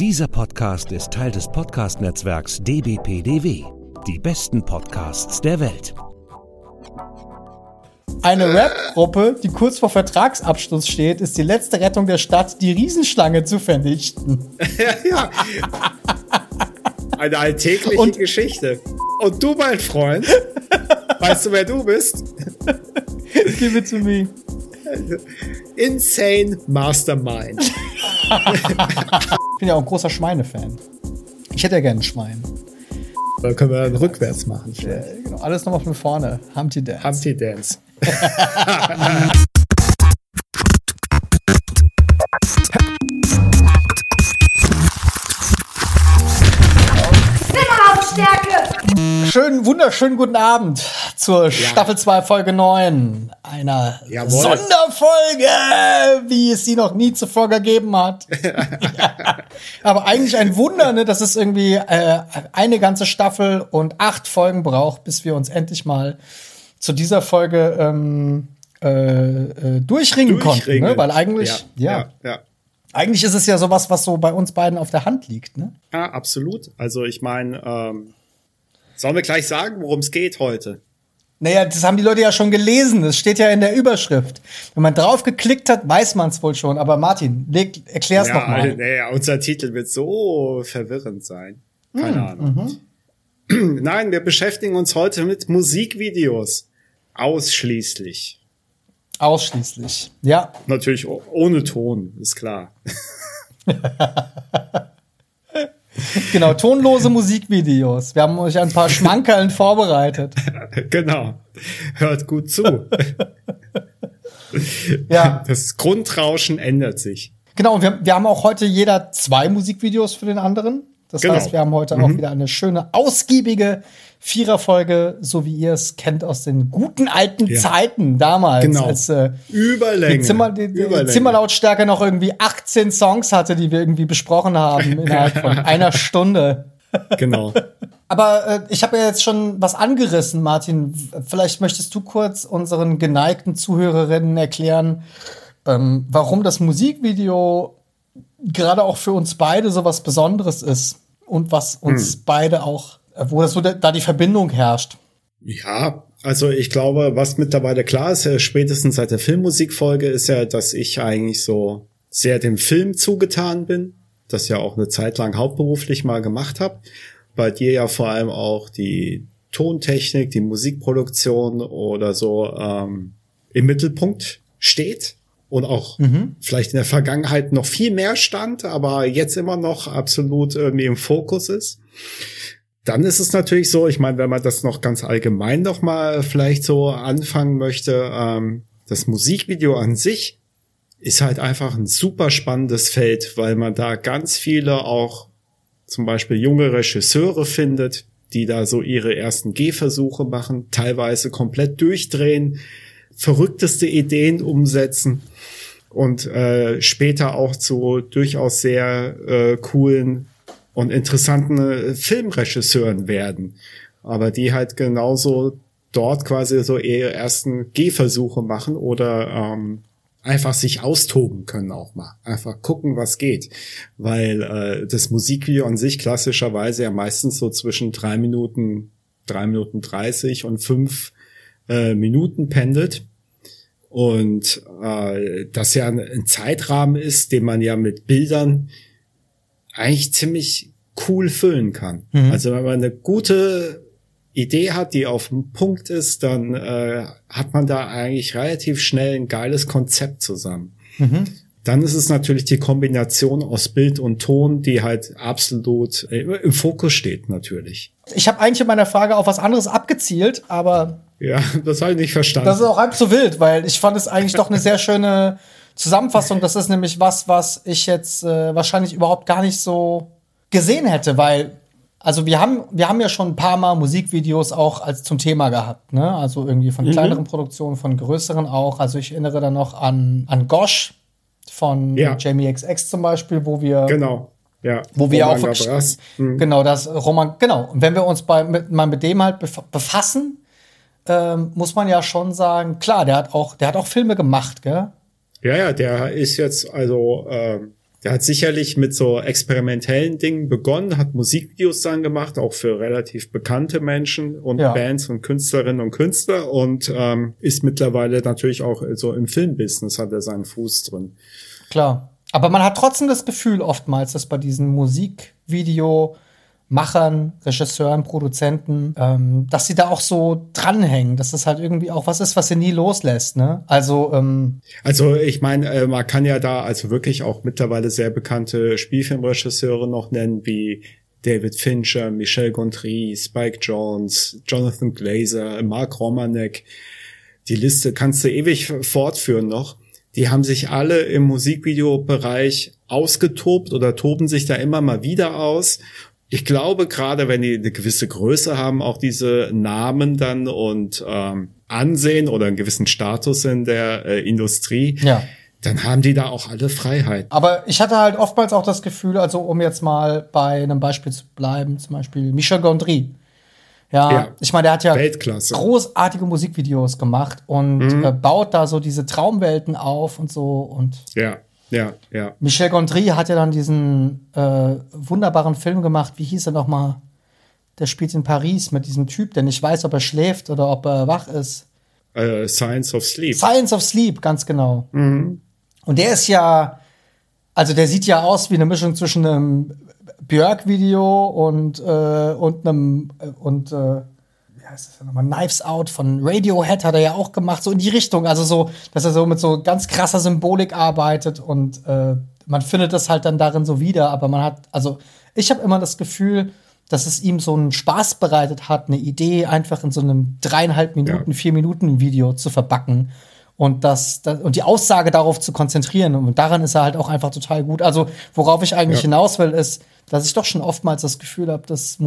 Dieser Podcast ist Teil des Podcast-Netzwerks dbpdw. Die besten Podcasts der Welt. Eine Rap-Gruppe, die kurz vor Vertragsabschluss steht, ist die letzte Rettung der Stadt, die Riesenschlange zu vernichten. ja. Eine alltägliche Und- Geschichte. Und du, mein Freund, weißt du, wer du bist? Give it to me. Insane Mastermind. Ich bin ja auch ein großer Schweine-Fan. Ich hätte ja gerne ein Schwein. Da können wir dann rückwärts machen. Äh, genau, alles nochmal von vorne. Humpty Dance. Humpty Dance. Schönen, wunderschönen guten Abend zur Staffel 2, Folge 9. Einer Jawohl. Sonderfolge, wie es sie noch nie zuvor gegeben hat. Aber eigentlich ein Wunder, ne, dass es irgendwie äh, eine ganze Staffel und acht Folgen braucht, bis wir uns endlich mal zu dieser Folge ähm, äh, äh, durchringen, konnten. Ne? Durchringen. Weil eigentlich, ja, ja, ja. eigentlich ist es ja sowas, was so bei uns beiden auf der Hand liegt. Ne? Ja, absolut. Also ich meine, ähm, sollen wir gleich sagen, worum es geht heute? Naja, das haben die Leute ja schon gelesen. Das steht ja in der Überschrift. Wenn man drauf geklickt hat, weiß man es wohl schon. Aber Martin, leg, erklär's ja, noch mal. naja, unser Titel wird so verwirrend sein. Keine Hm, Ahnung. mhm. Nein, wir beschäftigen uns heute mit Musikvideos. Ausschließlich. Ausschließlich. Ja. Natürlich ohne Ton, ist klar. Genau, tonlose Musikvideos. Wir haben euch ein paar Schmankerln vorbereitet. genau. Hört gut zu. Ja. Das Grundrauschen ändert sich. Genau, und wir, wir haben auch heute jeder zwei Musikvideos für den anderen. Das Genau. heißt, wir haben heute auch wieder eine schöne, ausgiebige Viererfolge, so wie ihr es kennt aus den guten alten Ja. Zeiten damals, Genau. als äh, Überlänge. die, Zimmer, die, die Überlänge. Zimmerlautstärke noch irgendwie 18 Songs hatte, die wir irgendwie besprochen haben innerhalb von einer Stunde. Genau. Aber äh, ich habe ja jetzt schon was angerissen, Martin. Vielleicht möchtest du kurz unseren geneigten Zuhörerinnen erklären, ähm, warum das Musikvideo gerade auch für uns beide so was Besonderes ist und was uns beide auch, wo das so da die Verbindung herrscht. Ja, also ich glaube, was mittlerweile klar ist, äh, spätestens seit der Filmmusikfolge, ist ja, dass ich eigentlich so sehr dem Film zugetan bin, das ja auch eine Zeit lang hauptberuflich mal gemacht habe. Bei dir ja vor allem auch die Tontechnik, die Musikproduktion oder so ähm, im Mittelpunkt steht und auch vielleicht in der Vergangenheit noch viel mehr stand, aber jetzt immer noch absolut irgendwie im Fokus ist. Dann ist es natürlich so, ich meine, wenn man das noch ganz allgemein noch mal vielleicht so anfangen möchte, ähm, das Musikvideo an sich ist halt einfach ein super spannendes Feld, weil man da ganz viele auch zum Beispiel junge Regisseure findet, die da so ihre ersten Gehversuche machen, teilweise komplett durchdrehen, verrückteste Ideen umsetzen und äh, später auch zu durchaus sehr äh, coolen und interessanten äh, Filmregisseuren werden. Aber die halt genauso dort quasi so ihre ersten Gehversuche machen oder ähm, einfach sich austoben können auch mal. Einfach gucken, was geht. Weil äh, das Musikvideo an sich klassischerweise ja meistens so zwischen drei Minuten, drei Minuten dreißig und fünf äh, Minuten pendelt. Und äh, das ja ein, ein Zeitrahmen ist, den man ja mit Bildern eigentlich ziemlich cool füllen kann. Also wenn man eine gute Idee hat, die auf dem Punkt ist, dann äh, hat man da eigentlich relativ schnell ein geiles Konzept zusammen. Dann ist es natürlich die Kombination aus Bild und Ton, die halt absolut äh, im Fokus steht natürlich. Ich habe eigentlich in meiner Frage auf was anderes abgezielt, aber Ja, das habe ich nicht verstanden. Das ist auch halb so wild, weil ich fand es eigentlich doch eine sehr schöne Zusammenfassung. Das ist nämlich was, was ich jetzt äh, wahrscheinlich überhaupt gar nicht so gesehen hätte, weil also wir haben wir haben ja schon ein paar Mal Musikvideos auch als zum Thema gehabt, ne? Also irgendwie von kleineren Produktionen, von größeren auch. Also ich erinnere da noch an an Gosh von Ja. Jamie XX zum Beispiel, wo wir genau. Ja. wo wir Roman auch wirklich. Mhm. genau das Roman genau und wenn wir uns bei mit, mal mit dem halt bef befassen ähm, muss man ja schon sagen klar der hat auch der hat auch Filme gemacht gell Ja, ja, der ist jetzt also ähm, Der hat sicherlich mit so experimentellen Dingen begonnen, hat Musikvideos dann gemacht, auch für relativ bekannte Menschen und Ja. Bands und Künstlerinnen und Künstler und ähm, ist mittlerweile natürlich auch so im Filmbusiness hat er seinen Fuß drin. Klar. Aber man hat trotzdem das Gefühl oftmals, dass bei diesen Musikvideo-Machern, Regisseuren, Produzenten, ähm, dass sie da auch so dranhängen, dass das halt irgendwie auch was ist, was sie nie loslässt, ne? Also, ähm, Also ich meine, äh, man kann ja da also wirklich auch mittlerweile sehr bekannte Spielfilmregisseure noch nennen, wie David Fincher, Michel Gondry, Spike Jones, Jonathan Glazer, Mark Romanek. Die Liste kannst du ewig fortführen noch. Die haben sich alle im Musikvideobereich ausgetobt oder toben sich da immer mal wieder aus. Ich glaube, gerade wenn die eine gewisse Größe haben, auch diese Namen dann und ähm, Ansehen oder einen gewissen Status in der äh, Industrie, ja. dann haben die da auch alle Freiheit. Aber ich hatte halt oftmals auch das Gefühl, also um jetzt mal bei einem Beispiel zu bleiben, zum Beispiel Michel Gondry. Ja, Ja. ich meine, der hat ja Weltklasse. großartige Musikvideos gemacht und Mhm. äh, baut da so diese Traumwelten auf und so. Und Ja, ja, ja. Michel Gondry hat ja dann diesen äh, wunderbaren Film gemacht. Wie hieß er noch mal? Der spielt in Paris mit diesem Typ, der nicht weiß, ob er schläft oder ob er wach ist. Äh, Science of Sleep. Science of Sleep, ganz genau. Mhm. Und der ist ja, also der sieht ja aus wie eine Mischung zwischen einem Björk-Video und, äh, und einem, äh, und, äh, heißt das nochmal, Knives Out von Radiohead hat er ja auch gemacht, so in die Richtung. Also so, dass er so mit so ganz krasser Symbolik arbeitet und äh, man findet das halt dann darin so wieder, aber man hat, also ich habe immer das Gefühl, dass es ihm so einen Spaß bereitet hat, eine Idee einfach in so einem dreieinhalb Minuten, Ja. vier Minuten Video zu verbacken und das, das und die Aussage darauf zu konzentrieren und daran ist er halt auch einfach total gut. Also worauf ich eigentlich Ja. hinaus will, ist, dass ich doch schon oftmals das Gefühl habe, dass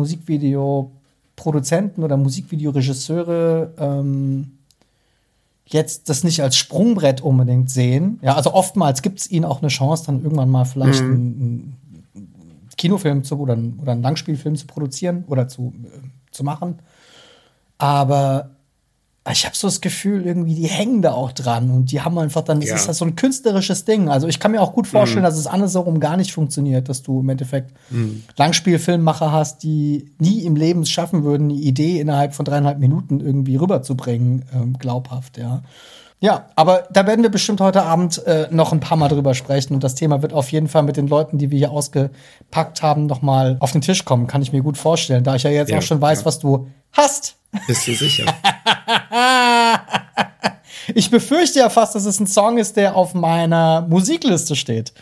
Musikvideo-Produzenten oder Musikvideoregisseure ähm, jetzt das nicht als Sprungbrett unbedingt sehen. Ja, also oftmals gibt es ihnen auch eine Chance, dann irgendwann mal vielleicht einen, einen Kinofilm zu oder, einen- oder einen Langspielfilm zu produzieren oder zu, äh, zu machen. Aber ich habe so das Gefühl, irgendwie, die hängen da auch dran und die haben einfach dann, das Ja. ist halt so ein künstlerisches Ding. Also ich kann mir auch gut vorstellen, dass es andersherum gar nicht funktioniert, dass du im Endeffekt Langspielfilmmacher hast, die nie im Leben es schaffen würden, eine Idee innerhalb von dreieinhalb Minuten irgendwie rüberzubringen, ähm, glaubhaft, ja. Ja, aber da werden wir bestimmt heute Abend äh, noch ein paar Mal drüber sprechen und das Thema wird auf jeden Fall mit den Leuten, die wir hier ausgepackt haben, noch mal auf den Tisch kommen, kann ich mir gut vorstellen, da ich ja jetzt Ja, auch schon weiß, ja. was du hast. Bist du sicher? Ich befürchte ja fast, dass es ein Song ist, der auf meiner Musikliste steht.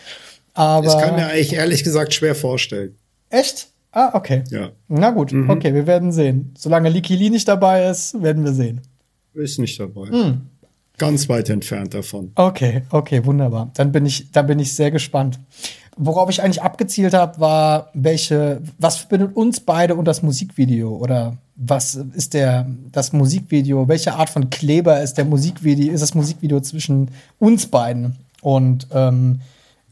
Aber Das kann mir eigentlich ehrlich gesagt schwer vorstellen. echt? Ah, okay. Ja. Na gut, okay, wir werden sehen. Solange Liki Lee nicht dabei ist, werden wir sehen. Ist nicht dabei. Hm. Ganz weit entfernt davon. Okay, okay, wunderbar. Dann bin ich, dann bin ich sehr gespannt. Worauf ich eigentlich abgezielt habe, war, welche, was verbindet uns beide und das Musikvideo? Oder was ist der, das Musikvideo? Welche Art von Kleber ist der Musikvideo, ist das Musikvideo zwischen uns beiden? Und ähm,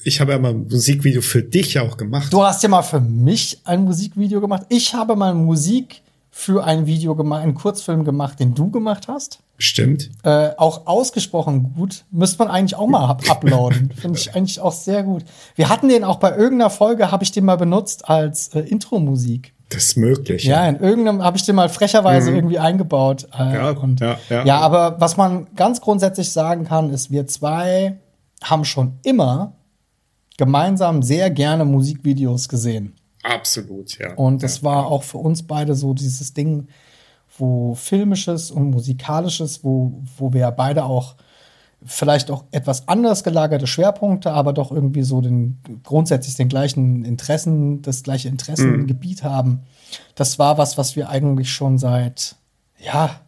Ich habe ja mal ein Musikvideo für dich auch gemacht. du hast ja mal für mich ein Musikvideo gemacht. Ich habe mal Musik für ein Video gemacht, einen Kurzfilm gemacht, den du gemacht hast. Stimmt. Äh, auch ausgesprochen gut. Müsste man eigentlich auch mal up uploaden. Finde ich eigentlich auch sehr gut. Wir hatten den auch bei irgendeiner Folge, habe ich den mal benutzt als äh, Intro-Musik. Das ist möglich. Ja, in irgendeinem habe ich den mal frecherweise irgendwie eingebaut. Äh, Mhm. Ja, und, ja, ja. ja, aber was man ganz grundsätzlich sagen kann, ist, wir zwei haben schon immer gemeinsam sehr gerne Musikvideos gesehen. Absolut, ja. Und das ja. war auch für uns beide so dieses Ding, wo filmisches und musikalisches, wo, wo wir beide auch vielleicht auch etwas anders gelagerte Schwerpunkte, aber doch irgendwie so den grundsätzlich den gleichen Interessen, das gleiche Interessengebiet haben. Das war was, was wir eigentlich schon seit, ja,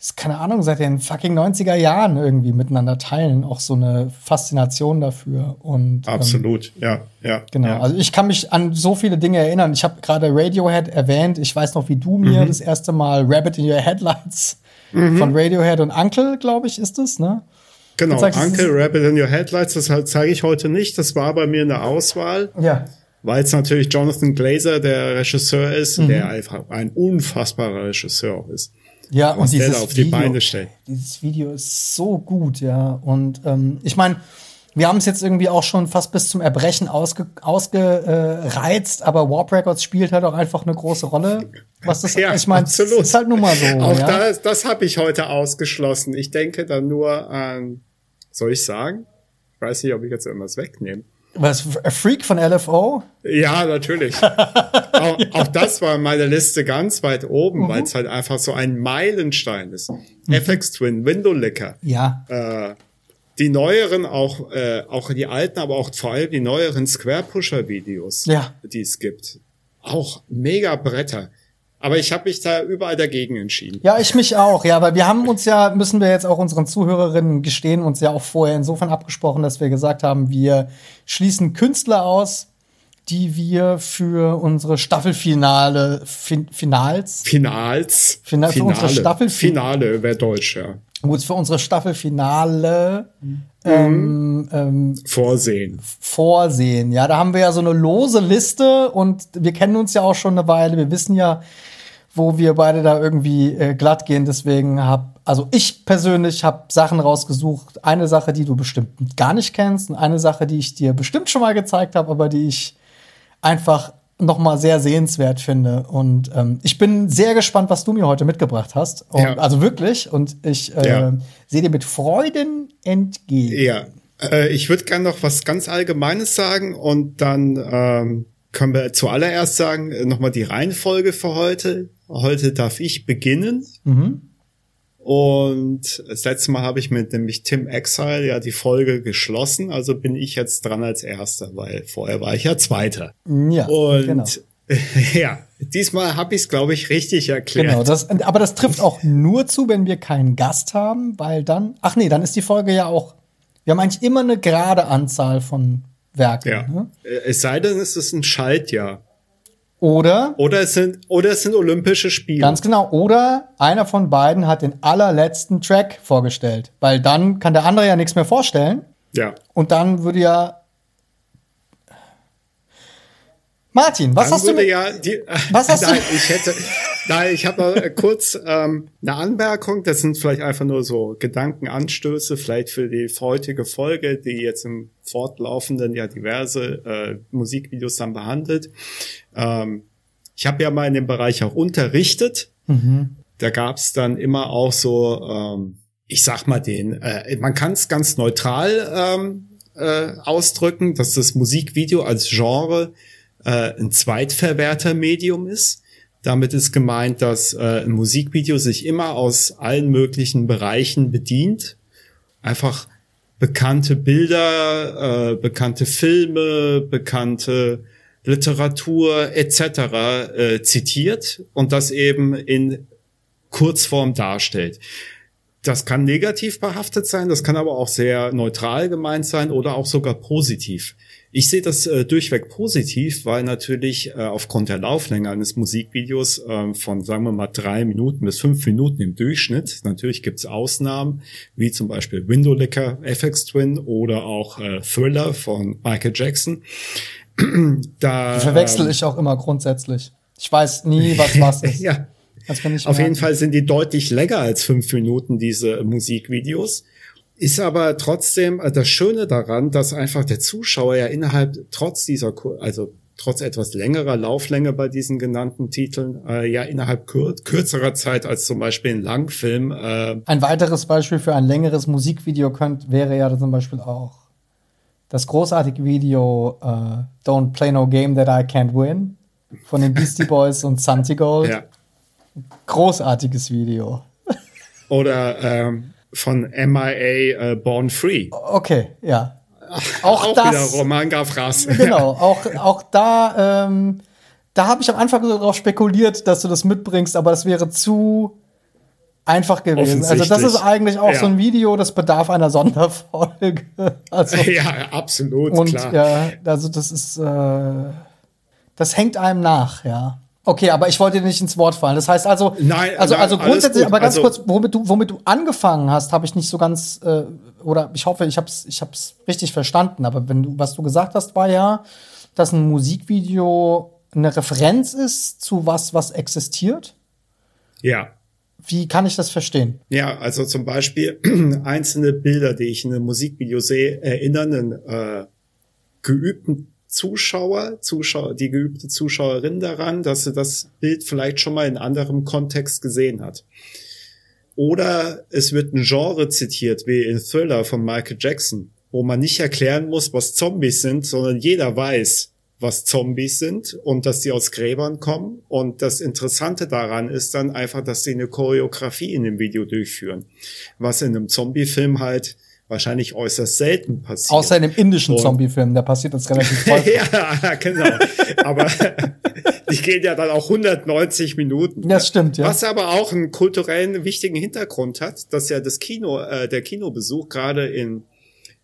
ist keine Ahnung, seit den fucking 90er Jahren irgendwie miteinander teilen. Auch so eine Faszination dafür. Und ähm, Absolut, ja, ja. Genau, Ja. also ich kann mich an so viele Dinge erinnern. Ich habe gerade Radiohead erwähnt. Ich weiß noch, wie du mir das erste Mal Rabbit in Your Headlights von Radiohead und Uncle, glaube ich, ist es, ne? genau, sagst, Uncle Rabbit in Your Headlights, das halt zeige ich heute nicht. Das war bei mir eine Auswahl, Ja. weil es natürlich Jonathan Glazer, der Regisseur ist, Mhm. der einfach ein unfassbarer Regisseur ist. Ja, und der dieses auf die Video, Beine stellt. Dieses Video ist so gut, ja. Und ähm, ich meine, Wir haben es jetzt irgendwie auch schon fast bis zum Erbrechen ausge, ausgereizt, aber Warp Records spielt halt auch einfach eine große Rolle. Was das, Ja, ich meine, ist halt nun mal so. Auch ja? das, das habe ich heute ausgeschlossen. Ich denke dann nur an, soll ich sagen? Ich weiß nicht, ob ich jetzt irgendwas wegnehme. Was, A Freak von LFO? Ja, natürlich. auch, auch das war in meiner Liste ganz weit oben, Mhm. weil es halt einfach so ein Meilenstein ist. FX Twin, Window Licker. Ja. Äh, die neueren, auch, äh, auch die alten, aber auch vor allem die neueren Square Pusher Videos, Ja. die es gibt. Auch mega Bretter. Aber ich habe mich da überall dagegen entschieden. Ja, ich mich auch, ja, weil wir haben uns ja, müssen wir jetzt auch unseren Zuhörerinnen gestehen, uns ja auch vorher insofern abgesprochen, dass wir gesagt haben, wir schließen Künstler aus, die wir für unsere Staffelfinale, fin Finals, Finals. Fina- für unsere Staffel- Finale wäre Deutsch, ja. Gut, für unsere Staffelfinale ähm, ähm, Vorsehen. vorsehen. Ja, da haben wir ja so eine lose Liste und wir kennen uns ja auch schon eine Weile. Wir wissen ja, wo wir beide da irgendwie äh, glatt gehen. Deswegen hab, also ich persönlich habe Sachen rausgesucht. Eine Sache, die du bestimmt gar nicht kennst und eine Sache, die ich dir bestimmt schon mal gezeigt habe, aber die ich einfach noch mal sehr sehenswert finde. Und ähm, ich bin sehr gespannt, was du mir heute mitgebracht hast. Und, Ja. Also wirklich. Und ich äh, Ja. sehe dir mit Freuden entgegen. Ja, äh, ich würde gerne noch was ganz Allgemeines sagen und dann ähm, können wir zuallererst sagen, äh, nochmal die Reihenfolge für heute. Heute darf ich beginnen. Und das letzte Mal habe ich mit nämlich Tim Exile ja die Folge geschlossen, also bin ich jetzt dran als Erster, weil vorher war ich ja Zweiter. Ja, Und genau. ja, diesmal habe ich es, glaube ich, richtig erklärt. Genau, das, aber das trifft auch nur zu, wenn wir keinen Gast haben, weil dann, ach nee, dann ist die Folge ja auch, wir haben eigentlich immer eine gerade Anzahl von Werken. ja. Ne? Äh, Es sei denn, es ist ein Schaltjahr. Oder, Oder es sind, oder es sind Olympische Spiele. ganz genau, oder einer von beiden hat den allerletzten Track vorgestellt, weil dann kann der andere ja nichts mehr vorstellen ja. und dann würde ja Martin, was Dann hast du würde mit, ja die, Was hast du- nein, ich hätte, nein, ich habe äh, kurz ähm, eine Anmerkung. Das sind vielleicht einfach nur so Gedankenanstöße, vielleicht für die heutige Folge, die jetzt im fortlaufenden ja diverse äh, Musikvideos dann behandelt. Ähm, ich habe ja mal in dem Bereich auch unterrichtet. Da gab's dann immer auch so, ähm, ich sag mal den, äh, man kann es ganz neutral ähm, äh, ausdrücken, dass das Musikvideo als Genre äh, ein Zweitverwertermedium ist. Damit ist gemeint, dass äh, ein Musikvideo sich immer aus allen möglichen Bereichen bedient. Einfach bekannte Bilder, äh, bekannte Filme, bekannte Literatur etc. Äh, zitiert und das eben in Kurzform darstellt. Das kann negativ behaftet sein, das kann aber auch sehr neutral gemeint sein oder auch sogar positiv. Ich sehe das äh, durchweg positiv, weil natürlich äh, aufgrund der Lauflänge eines Musikvideos äh, von, sagen wir mal, drei Minuten bis fünf Minuten im Durchschnitt, natürlich gibt es Ausnahmen, wie zum Beispiel Window Licker, FX Twin oder auch äh, Thriller von Michael Jackson. da, die verwechsel ähm, ich auch immer grundsätzlich. Ich weiß nie, was was ist. ja, auf jeden. Fall sind die deutlich länger als fünf Minuten, diese Musikvideos. Ist aber trotzdem äh, das Schöne daran, dass einfach der Zuschauer ja innerhalb, trotz dieser, also trotz etwas längerer Lauflänge bei diesen genannten Titeln, äh, ja innerhalb kür kürzerer Zeit als zum Beispiel ein Langfilm, äh, Ein weiteres Beispiel für ein längeres Musikvideo könnt, wäre ja zum Beispiel auch das großartige Video äh, Don't Play No Game That I Can't Win von den Beastie Boys und Santigold. ja. Großartiges Video. Oder ähm, von MIA äh, Born Free. Okay, ja. Auch, Auch das. wieder Roman Gavras. Genau, auch, auch da, ähm, da habe ich am Anfang so darauf spekuliert, dass du das mitbringst, aber das wäre zu einfach gewesen. Also das ist eigentlich auch Ja. so ein Video, das bedarf einer Sonderfolge. Also, ja, absolut, und klar. ja, also das ist, äh, das hängt einem nach, ja. Okay, aber ich wollte dir nicht ins Wort fallen. Das heißt also, Nein, also, also grundsätzlich, aber ganz Also- kurz, womit du, womit du angefangen hast, habe ich nicht so ganz, äh, oder ich hoffe, ich habe es ich hab's richtig verstanden. Aber wenn du, was du gesagt hast, war ja, dass ein Musikvideo eine Referenz ist zu was, was existiert. Ja. wie kann ich das verstehen? Ja, also zum Beispiel einzelne Bilder, die ich in einem Musikvideo sehe, erinnern einen äh, geübten Zuschauer, Zuschauer, die geübte Zuschauerin daran, dass sie das Bild vielleicht schon mal in anderem Kontext gesehen hat. Oder es wird ein Genre zitiert, wie in Thriller von Michael Jackson, wo man nicht erklären muss, was Zombies sind, sondern jeder weiß, was Zombies sind und dass die aus Gräbern kommen. Und das Interessante daran ist dann einfach, dass sie eine Choreografie in dem Video durchführen, was in einem Zombie-Film halt wahrscheinlich äußerst selten passiert. Außer in dem indischen Zombie-Film, da passiert das relativ häufig. ja, genau. Aber die gehen ja dann auch 190 Minuten. Das stimmt, ja. Was aber auch einen kulturellen wichtigen Hintergrund hat, dass ja das Kino, äh, der Kinobesuch gerade in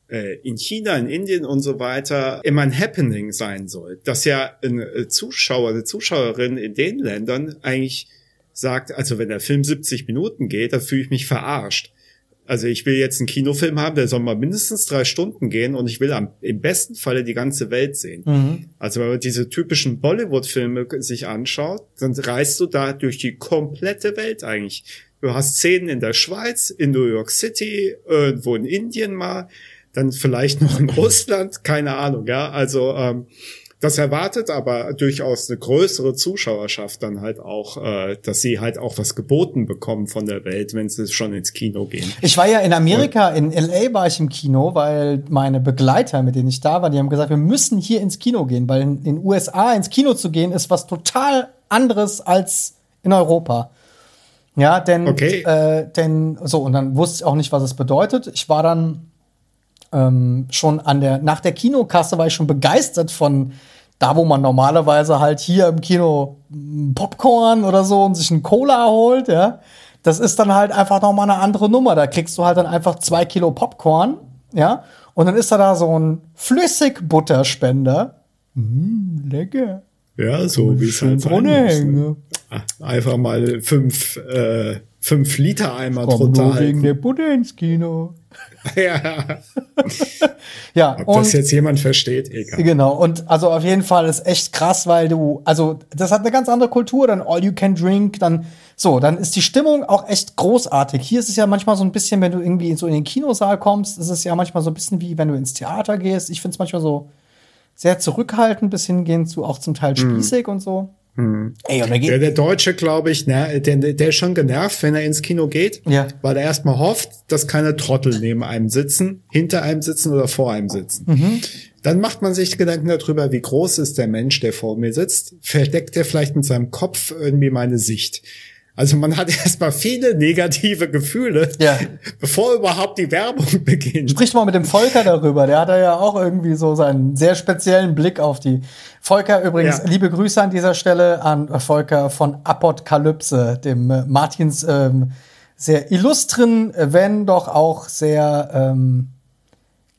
äh, in China, in Indien und so weiter immer ein Happening sein soll. Dass ja ein äh, Zuschauer, eine Zuschauerin in den Ländern eigentlich sagt, also wenn der Film 70 Minuten geht, dann fühle ich mich verarscht. Also ich will jetzt einen Kinofilm haben, der soll mal mindestens drei Stunden gehen und ich will am, im besten Falle die ganze Welt sehen. Mhm. Also wenn man diese typischen Bollywood-Filme sich anschaut, dann reist du da durch die komplette Welt eigentlich. Du hast Szenen in der Schweiz, in New York City, irgendwo in Indien mal, dann vielleicht noch in Russland, keine Ahnung, ja. Also ähm, das erwartet aber durchaus eine größere Zuschauerschaft dann halt auch, äh, dass sie halt auch was geboten bekommen von der Welt, wenn sie schon ins Kino gehen. Ich war ja in Amerika, in LA war ich im Kino, weil meine Begleiter, mit denen ich da war, die haben gesagt, wir müssen hier ins Kino gehen, weil in den USA ins Kino zu gehen ist was total anderes als in Europa. Ja, denn, Okay. äh, denn so, und dann wusste ich auch nicht, was es bedeutet. Ich war dann ähm, schon an der, nach der Kinokasse war ich schon begeistert von da, wo man normalerweise halt hier im Kino Popcorn oder so und sich einen Cola holt, ja. Das ist dann halt einfach nochmal eine andere Nummer. Da kriegst du halt dann einfach zwei Kilo Popcorn, ja. Und dann ist da da so ein Flüssigbutterspender. Mm, lecker. Ja, so wie es halt sein muss, ne? hängen. Einfach mal fünf, äh, fünf Liter Eimer drunter nur wegen halten. der Butter ins Kino. ja. Ja, Ob und das jetzt jemand versteht, egal. Genau, und also auf jeden Fall ist echt krass, weil du, also das hat eine ganz andere Kultur, dann All You Can Drink, dann so, dann ist die Stimmung auch echt großartig. Hier ist es ja manchmal so ein bisschen, wenn du irgendwie so in den Kinosaal kommst, ist es ja manchmal so ein bisschen wie wenn du ins Theater gehst. Ich finde es manchmal so sehr zurückhaltend bis hingehend zu auch zum Teil spießig und so. Ey, und da geht, der Deutsche, glaube ich, ne, der, der ist schon genervt, wenn er ins Kino geht, Ja. weil er erstmal hofft, dass keine Trottel neben einem sitzen, hinter einem sitzen oder vor einem sitzen. Mhm. Dann macht man sich Gedanken darüber, wie groß ist der Mensch, der vor mir sitzt. Verdeckt er vielleicht mit seinem Kopf irgendwie meine Sicht? Also man hat erstmal viele negative Gefühle, Ja. bevor überhaupt die Werbung beginnt. Sprich mal mit dem Volker darüber. Der hat da ja auch irgendwie so seinen sehr speziellen Blick auf die. Volker übrigens, Ja. liebe Grüße an dieser Stelle an Volker von Apokalypse, dem äh, Martins ähm, sehr illustren, äh, wenn doch auch sehr ähm,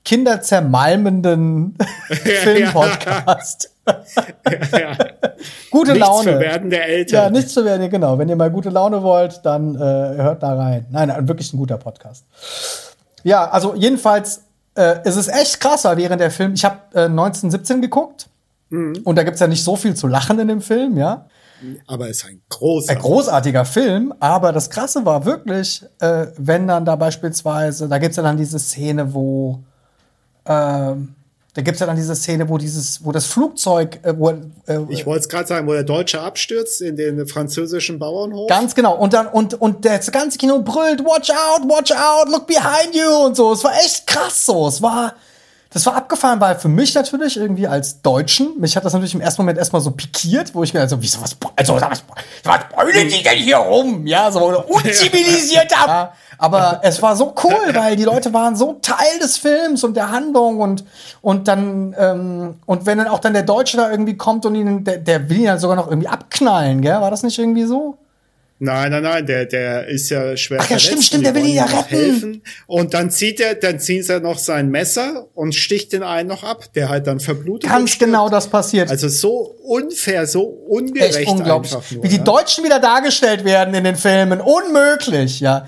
kinderzermalmenden Filmpodcast. ja. Gute Nichts Laune. für Werden der Ja, Eltern. nichts zu werden, genau. Wenn ihr mal gute Laune wollt, dann äh, hört da rein. Nein, nein, wirklich ein guter Podcast. Ja, also jedenfalls äh, es ist echt krasser während der Film. Ich habe äh, 1917 geguckt und da gibt's ja nicht so viel zu lachen in dem Film, ja. Aber es ist ein großer. Ein großartiger Film, aber das Krasse war wirklich, äh, wenn dann da beispielsweise, da gibt's ja dann diese Szene, wo ähm, da gibt's ja dann diese Szene, wo dieses, wo das Flugzeug, äh, wo, äh, Ich wollte es gerade sagen, wo der Deutsche abstürzt in den französischen Bauernhof. Ganz genau. Und dann, und, und das ganze Kino brüllt, watch out, watch out, look behind you und so. Es war echt krass so. Es war, das war abgefahren, weil für mich natürlich irgendwie als Deutschen, mich hat das natürlich im ersten Moment erstmal so pikiert, wo ich mir also, wieso, was, also, was, was brüllen die denn hier rum? Ja, so unzivilisiert ab. Aber es war so cool, weil die Leute waren so Teil des Films und der Handlung und, und dann, ähm, und wenn dann auch dann der Deutsche da irgendwie kommt und ihn, der, der will ihn dann sogar noch irgendwie abknallen, gell? War das nicht irgendwie so? Nein, nein, nein, der, der ist ja schwer Ach ja, verletzt. stimmt, stimmt, der will ihn ja retten. Helfen. Und dann zieht er, dann zieht er noch sein Messer und sticht den einen noch ab, der halt dann verblutet. Ganz genau das passiert. Also so unfair, so ungerecht Echt unglaublich. einfach nur. Wie die ja. Deutschen wieder dargestellt werden in den Filmen. Unmöglich, ja.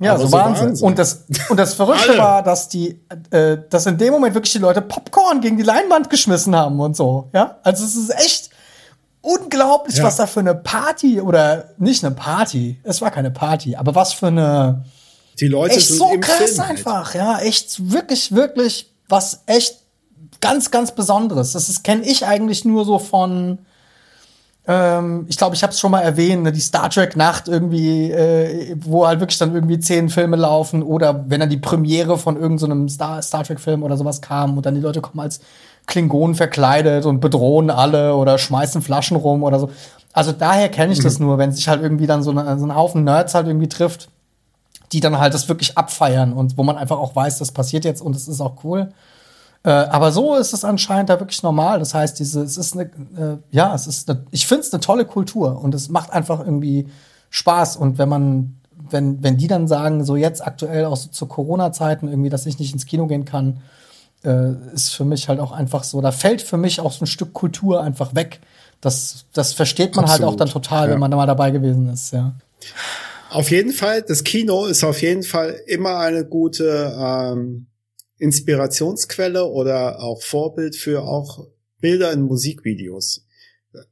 Ja, Aber so Wahnsinn. Wahnsinn. Und das, und das Verrückte war, dass die, äh, dass in dem Moment wirklich die Leute Popcorn gegen die Leinwand geschmissen haben und so, ja. Also es ist echt unglaublich, Ja. was da für eine Party oder nicht eine Party, es war keine Party, aber was für eine Die Leute echt sind so krass Film halt. einfach, ja, echt wirklich wirklich was echt ganz ganz Besonderes. Das kenne ich eigentlich nur so von ähm, ich glaube, ich habe es schon mal erwähnt, ne, die Star Trek Nacht irgendwie, äh, wo halt wirklich dann irgendwie zehn Filme laufen oder wenn dann die Premiere von irgendeinem Star, Star Trek Film oder sowas kam und dann die Leute kommen als Klingonen verkleidet und bedrohen alle oder schmeißen Flaschen rum oder so. Also daher kenne ich das nur, wenn sich halt irgendwie dann so, eine, so ein Haufen Nerds halt irgendwie trifft, die dann halt das wirklich abfeiern und wo man einfach auch weiß, das passiert jetzt und es ist auch cool. Äh, aber so ist es anscheinend da wirklich normal. Das heißt, diese, es ist eine, äh, ja, es ist eine, ich finde es eine tolle Kultur und es macht einfach irgendwie Spaß. Und wenn man, wenn, wenn die dann sagen, so jetzt aktuell auch so zu Corona-Zeiten irgendwie, dass ich nicht ins Kino gehen kann, äh, ist für mich halt auch einfach so, da fällt für mich auch so ein Stück Kultur einfach weg. Das, das versteht man halt auch Absolut, dann total, ja. wenn man da mal dabei gewesen ist, ja. Auf jeden Fall, das Kino ist auf jeden Fall immer eine gute ähm, Inspirationsquelle oder auch Vorbild für auch Bilder in Musikvideos.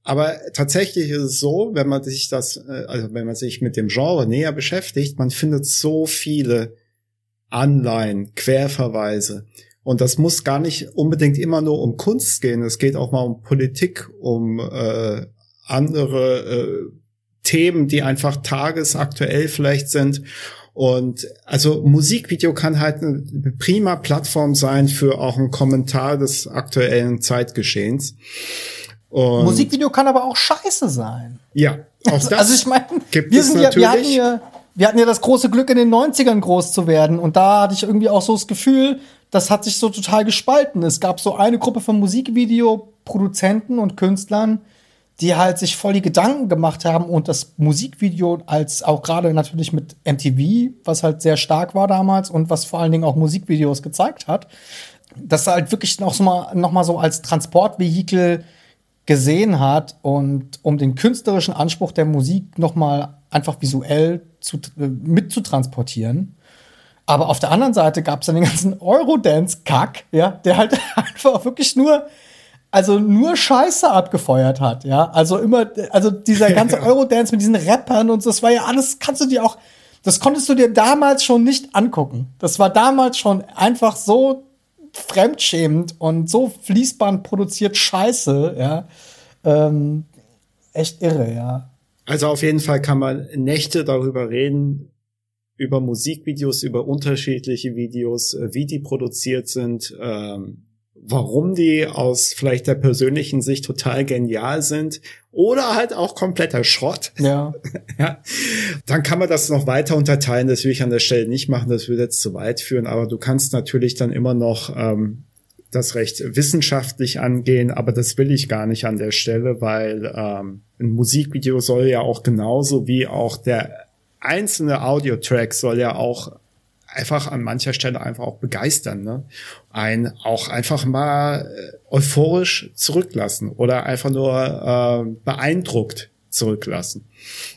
Aber tatsächlich ist es so, wenn man sich das, äh, also wenn man sich mit dem Genre näher beschäftigt, man findet so viele Anleihen, Querverweise. Und das muss gar nicht unbedingt immer nur um Kunst gehen. Es geht auch mal um Politik, um äh, andere äh, Themen, die einfach tagesaktuell vielleicht sind. Und also Musikvideo kann halt eine prima Plattform sein für auch einen Kommentar des aktuellen Zeitgeschehens. Und Musikvideo kann aber auch scheiße sein. ja, auch das also ich meine, gibt wir es sind ja, wir hatten ja, wir hatten ja das große Glück in den 90ern groß zu werden und da hatte ich irgendwie auch so das Gefühl, das hat sich so total gespalten. Es gab so eine Gruppe von Musikvideoproduzenten und Künstlern, die halt sich voll die Gedanken gemacht haben und das Musikvideo als auch gerade natürlich mit MTV, was halt sehr stark war damals und was vor allen Dingen auch Musikvideos gezeigt hat, das halt wirklich noch mal, noch mal so als Transportvehikel gesehen hat und um den künstlerischen Anspruch der Musik noch mal einfach visuell zu, äh, mitzutransportieren. Aber auf der anderen Seite gab es dann den ganzen Eurodance-Kack, ja, der halt einfach wirklich nur, also nur Scheiße abgefeuert hat, ja. Also immer, also dieser ganze Eurodance mit diesen Rappern und so, das war ja alles, kannst du dir auch, das konntest du dir damals schon nicht angucken. Das war damals schon einfach so fremdschämend und so fließband produziert Scheiße, ja. Ähm, echt irre, ja. Also auf jeden Fall kann man Nächte darüber reden, über Musikvideos, über unterschiedliche Videos, äh, wie die produziert sind, ähm, warum die aus vielleicht der persönlichen Sicht total genial sind oder halt auch kompletter Schrott. Ja. Ja, dann kann man das noch weiter unterteilen. Das will ich an der Stelle nicht machen, das würde jetzt zu weit führen. Aber du kannst natürlich dann immer noch ähm, das recht wissenschaftlich angehen, aber das will ich gar nicht an der Stelle, weil ähm, ein Musikvideo soll ja auch genauso wie auch der einzelne Audiotrack soll ja auch einfach an mancher Stelle einfach auch begeistern, ne? Ein auch einfach mal äh, euphorisch zurücklassen oder einfach nur äh, beeindruckt zurücklassen.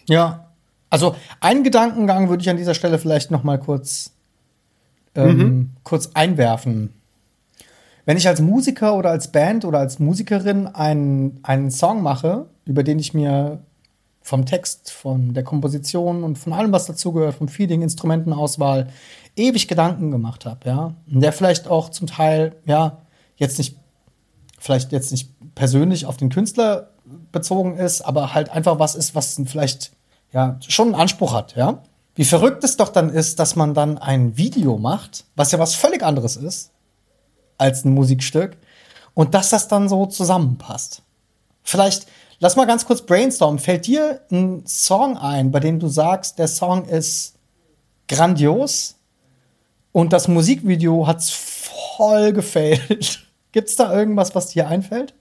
Ja. Also einen Gedankengang würde ich an dieser Stelle vielleicht noch mal kurz, ähm, kurz einwerfen. Wenn ich als Musiker oder als Band oder als Musikerin einen, einen Song mache, über den ich mir vom Text, von der Komposition und von allem, was dazugehört, vom Feeling, Instrumentenauswahl, ewig Gedanken gemacht habe, ja. Und der vielleicht auch zum Teil, ja, jetzt nicht, vielleicht jetzt nicht persönlich auf den Künstler bezogen ist, aber halt einfach was ist, was vielleicht, ja, schon einen Anspruch hat, ja. Wie verrückt es doch dann ist, dass man dann ein Video macht, was ja was völlig anderes ist, als ein Musikstück, und dass das dann so zusammenpasst. Vielleicht, lass mal ganz kurz brainstormen. Fällt dir ein Song ein, bei dem du sagst, der Song ist grandios und das Musikvideo hat's voll gefällt? Gibt's da irgendwas, was dir einfällt?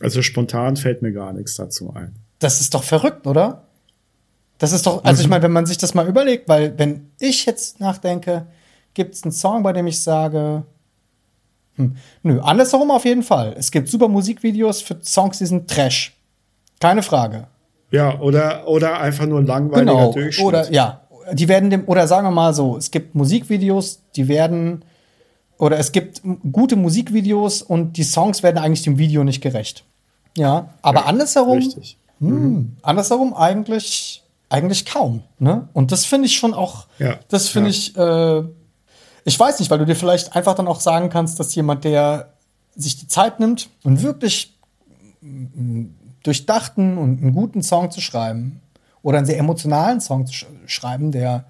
Also spontan fällt mir gar nichts dazu ein. Das ist doch verrückt, oder? Das ist doch, also ich meine, wenn man sich das mal überlegt, weil wenn ich jetzt nachdenke, gibt's einen Song, bei dem ich sage, hm, nö, andersherum auf jeden Fall. Es gibt super Musikvideos für Songs, die sind Trash. Keine Frage. Ja, oder, oder einfach nur ein langweiliger Genau. Durchschnitt. Oder ja, die werden dem, oder sagen wir mal so, es gibt Musikvideos, die werden, oder es gibt gute Musikvideos und die Songs werden eigentlich dem Video nicht gerecht. Ja, aber andersherum, Richtig. hm, andersherum eigentlich, eigentlich kaum. Ne? Und das finde ich schon auch, Ja, das finde ja. ich, äh, ich weiß nicht, weil du dir vielleicht einfach dann auch sagen kannst, dass jemand, der sich die Zeit nimmt und wirklich durchdachten und einen guten Song zu schreiben oder einen sehr emotionalen Song zu sch schreiben, der,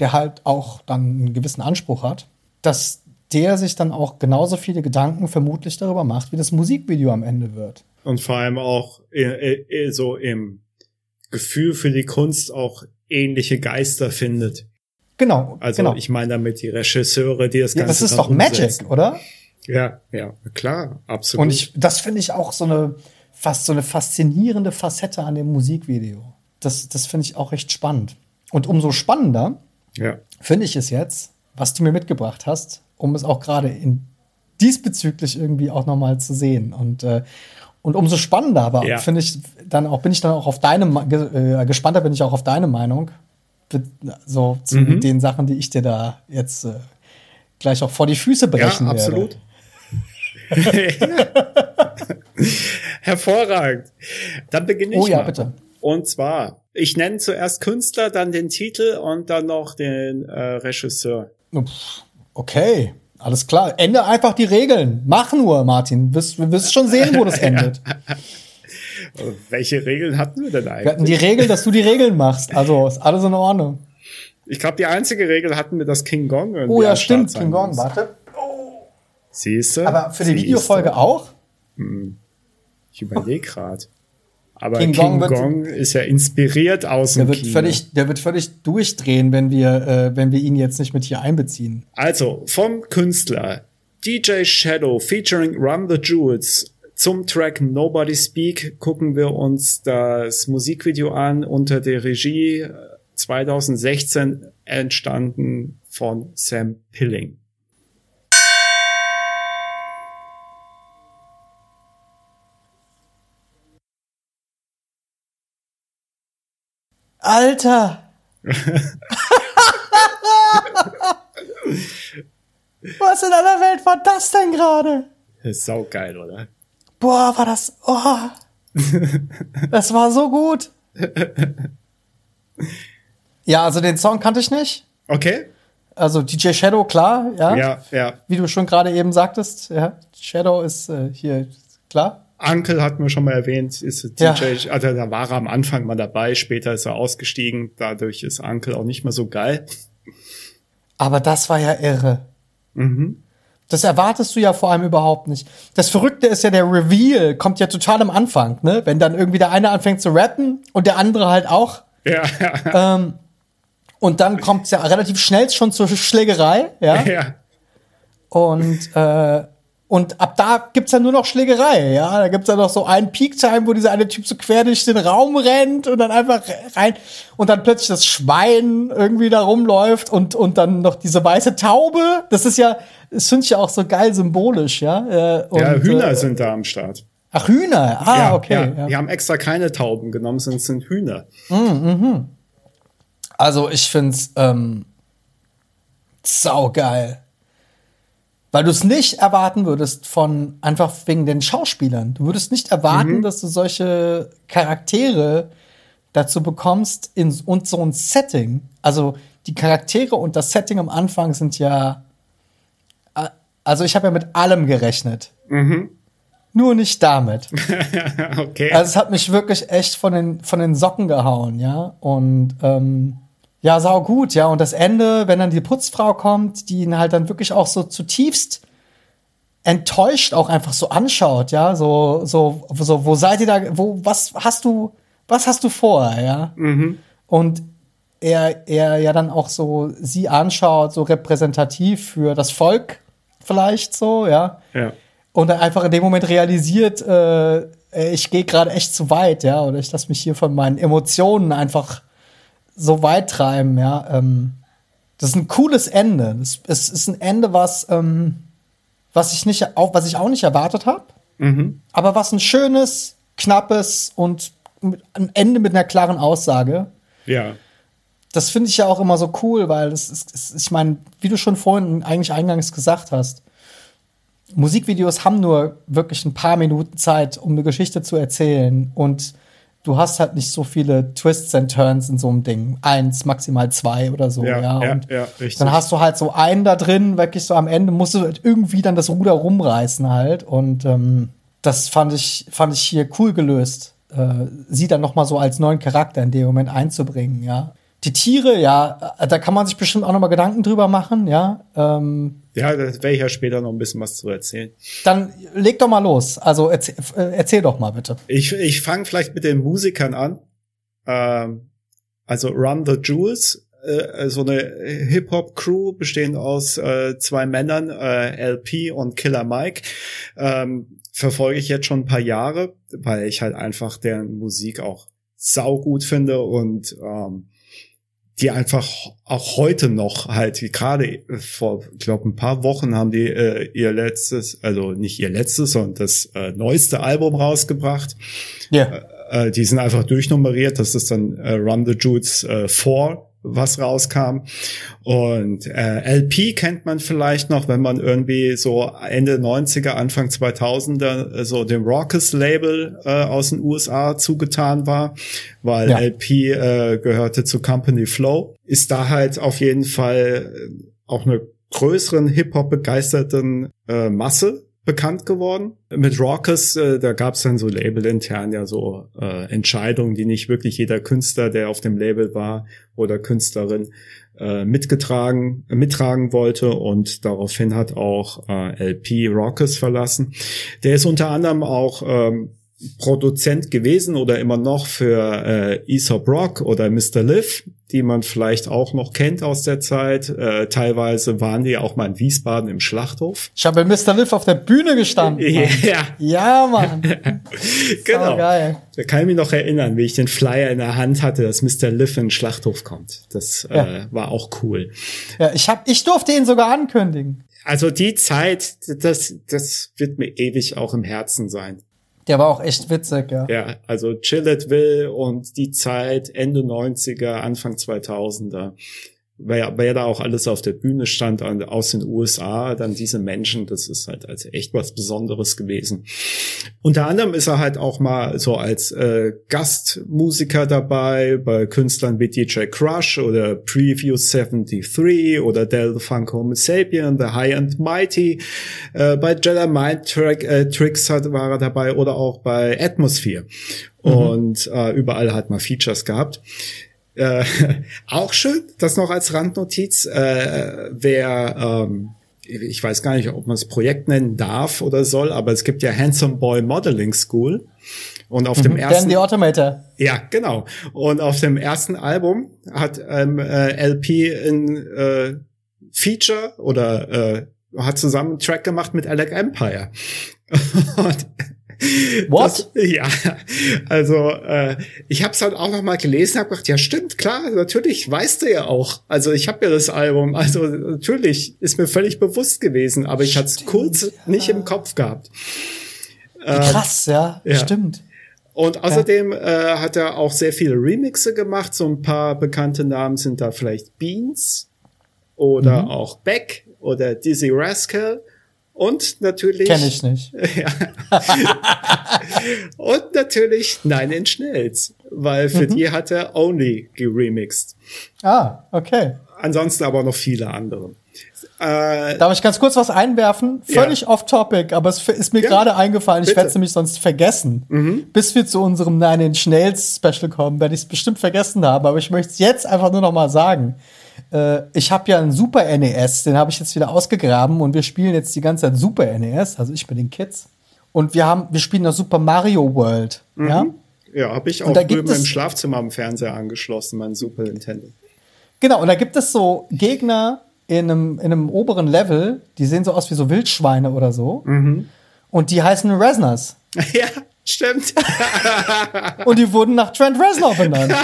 der halt auch dann einen gewissen Anspruch hat, dass der sich dann auch genauso viele Gedanken vermutlich darüber macht, wie das Musikvideo am Ende wird. Und vor allem auch äh, äh, so im Gefühl für die Kunst auch ähnliche Geister findet. Genau. Also genau. ich meine damit die Regisseure, die das ja, Ganze das ist doch Magic, umsetzen. oder? Ja, ja, klar, absolut. Und ich, das finde ich auch so eine fast so eine faszinierende Facette an dem Musikvideo. Das, das finde ich auch recht spannend. Und umso spannender ja. finde ich es jetzt, was du mir mitgebracht hast, um es auch gerade in diesbezüglich irgendwie auch noch mal zu sehen. Und äh, und umso spannender, aber Ja. finde ich dann auch bin ich dann auch auf deine äh, gespannter bin ich auch auf deine Meinung so zu Mhm. den Sachen, die ich dir da jetzt äh, gleich auch vor die Füße Ja, brechen absolut. werde. Hervorragend. Dann beginne ich Oh ja, mal. bitte. Und zwar, ich nenne zuerst Künstler, dann den Titel und dann noch den äh, Regisseur. Okay, alles klar. Ende einfach die Regeln. Mach nur, Martin. Wirst- Wir wirst schon sehen, wo das endet. Welche Regeln hatten wir denn Wir hatten eigentlich? die Regel, dass du die Regeln machst. Also ist alles in Ordnung. Ich glaube, die einzige Regel hatten wir, dass King Gong irgendwie Oh ja, stimmt. King Gong, muss. warte. Siehst du? Aber für die Siehst du? Videofolge auch? Ich überlege gerade. Aber King King, Gong Gong, ist ja inspiriert aus Der dem wird Kino. völlig, der wird völlig durchdrehen, wenn wir, äh, wenn wir ihn jetzt nicht mit hier einbeziehen. Also, vom Künstler DJ Shadow featuring Run the Jewels zum Track Nobody Speak gucken wir uns das Musikvideo an unter der Regie äh, 2016 entstanden von Sam Pilling. Alter! Was in aller Welt war das denn gerade? Ist saugeil, oder? Boah, war das. Oh. das war so gut. Ja, also den Song kannte ich nicht. Okay? Also DJ Shadow, klar, ja. Ja, ja. Wie du schon gerade eben sagtest, ja. Shadow ist äh, hier klar. Uncle hatten wir schon mal erwähnt, ist Ja. DJ, also da war er am Anfang mal dabei, später ist er ausgestiegen, dadurch ist Uncle auch nicht mehr so geil. Aber das war ja irre. Mhm. Das erwartest du ja vor allem überhaupt nicht. Das Verrückte ist ja, der Reveal kommt ja total am Anfang, ne? Wenn dann irgendwie der eine anfängt zu rappen und der andere halt auch. Ja, Ähm, und dann kommt es ja relativ schnell schon zur Schlägerei, ja. ja. Und, äh, und ab da gibt's ja nur noch Schlägerei, ja. Da gibt's ja noch so einen Peak-Time, wo dieser eine Typ so quer durch den Raum rennt und dann einfach rein und dann plötzlich das Schwein irgendwie da rumläuft und, und dann noch diese weiße Taube. Das ist ja, das finde ich ja auch so geil symbolisch, ja. Äh, und, ja, Hühner äh, sind da am Start. Ach, Hühner. Ah, ja, okay. Ja, Ja. Die haben extra keine Tauben genommen, sondern es sind Hühner. Also ich find's ähm, saugeil. Weil du es nicht erwarten würdest von einfach wegen den Schauspielern. Du würdest nicht erwarten, dass du solche Charaktere dazu bekommst in und so ein Setting. Also die Charaktere und das Setting am Anfang sind ja. äh, Also ich habe ja mit allem gerechnet. Nur nicht damit. okay. Also es hat mich wirklich echt von den, von den Socken gehauen, ja. Und ähm, ja, sau gut, ja. Und das Ende, wenn dann die Putzfrau kommt, die ihn halt dann wirklich auch so zutiefst enttäuscht auch einfach so anschaut, ja. So, so, so, wo seid ihr da, wo, was hast du, was hast du vor, ja? Und er, er ja dann auch so sie anschaut, so repräsentativ für das Volk vielleicht so, ja ja. und dann einfach in dem Moment realisiert, äh, ich gehe gerade echt zu weit, ja, oder ich lasse mich hier von meinen Emotionen einfach so weit treiben, ja. Ähm, das ist ein cooles Ende. Das, es ist ein Ende, was, ähm, was ich nicht, auch, was ich auch nicht erwartet habe, aber was ein schönes, knappes und mit- ein Ende mit einer klaren Aussage Ja. das finde ich ja auch immer so cool, weil das ist, ist ich meine, wie du schon vorhin eigentlich eingangs gesagt hast, Musikvideos haben nur wirklich ein paar Minuten Zeit, um eine Geschichte zu erzählen. Und du hast halt nicht so viele Twists and Turns in so einem Ding. Eins, maximal zwei oder so, ja. Ja, ja, und ja, richtig. dann hast du halt so einen da drin, wirklich so am Ende musst du halt irgendwie dann das Ruder rumreißen halt. Und ähm, das fand ich, fand ich hier cool gelöst. Äh, sie dann noch mal so als neuen Charakter in dem Moment einzubringen, ja. Die Tiere, ja, äh, da kann man sich bestimmt auch noch mal Gedanken drüber machen, ja. Ähm, Ja, da werde ich ja später noch ein bisschen was zu erzählen. dann leg doch mal los. Also erzähl, äh, erzähl doch mal bitte. Ich, ich fange vielleicht mit den Musikern an. Ähm, also Run the Jewels, äh, so eine Hip-Hop-Crew bestehend aus äh, zwei Männern, äh, LP und Killer Mike. Ähm, verfolge ich jetzt schon ein paar Jahre, weil ich halt einfach deren Musik auch saugut finde und ähm, die einfach auch heute noch halt, wie gerade vor, ich glaube, ein paar Wochen haben die äh, ihr letztes, also nicht ihr letztes, sondern das äh, neueste Album rausgebracht. Ja. Äh, die sind einfach durchnummeriert. Das ist dann äh, Run the Jewels äh, 4, was rauskam. Und äh, LP kennt man vielleicht noch, wenn man irgendwie so Ende 90er, Anfang 2000er äh, so dem Raucous-Label äh, aus den USA zugetan war, weil Ja. LP äh, gehörte zu Company Flow. Ist da halt auf jeden Fall äh, auch eine größeren Hip-Hop-begeisterten äh, Masse bekannt geworden. Mit Raucous, äh, da gab es dann so labelintern ja so äh, Entscheidungen, die nicht wirklich jeder Künstler, der auf dem Label war oder Künstlerin äh, mitgetragen, mittragen wollte und daraufhin hat auch äh, LP Raucous verlassen. Der ist unter anderem auch ähm, Produzent gewesen oder immer noch für äh, Aesop Rock oder Mr. Liv, die man vielleicht auch noch kennt aus der Zeit. Äh, teilweise waren die auch mal in Wiesbaden im Schlachthof. Ich habe Mr. Liv auf der Bühne gestanden. Mann. Ja, Ja, Mann. genau. Geil. Da kann ich mich noch erinnern, wie ich den Flyer in der Hand hatte, dass Mr. Liv in den Schlachthof kommt. Das Ja. äh, war auch cool. Ja, ich hab, ich durfte ihn sogar ankündigen. Also die Zeit, das, das wird mir ewig auch im Herzen sein. Der war auch echt witzig, ja. Ja, also Chilletville und die Zeit Ende 90er, Anfang 2000er. Wer, wer da auch alles auf der Bühne stand an, aus den USA, dann diese Menschen, das ist halt also echt was Besonderes gewesen. Unter anderem ist er halt auch mal so als äh, Gastmusiker dabei bei Künstlern wie DJ Crush oder Preview 73 oder Del Funk Homo Sapien, The High and Mighty. Äh, bei Jedi Mind Track, äh, Tricks hat, war er dabei oder auch bei Atmosphere. Und äh, überall hat man Features gehabt. Äh, auch schön, das noch als Randnotiz, äh, wer, ähm, ich weiß gar nicht, ob man es Projekt nennen darf oder soll, aber es gibt ja Handsome Boy Modeling School. Und auf dem Dan ersten, the Automator. ja, genau. Und auf dem ersten Album hat ähm, äh, LP ein äh, Feature oder äh, hat zusammen einen Track gemacht mit Alec Empire. Und What? Das, ja, also äh, ich habe es halt auch noch mal gelesen, habe gedacht, ja stimmt, klar, natürlich weißt du ja auch. Also ich habe ja das Album, also natürlich ist mir völlig bewusst gewesen, aber ich hatte es kurz nicht im Kopf gehabt. Krass, ja, ja. stimmt. Und außerdem äh, hat er auch sehr viele Remixe gemacht. So ein paar bekannte Namen sind da vielleicht Beans oder Mhm. auch Beck oder Dizzy Rascal. Und natürlich. Kenn ich nicht. Und natürlich Nine Inch Nails, weil für Mhm. die hat er Only geremixed. Ah, okay. Ansonsten aber noch viele andere. Äh, Darf ich ganz kurz was einwerfen? Völlig Ja. off-topic, aber es ist mir Ja, gerade eingefallen. Ich werde es nämlich sonst vergessen. Bis wir zu unserem Nine Inch Nails Special kommen, werde ich es bestimmt vergessen haben. Aber ich möchte es jetzt einfach nur noch mal sagen. Äh, ich habe ja einen Super NES, den habe ich jetzt wieder ausgegraben und wir spielen jetzt die ganze Zeit Super NES, also ich mit den Kids. Und wir haben, wir spielen das Super Mario World. Ja? ja, habe ich auch drüben im Schlafzimmer am Fernseher angeschlossen, mein Super Nintendo. Genau, und da gibt es so Gegner in einem, in einem oberen Level, die sehen so aus wie so Wildschweine oder so. Und die heißen Resners. ja, stimmt. Und die wurden nach Trent Reznor benannt.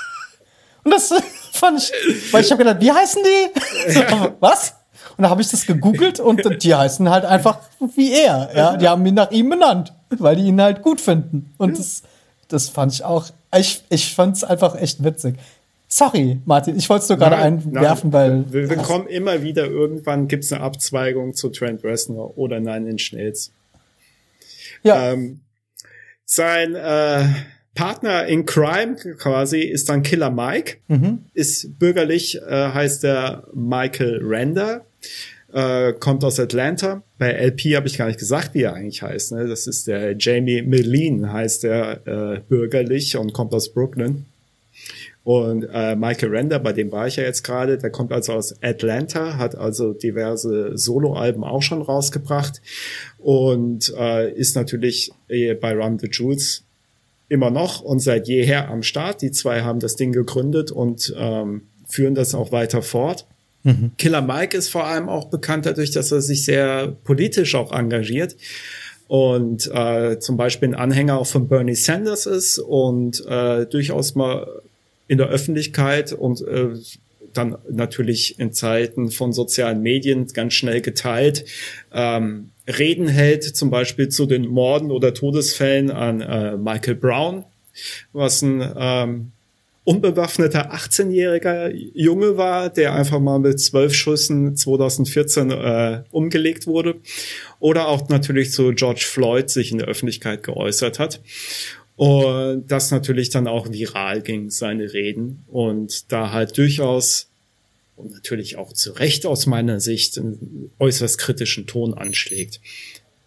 Und das fand ich, weil ich habe gedacht, wie heißen die? So, was? Und da habe ich das gegoogelt und die heißen halt einfach wie er. Ja, die haben ihn nach ihm benannt, weil die ihn halt gut finden. Und das, das fand ich auch, ich, ich fand es einfach echt witzig. Sorry, Martin, ich wollte es nur gerade einwerfen, weil. Wir, wir kommen immer wieder, irgendwann gibt es eine Abzweigung zu Trent Reznor oder Nine Inch Nails. Ja. Ähm, sein äh, Partner in Crime quasi ist dann Killer Mike. Mhm. Ist bürgerlich, äh, heißt er Michael Render. Äh, kommt aus Atlanta. Bei LP habe ich gar nicht gesagt, wie er eigentlich heißt. Ne? Das ist der Jamie Meline, heißt er äh, bürgerlich und kommt aus Brooklyn. Und äh, Michael Render, bei dem war ich ja jetzt gerade, der kommt also aus Atlanta, hat also diverse Soloalben auch schon rausgebracht und äh, ist natürlich äh, bei Run the Jewels immer noch und seit jeher am Start. Die zwei haben das Ding gegründet und ähm, führen das auch weiter fort. Mhm. Killer Mike ist vor allem auch bekannt dadurch, dass er sich sehr politisch auch engagiert und äh, zum Beispiel ein Anhänger auch von Bernie Sanders ist und äh, durchaus mal in der Öffentlichkeit und äh, dann natürlich in Zeiten von sozialen Medien ganz schnell geteilt, ähm, Reden hält, zum Beispiel zu den Morden oder Todesfällen an äh, Michael Brown, was ein ähm, unbewaffneter 18-jähriger Junge war, der einfach mal mit zwölf Schüssen 2014 äh, umgelegt wurde. Oder auch natürlich zu George Floyd sich in der Öffentlichkeit geäußert hat. Und das natürlich dann auch viral ging, seine Reden. Und da halt durchaus und natürlich auch zu Recht aus meiner Sicht einen äußerst kritischen Ton anschlägt.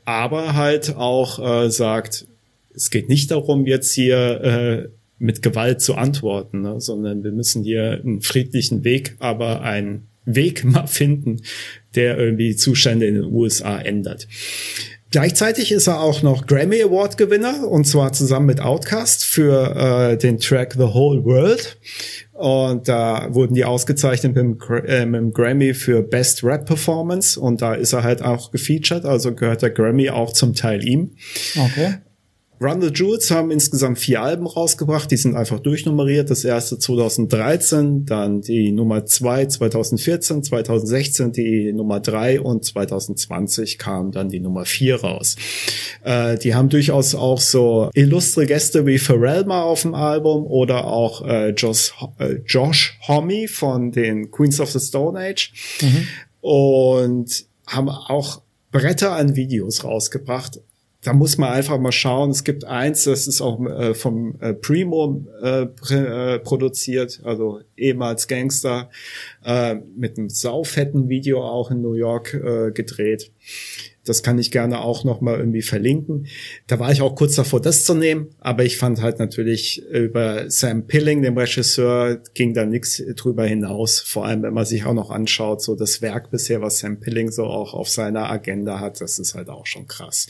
Aber halt auch äh, sagt, es geht nicht darum, jetzt hier äh, mit Gewalt zu antworten, ne, sondern wir müssen hier einen friedlichen Weg, aber einen Weg mal finden, der irgendwie Zustände in den USA ändert. Gleichzeitig ist er auch noch Grammy Award Gewinner und zwar zusammen mit Outkast für äh, den Track The Whole World. Und da wurden die ausgezeichnet mit dem, äh, mit dem Grammy für Best Rap Performance und da ist er halt auch gefeatured, also gehört der Grammy auch zum Teil ihm. Okay. Run the Jewels haben insgesamt vier Alben rausgebracht, die sind einfach durchnummeriert. Das erste 2013, dann die Nummer zwei 2014, 2016 die Nummer drei und 2020 kam dann die Nummer vier raus. Äh, die haben durchaus auch so illustre Gäste wie Pharrell mal auf dem Album oder auch äh, Josh, äh, Josh Homme von den Queens of the Stone Age mhm. und haben auch Bretter an Videos rausgebracht da muss man einfach mal schauen. Es gibt eins, das ist auch äh, vom äh, Primo äh, äh, produziert, also ehemals Gangster, äh, mit einem saufetten Video auch in New York äh, gedreht. Das kann ich gerne auch noch mal irgendwie verlinken. Da war ich auch kurz davor, das zu nehmen, aber ich fand halt natürlich über Sam Pilling, dem Regisseur, ging da nichts drüber hinaus. Vor allem, wenn man sich auch noch anschaut, so das Werk bisher, was Sam Pilling so auch auf seiner Agenda hat, das ist halt auch schon krass.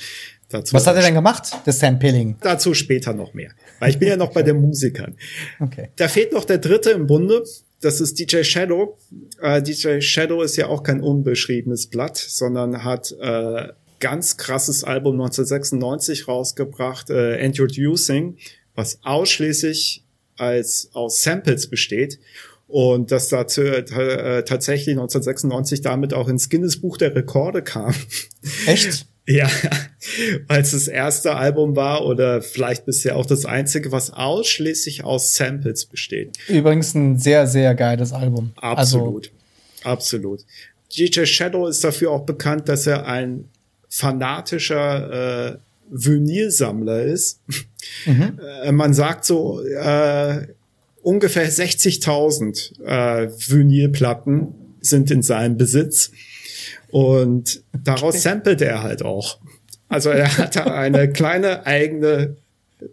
Dazu Was hat er denn gemacht, das Sampling? Dazu später noch mehr. Weil ich bin ja noch bei den Musikern. Okay. Da fehlt noch der dritte im Bunde. Das ist DJ Shadow. Äh, DJ Shadow ist ja auch kein unbeschriebenes Blatt, sondern hat äh, ganz krasses Album 1996 rausgebracht, äh, Introducing, was ausschließlich als aus Samples besteht und das dazu äh, tatsächlich 1996 damit auch ins Guinness Buch der Rekorde kam. Echt? Ja, weil es das erste Album war oder vielleicht bisher auch das einzige, was ausschließlich aus Samples besteht. Übrigens ein sehr, sehr geiles Album. Absolut. Also absolut. DJ Shadow ist dafür auch bekannt, dass er ein fanatischer äh, Vinylsammler ist. Mhm. Äh, man sagt so, äh, ungefähr 60.000 äh, Vinylplatten sind in seinem Besitz. Und daraus samplet er halt auch. Also er hatte eine kleine eigene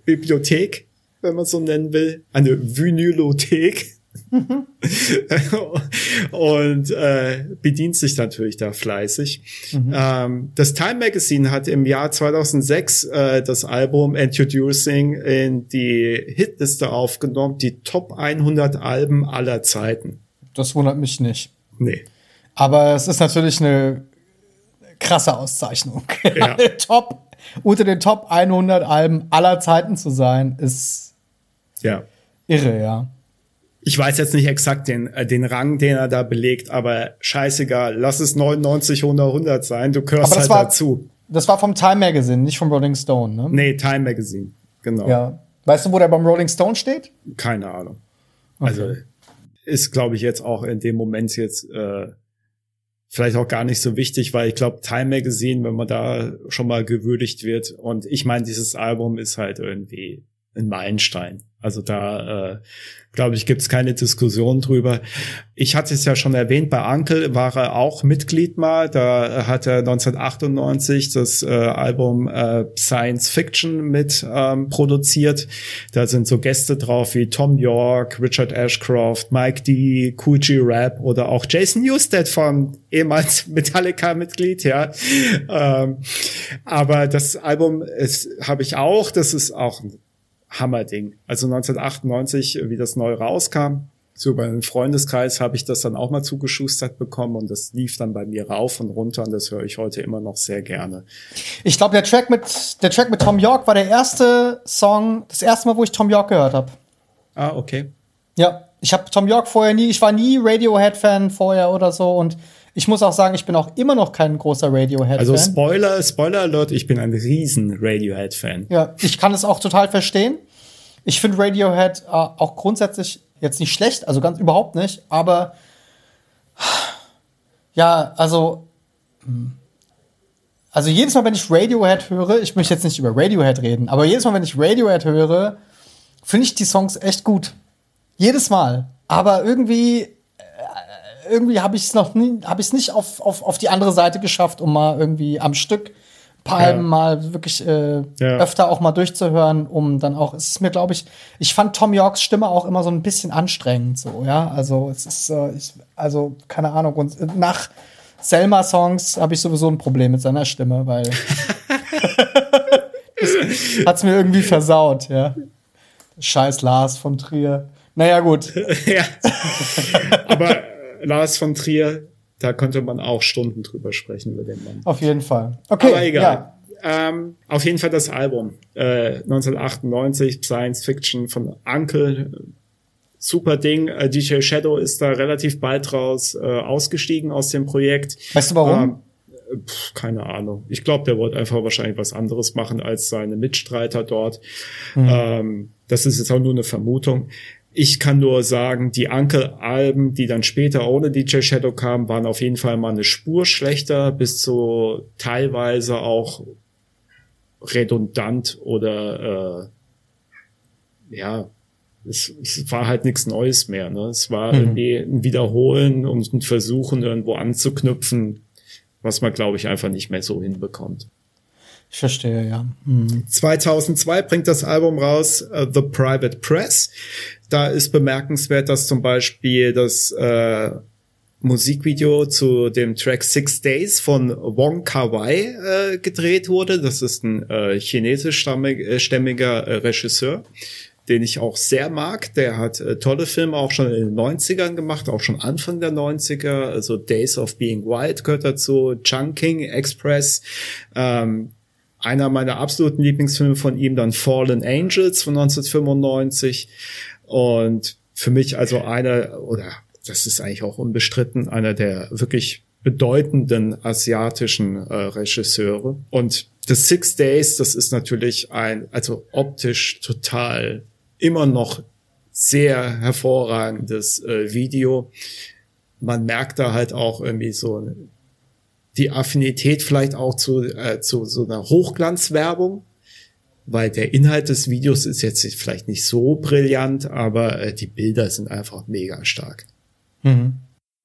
Bibliothek, wenn man so nennen will, eine Vinylothek. und äh, bedient sich natürlich da fleißig. Mhm. Ähm, das Time Magazine hat im Jahr 2006 äh, das Album Introducing in die Hitliste aufgenommen, die Top 100 Alben aller Zeiten. Das wundert mich nicht. Nee. Aber es ist natürlich eine krasse Auszeichnung. Ja. Top, unter den Top 100 Alben aller Zeiten zu sein, ist ja. irre, ja. Ich weiß jetzt nicht exakt den, äh, den Rang, den er da belegt, aber scheißegal. Lass es 99, 100, 100 sein. Du gehörst halt war, dazu. Das war vom Time Magazine, nicht vom Rolling Stone, ne? Nee, Time Magazine. Genau. Ja. Weißt du, wo der beim Rolling Stone steht? Keine Ahnung. Okay. Also ist, glaube ich, jetzt auch in dem Moment jetzt äh, vielleicht auch gar nicht so wichtig, weil ich glaube, Time Magazine, wenn man da schon mal gewürdigt wird und ich meine, dieses Album ist halt irgendwie ein Meilenstein. Also da, äh, glaube ich, gibt es keine Diskussion drüber. Ich hatte es ja schon erwähnt, bei Ankel war er auch Mitglied mal. Da hat er 1998 das äh, Album äh, Science Fiction mit ähm, produziert. Da sind so Gäste drauf wie Tom York, Richard Ashcroft, Mike D, Cool G Rap oder auch Jason Newsted von ehemals Metallica-Mitglied, ja. ähm, aber das Album habe ich auch. Das ist auch ein Hammerding. Also 1998, wie das neu rauskam, so über einen Freundeskreis habe ich das dann auch mal zugeschustert bekommen und das lief dann bei mir rauf und runter und das höre ich heute immer noch sehr gerne. Ich glaube, der Track mit der Track mit Tom York war der erste Song, das erste Mal, wo ich Tom York gehört habe. Ah, okay. Ja, ich habe Tom York vorher nie, ich war nie Radiohead-Fan vorher oder so und ich muss auch sagen, ich bin auch immer noch kein großer Radiohead-Fan. Also Spoiler, Spoiler Alert, ich bin ein riesen Radiohead-Fan. Ja, ich kann es auch total verstehen. Ich finde Radiohead äh, auch grundsätzlich jetzt nicht schlecht, also ganz überhaupt nicht, aber ja, also hm. also jedes Mal, wenn ich Radiohead höre, ich möchte jetzt nicht über Radiohead reden, aber jedes Mal, wenn ich Radiohead höre, finde ich die Songs echt gut. Jedes Mal. Aber irgendwie irgendwie habe ich es noch nie, habe ich es nicht auf, auf, auf die andere Seite geschafft, um mal irgendwie am Stück Palmen ja. mal wirklich äh, ja. öfter auch mal durchzuhören, um dann auch, es ist mir, glaube ich, ich fand Tom Yorks Stimme auch immer so ein bisschen anstrengend, so, ja. Also es ist, äh, ich, also, keine Ahnung. Und nach Selma-Songs habe ich sowieso ein Problem mit seiner Stimme, weil hat es mir irgendwie versaut, ja. Scheiß Lars von Trier. Naja, gut. ja. Aber Lars von Trier, da könnte man auch Stunden drüber sprechen über den Mann. Auf jeden Fall. Okay. Aber egal. Ja. Ähm, auf jeden Fall das Album. Äh, 1998, Science Fiction von Uncle. Super Ding. Äh, DJ Shadow ist da relativ bald raus äh, ausgestiegen aus dem Projekt. Weißt du warum? Ähm, pf, keine Ahnung. Ich glaube, der wollte einfach wahrscheinlich was anderes machen als seine Mitstreiter dort. Mhm. Ähm, das ist jetzt auch nur eine Vermutung. Ich kann nur sagen, die Ankel-Alben, die dann später ohne DJ Shadow kamen, waren auf jeden Fall mal eine Spur schlechter, bis zu teilweise auch redundant oder äh, ja, es, es war halt nichts Neues mehr. Ne? Es war mhm. irgendwie ein Wiederholen und ein Versuchen, irgendwo anzuknüpfen, was man, glaube ich, einfach nicht mehr so hinbekommt. Ich verstehe, ja. Mhm. 2002 bringt das Album raus, uh, The Private Press. Da ist bemerkenswert, dass zum Beispiel das äh, Musikvideo zu dem Track Six Days von Wong Kar Wai äh, gedreht wurde. Das ist ein äh, chinesischstämmiger äh, Regisseur, den ich auch sehr mag. Der hat äh, tolle Filme auch schon in den 90ern gemacht, auch schon Anfang der 90er. Also Days of Being Wild gehört dazu, Chunking Express. Ähm, einer meiner absoluten Lieblingsfilme von ihm, dann Fallen Angels von 1995. Und für mich also einer, oder das ist eigentlich auch unbestritten, einer der wirklich bedeutenden asiatischen äh, Regisseure. Und The Six Days, das ist natürlich ein, also optisch total immer noch sehr hervorragendes äh, Video. Man merkt da halt auch irgendwie so die Affinität vielleicht auch zu, äh, zu so einer Hochglanzwerbung, weil der Inhalt des Videos ist jetzt vielleicht nicht so brillant, aber äh, die Bilder sind einfach mega stark. Mhm.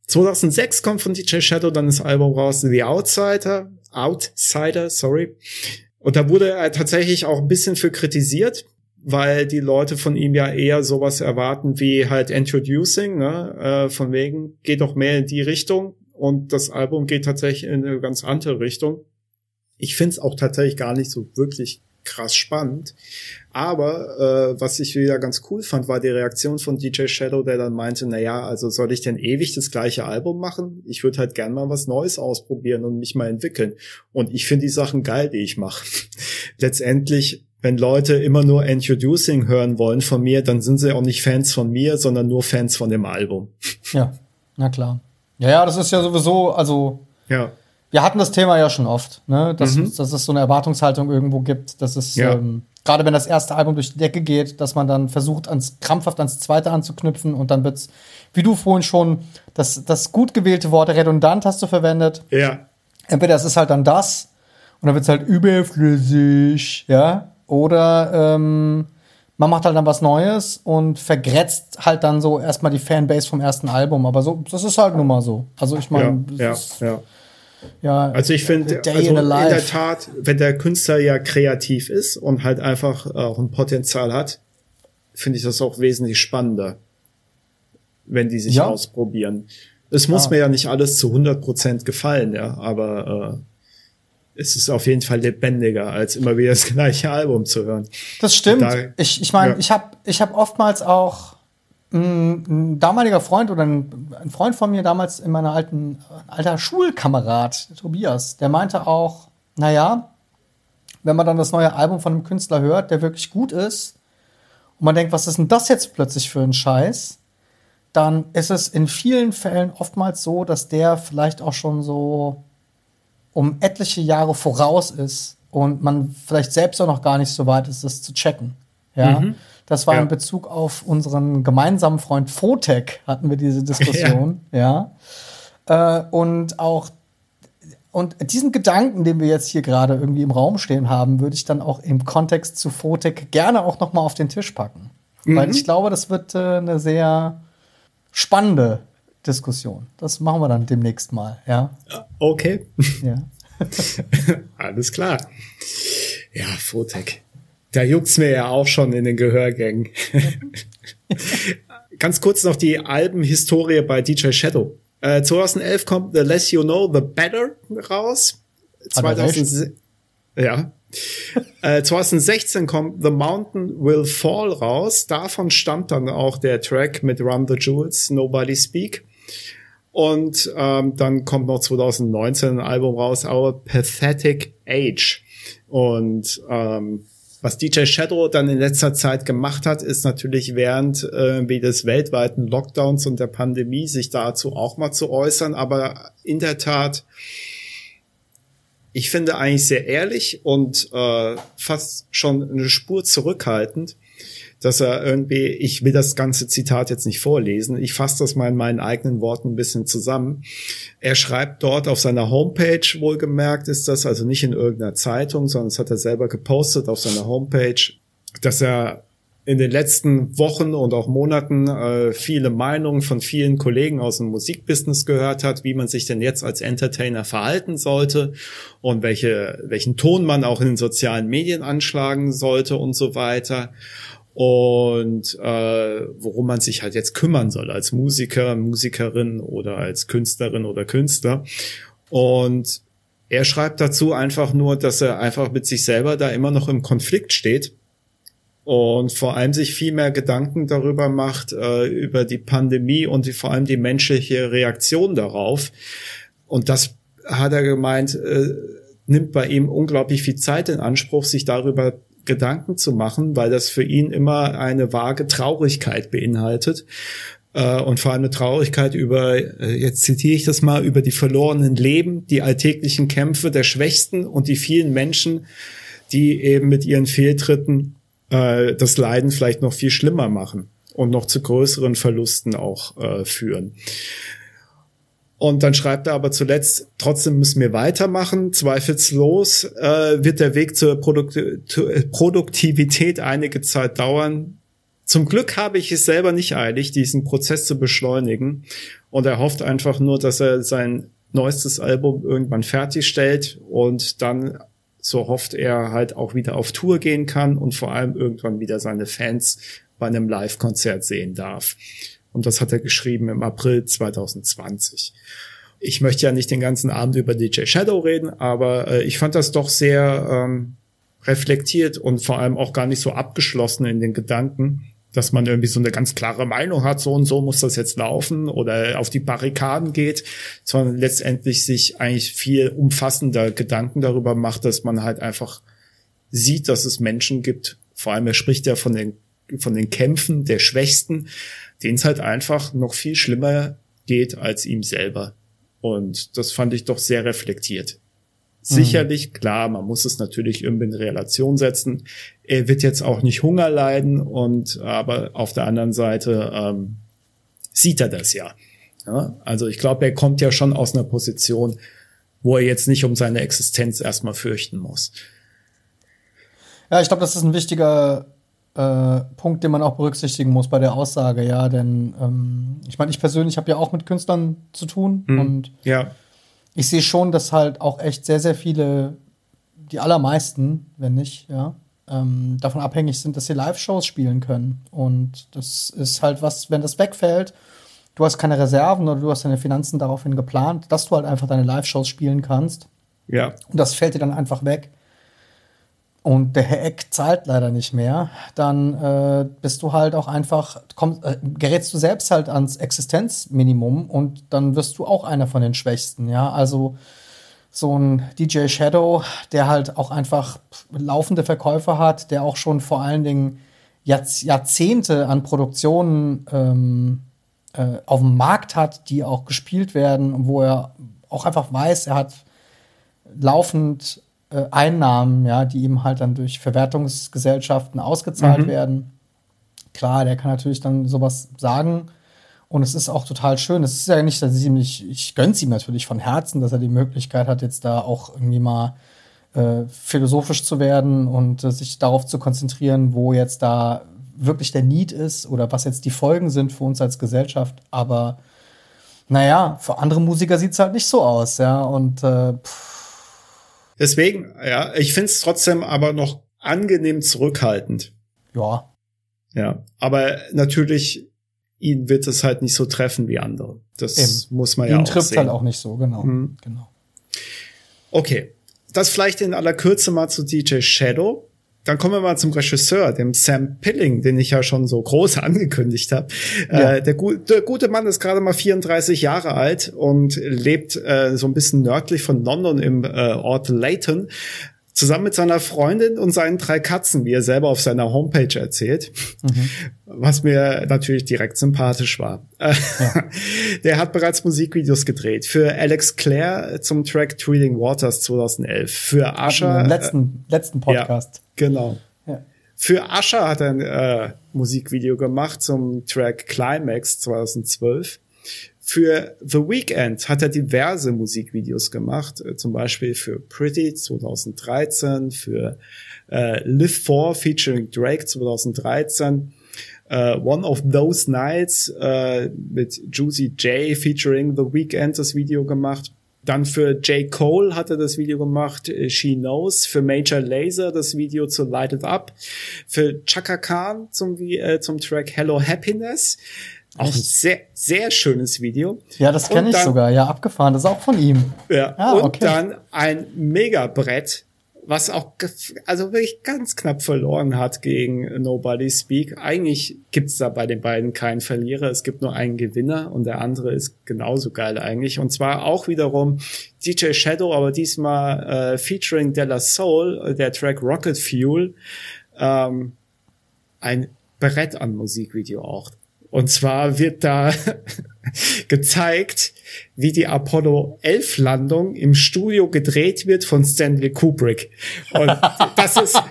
2006 kommt von DJ Shadow dann das Album raus, The Outsider, Outsider, sorry. Und da wurde er tatsächlich auch ein bisschen für kritisiert, weil die Leute von ihm ja eher sowas erwarten wie halt Introducing, ne? Äh, von wegen, geht doch mehr in die Richtung. Und das Album geht tatsächlich in eine ganz andere Richtung. Ich finde es auch tatsächlich gar nicht so wirklich krass spannend. Aber äh, was ich wieder ganz cool fand, war die Reaktion von DJ Shadow, der dann meinte, na ja, also soll ich denn ewig das gleiche Album machen? Ich würde halt gern mal was Neues ausprobieren und mich mal entwickeln. Und ich finde die Sachen geil, die ich mache. Letztendlich, wenn Leute immer nur Introducing hören wollen von mir, dann sind sie auch nicht Fans von mir, sondern nur Fans von dem Album. Ja, na klar. Ja, ja, das ist ja sowieso, also ja wir hatten das Thema ja schon oft, ne? dass, mhm. dass es so eine Erwartungshaltung irgendwo gibt, dass es ja. ähm, gerade wenn das erste Album durch die Decke geht, dass man dann versucht, ans, krampfhaft ans zweite anzuknüpfen und dann wird's, wie du vorhin schon, das, das gut gewählte Wort redundant hast du verwendet. Ja. Entweder es ist halt dann das und dann wird's halt überflüssig, ja, oder ähm, man macht halt dann was Neues und vergrätzt halt dann so erstmal die Fanbase vom ersten Album. Aber so, das ist halt nun mal so. Also ich meine, ja, ja, ja. ja, Also ich finde, also in in der Tat, wenn der Künstler ja kreativ ist und halt einfach auch ein Potenzial hat, finde ich das auch wesentlich spannender, wenn die sich Ja. ausprobieren. Es muss Ah. mir ja nicht alles zu 100% gefallen, ja, aber äh, es ist auf jeden Fall lebendiger, als immer wieder das gleiche Album zu hören. Das stimmt. Da- ich ich meine, ja. ich habe ich hab oftmals auch mh, ein damaliger Freund oder ein, ein Freund von mir damals in meiner alten, alter Schulkamerad, Tobias, der meinte auch, naja, wenn man dann das neue Album von einem Künstler hört, der wirklich gut ist, und man denkt, was ist denn das jetzt plötzlich für ein Scheiß, dann ist es in vielen Fällen oftmals so, dass der vielleicht auch schon so um etliche Jahre voraus ist und man vielleicht selbst auch noch gar nicht so weit ist, das zu checken. Ja, das war Ja. in Bezug auf unseren gemeinsamen Freund Fotek hatten wir diese Diskussion. ja, Äh, und auch und diesen Gedanken, den wir jetzt hier gerade irgendwie im Raum stehen haben, würde ich dann auch im Kontext zu Fotek gerne auch noch mal auf den Tisch packen, weil ich glaube, das wird äh, eine sehr spannende Diskussion. Das machen wir dann demnächst mal. Ja, Okay, ja. alles klar. Ja, Fotec. Da juckt's mir ja auch schon in den Gehörgängen. Ganz kurz noch die Albenhistorie bei DJ Shadow. Äh, 2011 kommt The Less You Know, The Better raus. Hat er 2000, ja. Äh, 2016 kommt The Mountain Will Fall raus. Davon stammt dann auch der Track mit Run the Jewels, Nobody Speak. Und ähm, dann kommt noch 2019 ein Album raus, Our Pathetic Age. Und ähm, was DJ Shadow dann in letzter Zeit gemacht hat, ist natürlich während äh, des weltweiten Lockdowns und der Pandemie sich dazu auch mal zu äußern. Aber in der Tat, ich finde eigentlich sehr ehrlich und äh, fast schon eine Spur zurückhaltend, dass er irgendwie, ich will das ganze Zitat jetzt nicht vorlesen, ich fasse das mal in meinen eigenen Worten ein bisschen zusammen. Er schreibt dort auf seiner Homepage, wohlgemerkt ist das, also nicht in irgendeiner Zeitung, sondern das hat er selber gepostet auf seiner Homepage, dass er in den letzten Wochen und auch Monaten äh, viele Meinungen von vielen Kollegen aus dem Musikbusiness gehört hat, wie man sich denn jetzt als Entertainer verhalten sollte und welche, welchen Ton man auch in den sozialen Medien anschlagen sollte und so weiter und äh, worum man sich halt jetzt kümmern soll als Musiker, Musikerin oder als Künstlerin oder Künstler. Und er schreibt dazu einfach nur, dass er einfach mit sich selber da immer noch im Konflikt steht und vor allem sich viel mehr Gedanken darüber macht, äh, über die Pandemie und die, vor allem die menschliche Reaktion darauf. Und das hat er gemeint, äh, nimmt bei ihm unglaublich viel Zeit in Anspruch, sich darüber Gedanken zu machen, weil das für ihn immer eine vage Traurigkeit beinhaltet. Äh, und vor allem eine Traurigkeit über, äh, jetzt zitiere ich das mal, über die verlorenen Leben, die alltäglichen Kämpfe der Schwächsten und die vielen Menschen, die eben mit ihren Fehltritten äh, das Leiden vielleicht noch viel schlimmer machen und noch zu größeren Verlusten auch äh, führen. Und dann schreibt er aber zuletzt, trotzdem müssen wir weitermachen. Zweifelslos äh, wird der Weg zur Produkt Produktivität einige Zeit dauern. Zum Glück habe ich es selber nicht eilig, diesen Prozess zu beschleunigen. Und er hofft einfach nur, dass er sein neuestes Album irgendwann fertigstellt und dann, so hofft er, halt auch wieder auf Tour gehen kann und vor allem irgendwann wieder seine Fans bei einem Live-Konzert sehen darf. Und das hat er geschrieben im April 2020. Ich möchte ja nicht den ganzen Abend über DJ Shadow reden, aber äh, ich fand das doch sehr ähm, reflektiert und vor allem auch gar nicht so abgeschlossen in den Gedanken, dass man irgendwie so eine ganz klare Meinung hat, so und so muss das jetzt laufen oder auf die Barrikaden geht, sondern letztendlich sich eigentlich viel umfassender Gedanken darüber macht, dass man halt einfach sieht, dass es Menschen gibt, vor allem er spricht ja von den, von den Kämpfen der Schwächsten, denen es halt einfach noch viel schlimmer geht als ihm selber. Und das fand ich doch sehr reflektiert. Sicherlich, klar, man muss es natürlich irgendwie in Relation setzen. Er wird jetzt auch nicht Hunger leiden und aber auf der anderen Seite ähm, sieht er das ja. ja also ich glaube, er kommt ja schon aus einer Position, wo er jetzt nicht um seine Existenz erstmal fürchten muss. Ja, ich glaube, das ist ein wichtiger äh, Punkt, den man auch berücksichtigen muss bei der Aussage, ja, denn ähm, ich meine, ich persönlich habe ja auch mit Künstlern zu tun Mhm. und Ja, ich sehe schon, dass halt auch echt sehr, sehr viele, die allermeisten, wenn nicht, ja, ähm, davon abhängig sind, dass sie Live-Shows spielen können. Und das ist halt was, wenn das wegfällt, du hast keine Reserven oder du hast deine Finanzen daraufhin geplant, dass du halt einfach deine Live-Shows spielen kannst. ja, Und das fällt dir dann einfach weg. Und der Herr Eck zahlt leider nicht mehr. Dann äh, bist du halt auch einfach, komm, äh, gerätst du selbst halt ans Existenzminimum und dann wirst du auch einer von den Schwächsten, ja. Also so ein DJ Shadow, der halt auch einfach laufende Verkäufe hat, der auch schon vor allen Dingen Jahrz Jahrzehnte an Produktionen ähm, äh, auf dem Markt hat, die auch gespielt werden, wo er auch einfach weiß, er hat laufend äh, Einnahmen, ja, die ihm halt dann durch Verwertungsgesellschaften ausgezahlt werden. Klar, der kann natürlich dann sowas sagen. Und es ist auch total schön. Es ist ja nicht, dass ich ihm nicht, ich gönn's ihm natürlich von Herzen, dass er die Möglichkeit hat, jetzt da auch irgendwie mal äh, philosophisch zu werden und äh, sich darauf zu konzentrieren, wo jetzt da wirklich der Need ist oder was jetzt die Folgen sind für uns als Gesellschaft. Aber naja, für andere Musiker sieht's halt nicht so aus, ja. Und äh, pff, deswegen, ja, ich finde es trotzdem aber noch angenehm zurückhaltend. ja, Ja, aber natürlich ihn wird es halt nicht so treffen wie andere. Das Eben. muss man ja ihn auch trifft sehen. halt auch nicht so, genau. Mhm. genau. Okay, das vielleicht in aller Kürze mal zu DJ Shadow. Dann kommen wir mal zum Regisseur, dem Sam Pilling, den ich ja schon so groß angekündigt habe. Ja. Äh, der, der gute Mann ist gerade mal 34 Jahre alt und lebt äh, so ein bisschen nördlich von London im äh, Ort Leighton. Zusammen mit seiner Freundin und seinen drei Katzen, wie er selber auf seiner Homepage erzählt. Was mir natürlich direkt sympathisch war. Äh, Der hat bereits Musikvideos gedreht. Für Alex Clare zum Track Treating Waters 2011. Für Asher. Im letzten, letzten Podcast. Ja, genau. Ja. Für Asher hat er ein äh, Musikvideo gemacht zum Track Climax 2012. Für The Weeknd hat er diverse Musikvideos gemacht, äh, zum Beispiel für Pretty 2013, für äh, Live 4 featuring Drake 2013, äh, One of Those Nights äh, mit Juicy J featuring The Weeknd das Video gemacht. Dann für J. Cole hat er das Video gemacht, She Knows. Für Major Laser das Video zu Light It Up. Für Chaka Khan zum, äh, zum Track Hello Happiness. Auch ein sehr, sehr schönes Video. Ja, das kenne ich dann- sogar. Ja, abgefahren. Das ist auch von ihm. Ja. Ah, und okay. dann ein Megabrett, was auch also wirklich ganz knapp verloren hat gegen Nobody Speak. Eigentlich gibt's da bei den beiden keinen Verlierer. Es gibt nur einen Gewinner und der andere ist genauso geil eigentlich. Und zwar auch wiederum DJ Shadow, aber diesmal äh, featuring Della Soul, äh, der Track Rocket Fuel. Ähm, ein Brett an Musikvideo auch. Und zwar wird da gezeigt, wie die Apollo 11 Landung im Studio gedreht wird von Stanley Kubrick. Und das ist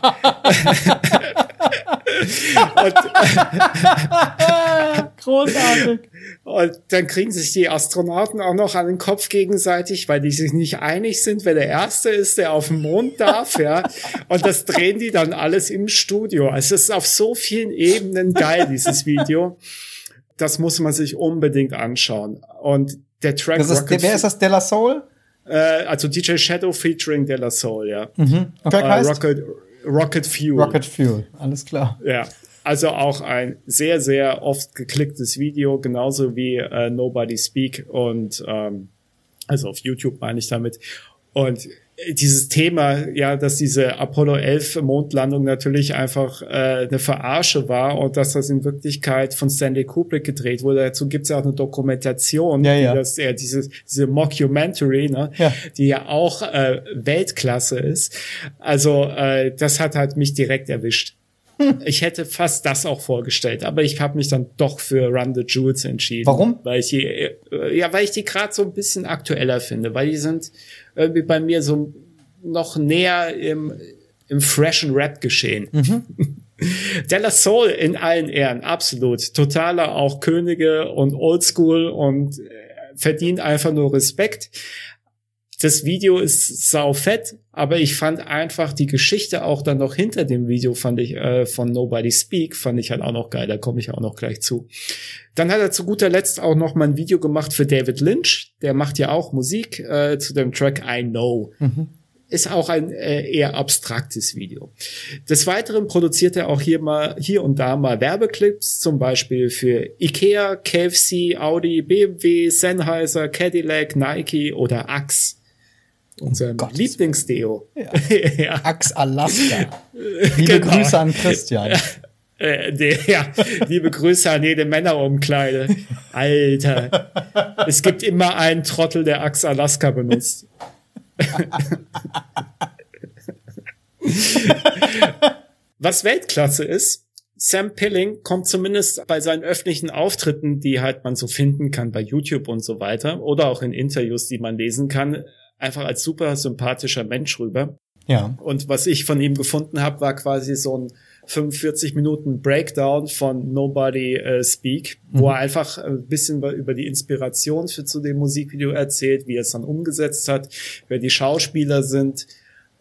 und, Großartig. und dann kriegen sich die Astronauten auch noch an den Kopf gegenseitig, weil die sich nicht einig sind, wer der Erste ist, der auf den Mond darf, ja. Und das drehen die dann alles im Studio. Es ist auf so vielen Ebenen geil, dieses Video. Das muss man sich unbedingt anschauen. Und der Track Das ist, wer ist das? Della Soul? Äh, also DJ Shadow featuring De La Soul, ja. Und wer Äh, heißt? Rocket, Rocket Fuel. Rocket Fuel. Alles klar. Ja. Also auch ein sehr, sehr oft geklicktes Video, genauso wie äh, Nobody Speak und ähm, also auf YouTube meine ich damit. Und dieses Thema, ja, dass diese Apollo 11 Mondlandung natürlich einfach äh, eine Verarsche war und dass das in Wirklichkeit von Stanley Kubrick gedreht wurde. Dazu gibt's ja auch eine Dokumentation, Ja, ja. die das ja dieses diese Mockumentary, ne, Ja. die ja auch äh, Weltklasse ist. Also äh, das hat halt mich direkt erwischt. Ich hätte fast das auch vorgestellt, aber ich habe mich dann doch für Run the Jewels entschieden. Warum? Weil ich die, äh, ja, weil ich die gerade so ein bisschen aktueller finde, weil die sind irgendwie bei mir so noch näher im, im freshen Rap geschehen. Mhm. Della Soul in allen Ehren, absolut. Totaler auch Könige und Oldschool und äh, verdient einfach nur Respekt. Das Video ist sau fett, aber ich fand einfach die Geschichte auch dann noch hinter dem Video fand ich äh, von Nobody Speak fand ich halt auch noch geil. Da komme ich auch noch gleich zu. Dann hat er zu guter Letzt auch noch mal ein Video gemacht für David Lynch. Der macht ja auch Musik äh, zu dem Track I Know. Mhm ist auch ein äh, eher abstraktes Video. Des Weiteren produziert er auch hier mal hier und da mal Werbeclips, zum Beispiel für Ikea, KFC, Audi, BMW, Sennheiser, Cadillac, Nike oder Axe. Unser oh Lieblingsdeo. Ja. ja. Axe Alaska. Liebe genau. Grüße an Christian. Ja. Äh, der, ja, liebe Grüße an jede Männerumkleide. Alter. Es gibt immer einen Trottel, der Axe Alaska benutzt. Was Weltklasse ist, Sam Pilling kommt zumindest bei seinen öffentlichen Auftritten, die halt man so finden kann bei YouTube und so weiter oder auch in Interviews, die man lesen kann, einfach als super sympathischer Mensch rüber. Ja. Und was ich von ihm gefunden habe, war quasi so ein 45 Minuten Breakdown von Nobody uh, Speak, mhm. wo er einfach ein bisschen über die Inspiration für zu dem Musikvideo erzählt, wie er es dann umgesetzt hat, wer die Schauspieler sind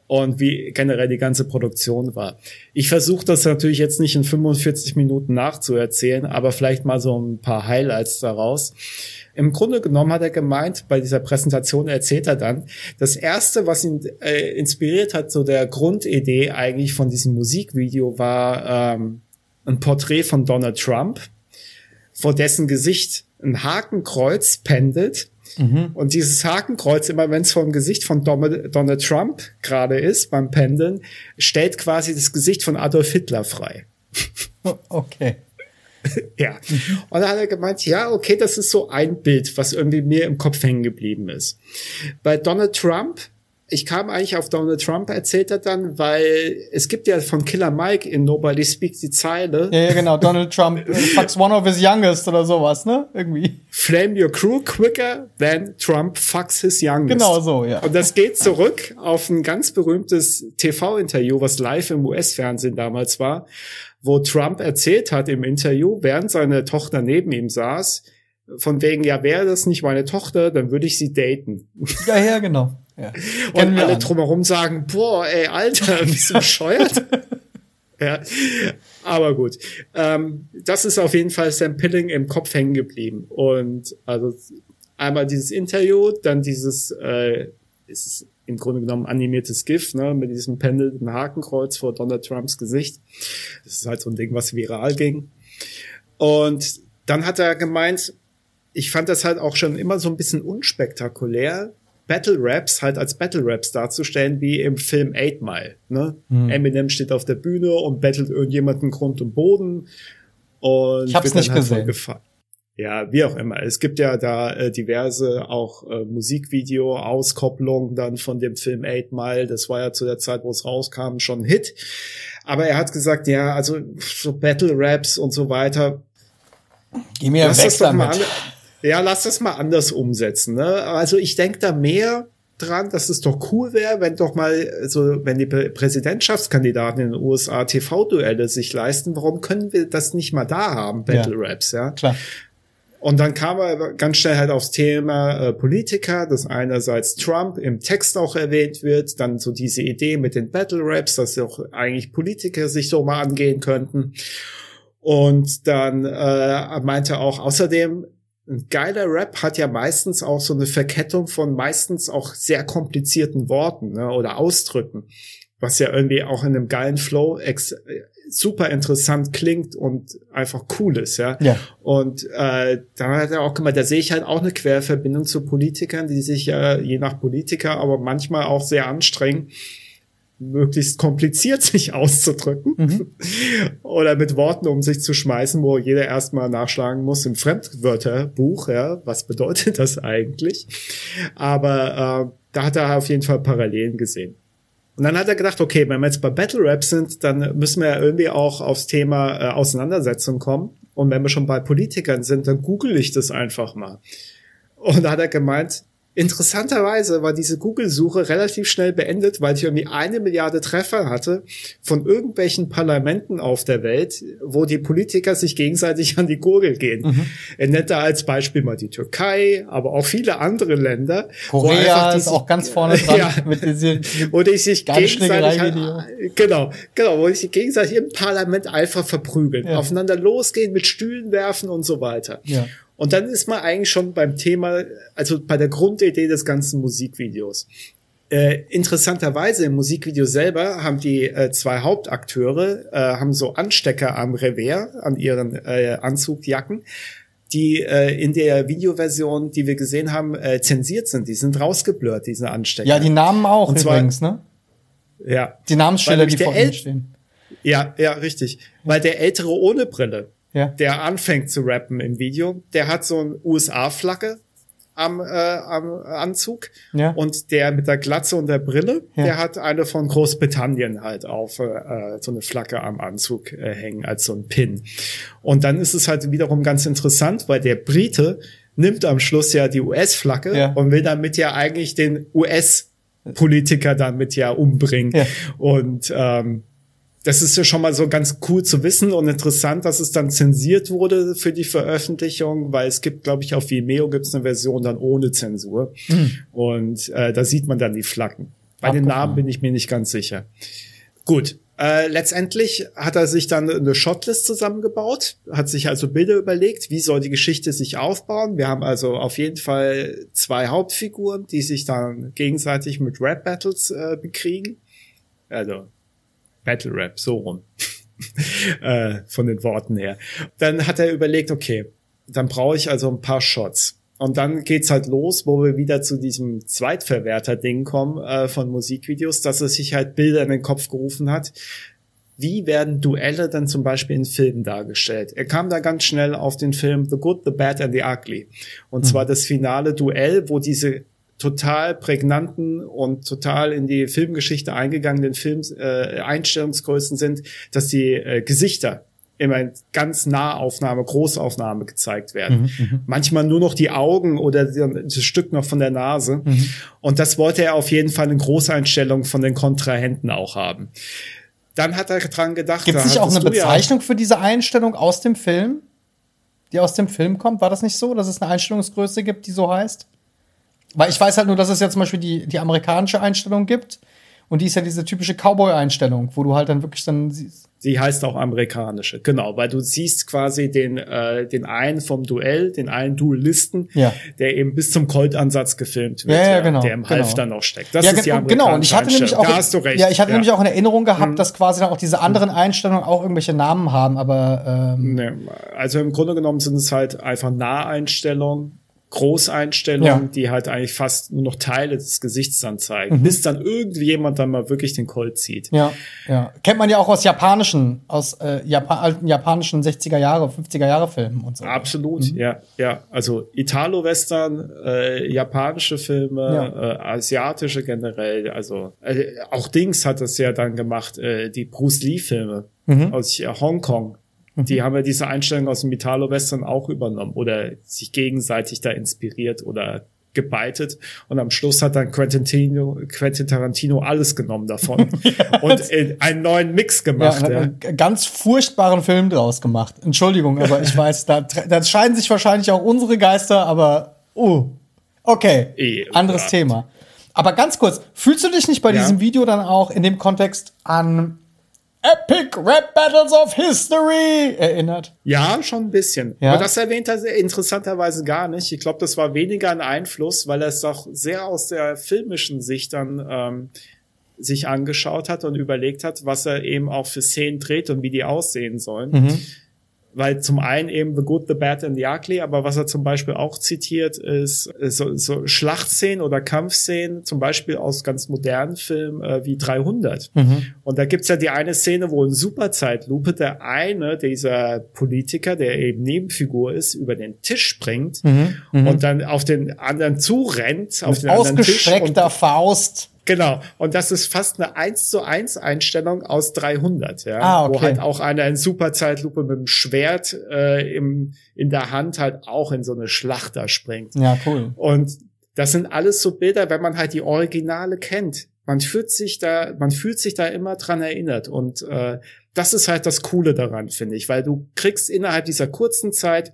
und wie generell die ganze Produktion war. Ich versuche das natürlich jetzt nicht in 45 Minuten nachzuerzählen, aber vielleicht mal so ein paar Highlights daraus. Im Grunde genommen hat er gemeint, bei dieser Präsentation erzählt er dann, das erste, was ihn äh, inspiriert hat, so der Grundidee eigentlich von diesem Musikvideo war ähm, ein Porträt von Donald Trump, vor dessen Gesicht ein Hakenkreuz pendelt. Mhm. Und dieses Hakenkreuz, immer wenn es vor dem Gesicht von Donald Trump gerade ist, beim Pendeln, stellt quasi das Gesicht von Adolf Hitler frei. Okay. ja. Und dann hat er gemeint, ja, okay, das ist so ein Bild, was irgendwie mir im Kopf hängen geblieben ist. Bei Donald Trump, ich kam eigentlich auf Donald Trump, erzählt er dann, weil es gibt ja von Killer Mike in Nobody Speaks die Zeile. Ja, ja genau, Donald Trump fucks one of his youngest oder sowas, ne? Irgendwie. Flame your crew quicker than Trump fucks his youngest. Genau so, ja. Und das geht zurück auf ein ganz berühmtes TV-Interview, was live im US-Fernsehen damals war, wo Trump erzählt hat im Interview, während seine Tochter neben ihm saß, von wegen, ja, wäre das nicht meine Tochter, dann würde ich sie daten. Ja, ja, genau. Ja. Und alle an. drumherum sagen, boah, ey, Alter, bist du bescheuert? ja, aber gut. Ähm, das ist auf jeden Fall Sam Pilling im Kopf hängen geblieben. Und also einmal dieses Interview, dann dieses, äh, ist im Grunde genommen animiertes GIF, ne, mit diesem pendelnden Hakenkreuz vor Donald Trumps Gesicht. Das ist halt so ein Ding, was viral ging. Und dann hat er gemeint, ich fand das halt auch schon immer so ein bisschen unspektakulär, Battle Raps halt als Battle Raps darzustellen, wie im Film Eight Mile. Ne? Hm. Eminem steht auf der Bühne und battelt irgendjemanden Grund und Boden. Und ich hab's nicht halt gesehen. Ja, wie auch immer. Es gibt ja da äh, diverse auch äh, Musikvideo-Auskopplungen dann von dem Film Eight Mile. Das war ja zu der Zeit, wo es rauskam, schon ein Hit. Aber er hat gesagt, ja, also so Battle Raps und so weiter. Geh mir lass weg damit. An, ja, lass das mal anders umsetzen. Ne? Also ich denke da mehr dran, dass es doch cool wäre, wenn doch mal so, wenn die Präsidentschaftskandidaten in den USA TV-Duelle sich leisten, warum können wir das nicht mal da haben, Battle Raps, ja? Klar. Und dann kam er ganz schnell halt aufs Thema äh, Politiker, dass einerseits Trump im Text auch erwähnt wird, dann so diese Idee mit den Battle Raps, dass auch eigentlich Politiker sich so mal angehen könnten. Und dann äh, meinte er auch außerdem, ein geiler Rap hat ja meistens auch so eine Verkettung von meistens auch sehr komplizierten Worten ne, oder Ausdrücken, was ja irgendwie auch in einem geilen Flow super interessant klingt und einfach cool ist, ja. ja. Und äh, da hat er auch gemeint, da sehe ich halt auch eine Querverbindung zu Politikern, die sich ja je nach Politiker, aber manchmal auch sehr anstrengen, möglichst kompliziert sich auszudrücken mhm. oder mit Worten um sich zu schmeißen, wo jeder erstmal nachschlagen muss im Fremdwörterbuch, ja, was bedeutet das eigentlich? Aber äh, da hat er auf jeden Fall Parallelen gesehen. Und dann hat er gedacht, okay, wenn wir jetzt bei Battle Rap sind, dann müssen wir ja irgendwie auch aufs Thema äh, Auseinandersetzung kommen. Und wenn wir schon bei Politikern sind, dann google ich das einfach mal. Und da hat er gemeint, Interessanterweise war diese Google-Suche relativ schnell beendet, weil ich irgendwie eine Milliarde Treffer hatte von irgendwelchen Parlamenten auf der Welt, wo die Politiker sich gegenseitig an die Gurgel gehen. Mhm. Er nennt da als Beispiel mal die Türkei, aber auch viele andere Länder. Korea ist auch ganz vorne dran Ja. mit diesem wo die sich gegenseitig genau, genau, wo die sich gegenseitig im Parlament einfach verprügeln, Ja. aufeinander losgehen, mit Stühlen werfen und so weiter. Ja. Und dann ist man eigentlich schon beim Thema, also bei der Grundidee des ganzen Musikvideos. Äh, interessanterweise im Musikvideo selber haben die äh, zwei Hauptakteure äh, haben so Anstecker am Revers an ihren äh, Anzugjacken, die äh, in der Videoversion, die wir gesehen haben, äh, zensiert sind. Die sind rausgeblurrt, diese Anstecker. Ja, die Namen auch Und zwar- übrigens, ne? ja, Die Namensschilder, die vor ihnen stehen. ja, ja, richtig. Weil der Ältere ohne Brille, Ja. der anfängt zu rappen im Video, der hat so ein USA-Flagge am, äh, am Anzug Ja. und der mit der Glatze und der Brille, Ja. der hat eine von Großbritannien halt auf äh, so eine Flagge am Anzug äh, hängen als so ein Pin. Und dann ist es halt wiederum ganz interessant, weil der Brite nimmt am Schluss ja die US-Flagge Ja. und will damit ja eigentlich den US-Politiker damit ja umbringen. Ja. Und ähm, das ist ja schon mal so ganz cool zu wissen und interessant, dass es dann zensiert wurde für die Veröffentlichung, weil es gibt, glaube ich, auf Vimeo gibt es eine Version dann ohne Zensur. Und äh, da sieht man dann die Flaggen. Bei den Abgefahren. Namen bin ich mir nicht ganz sicher. Gut. Äh, letztendlich hat er sich dann eine Shotlist zusammengebaut, hat sich also Bilder überlegt, wie soll die Geschichte sich aufbauen. Wir haben also auf jeden Fall zwei Hauptfiguren, die sich dann gegenseitig mit Rap-Battles äh, bekriegen. Also Battle Rap, so rum. äh, von den Worten her. Dann hat er überlegt, okay, dann brauche ich also ein paar Shots. Und dann geht's halt los, wo wir wieder zu diesem Zweitverwerter-Ding kommen äh, von Musikvideos, dass er sich halt Bilder in den Kopf gerufen hat. Wie werden Duelle dann zum Beispiel in Filmen dargestellt? Er kam da ganz schnell auf den Film The Good, The Bad and the Ugly. Und zwar das finale Duell, wo diese total prägnanten und total in die Filmgeschichte eingegangenen Film, äh, Einstellungsgrößen sind, dass die äh, Gesichter immer in ganz Nahaufnahme, Großaufnahme gezeigt werden. Manchmal nur noch die Augen oder das Stück noch von der Nase. Und das wollte er auf jeden Fall in Großeinstellung von den Kontrahenten auch haben. Dann hat er dran gedacht. Gibt es nicht auch eine du ja- Bezeichnung für diese Einstellung aus dem Film? Die aus dem Film kommt? War das nicht so, dass es eine Einstellungsgröße gibt, die so heißt? Weil ich weiß halt nur, dass es ja zum Beispiel die, die amerikanische Einstellung gibt. Und die ist ja diese typische Cowboy-Einstellung, wo du halt dann wirklich dann siehst. Die heißt auch amerikanische, genau, weil du siehst quasi den, äh, den einen vom Duell, den einen Duellisten, Ja. der eben bis zum Koltansatz gefilmt wird, Ja, ja, genau, der im genau. Halfter noch steckt. Das ja, ist die ge- genau. Und ich hatte nämlich auch, Da hast du recht. ja, ich hatte nämlich auch in Erinnerung gehabt, Mhm. dass quasi dann auch diese anderen Einstellungen auch irgendwelche Namen haben, aber ähm, Nee, also im Grunde genommen sind es halt einfach Naheinstellungen, Großeinstellungen, Ja. die halt eigentlich fast nur noch Teile des Gesichts dann Mhm. zeigen, bis dann irgendjemand dann mal wirklich den Colt zieht. ja, ja. Kennt man ja auch aus japanischen, aus äh, Japa alten japanischen 60er Jahre, 50er Jahre Filmen und so. Absolut, Mhm. ja, ja. Also Italo-Western, äh, japanische Filme, Ja. äh, asiatische generell. Also äh, auch Dings hat das ja dann gemacht, äh, die Bruce Lee-Filme Mhm. aus Hongkong. Die haben ja diese Einstellung aus dem Italo-Western auch übernommen oder sich gegenseitig da inspiriert oder gebeitet. Und am Schluss hat dann Quentin, Tino, Quentin Tarantino alles genommen davon und äh, einen neuen Mix Ja, gemacht. und hat Ja, einen ganz furchtbaren Film draus gemacht. Entschuldigung, aber ich weiß, da, da scheiden sich wahrscheinlich auch unsere Geister, aber uh, okay, Eh, anderes ja. Thema. Aber ganz kurz, fühlst du dich nicht bei Ja. diesem Video dann auch in dem Kontext an Epic Rap Battles of History erinnert? Ja, schon ein bisschen. Ja? Aber das erwähnt er interessanterweise gar nicht. Ich glaube, das war weniger ein Einfluss, weil er es doch sehr aus der filmischen Sicht dann ähm, sich angeschaut hat und überlegt hat, was er eben auch für Szenen dreht und wie die aussehen sollen. Mhm. Weil zum einen eben The Good, The Bad and the Ugly, aber was er zum Beispiel auch zitiert, ist äh, so, so Schlachtszenen oder Kampfszenen, zum Beispiel aus ganz modernen Filmen äh, wie 300. Mhm. Und da gibt's ja die eine Szene, wo in Superzeitlupe der eine dieser Politiker, der eben Nebenfigur ist, über den Tisch springt Mhm. und dann auf den anderen zurennt, auf den anderen Tisch. Und, Ausgestreckter Faust. Genau. Und das ist fast eine 1 zu 1 Einstellung aus 300, ja. Ah, okay. Wo halt auch einer in Superzeitlupe mit dem Schwert äh, im, in der Hand halt auch in so eine Schlacht da springt. Ja, cool. Und das sind alles so Bilder, wenn man halt die Originale kennt. Man fühlt sich da, man fühlt sich da immer dran erinnert und äh, das ist halt das Coole daran, finde ich, weil du kriegst innerhalb dieser kurzen Zeit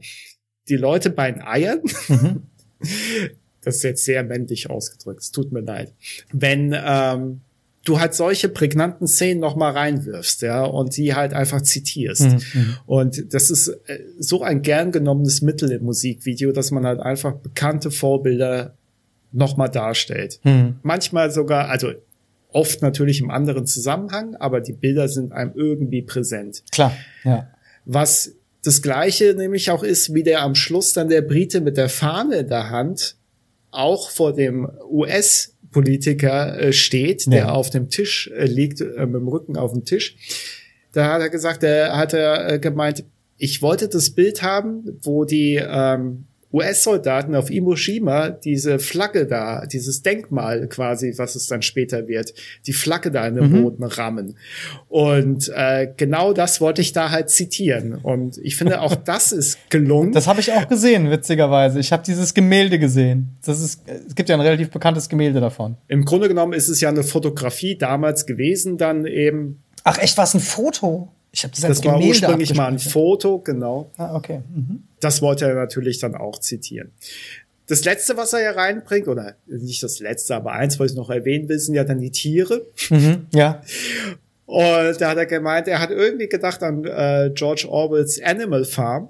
die Leute bei den Eiern. Mhm. Das ist jetzt sehr männlich ausgedrückt. Es tut mir leid. Wenn ähm, du halt solche prägnanten Szenen noch mal reinwirfst, ja, und die halt einfach zitierst. Mhm. Und das ist äh, so ein gern genommenes Mittel im Musikvideo, dass man halt einfach bekannte Vorbilder noch mal darstellt. Mhm. Manchmal sogar, also oft natürlich im anderen Zusammenhang, aber die Bilder sind einem irgendwie präsent. Klar, ja. Was das gleiche nämlich auch ist, wie der am Schluss dann der Brite mit der Fahne in der Hand auch vor dem US-Politiker äh, steht, der Ja. auf dem Tisch äh, liegt, äh, mit dem Rücken auf dem Tisch. Da hat er gesagt, er hat er äh, gemeint, ich wollte das Bild haben, wo die ähm, US-Soldaten auf Iwo Jima diese Flagge da, dieses Denkmal quasi, was es dann später wird, die Flagge da in den Mhm. Boden rammen. Und äh, genau das wollte ich da halt zitieren. Und ich finde, auch das ist gelungen. Das habe ich auch gesehen, witzigerweise. Ich habe dieses Gemälde gesehen. Das ist, es gibt ja ein relativ bekanntes Gemälde davon. Im Grunde genommen ist es ja eine Fotografie damals gewesen, dann eben. Ach echt, war es ein Foto? Ich habe das als Das war Gemälde ursprünglich mal ein. Foto, genau. Ah, okay. Mhm. Das wollte er natürlich dann auch zitieren. Das letzte, was er ja reinbringt, oder nicht das letzte, aber eins, was ich noch erwähnen will, sind ja dann die Tiere. Mhm. Ja. Und da hat er gemeint, er hat irgendwie gedacht an äh, George Orwells Animal Farm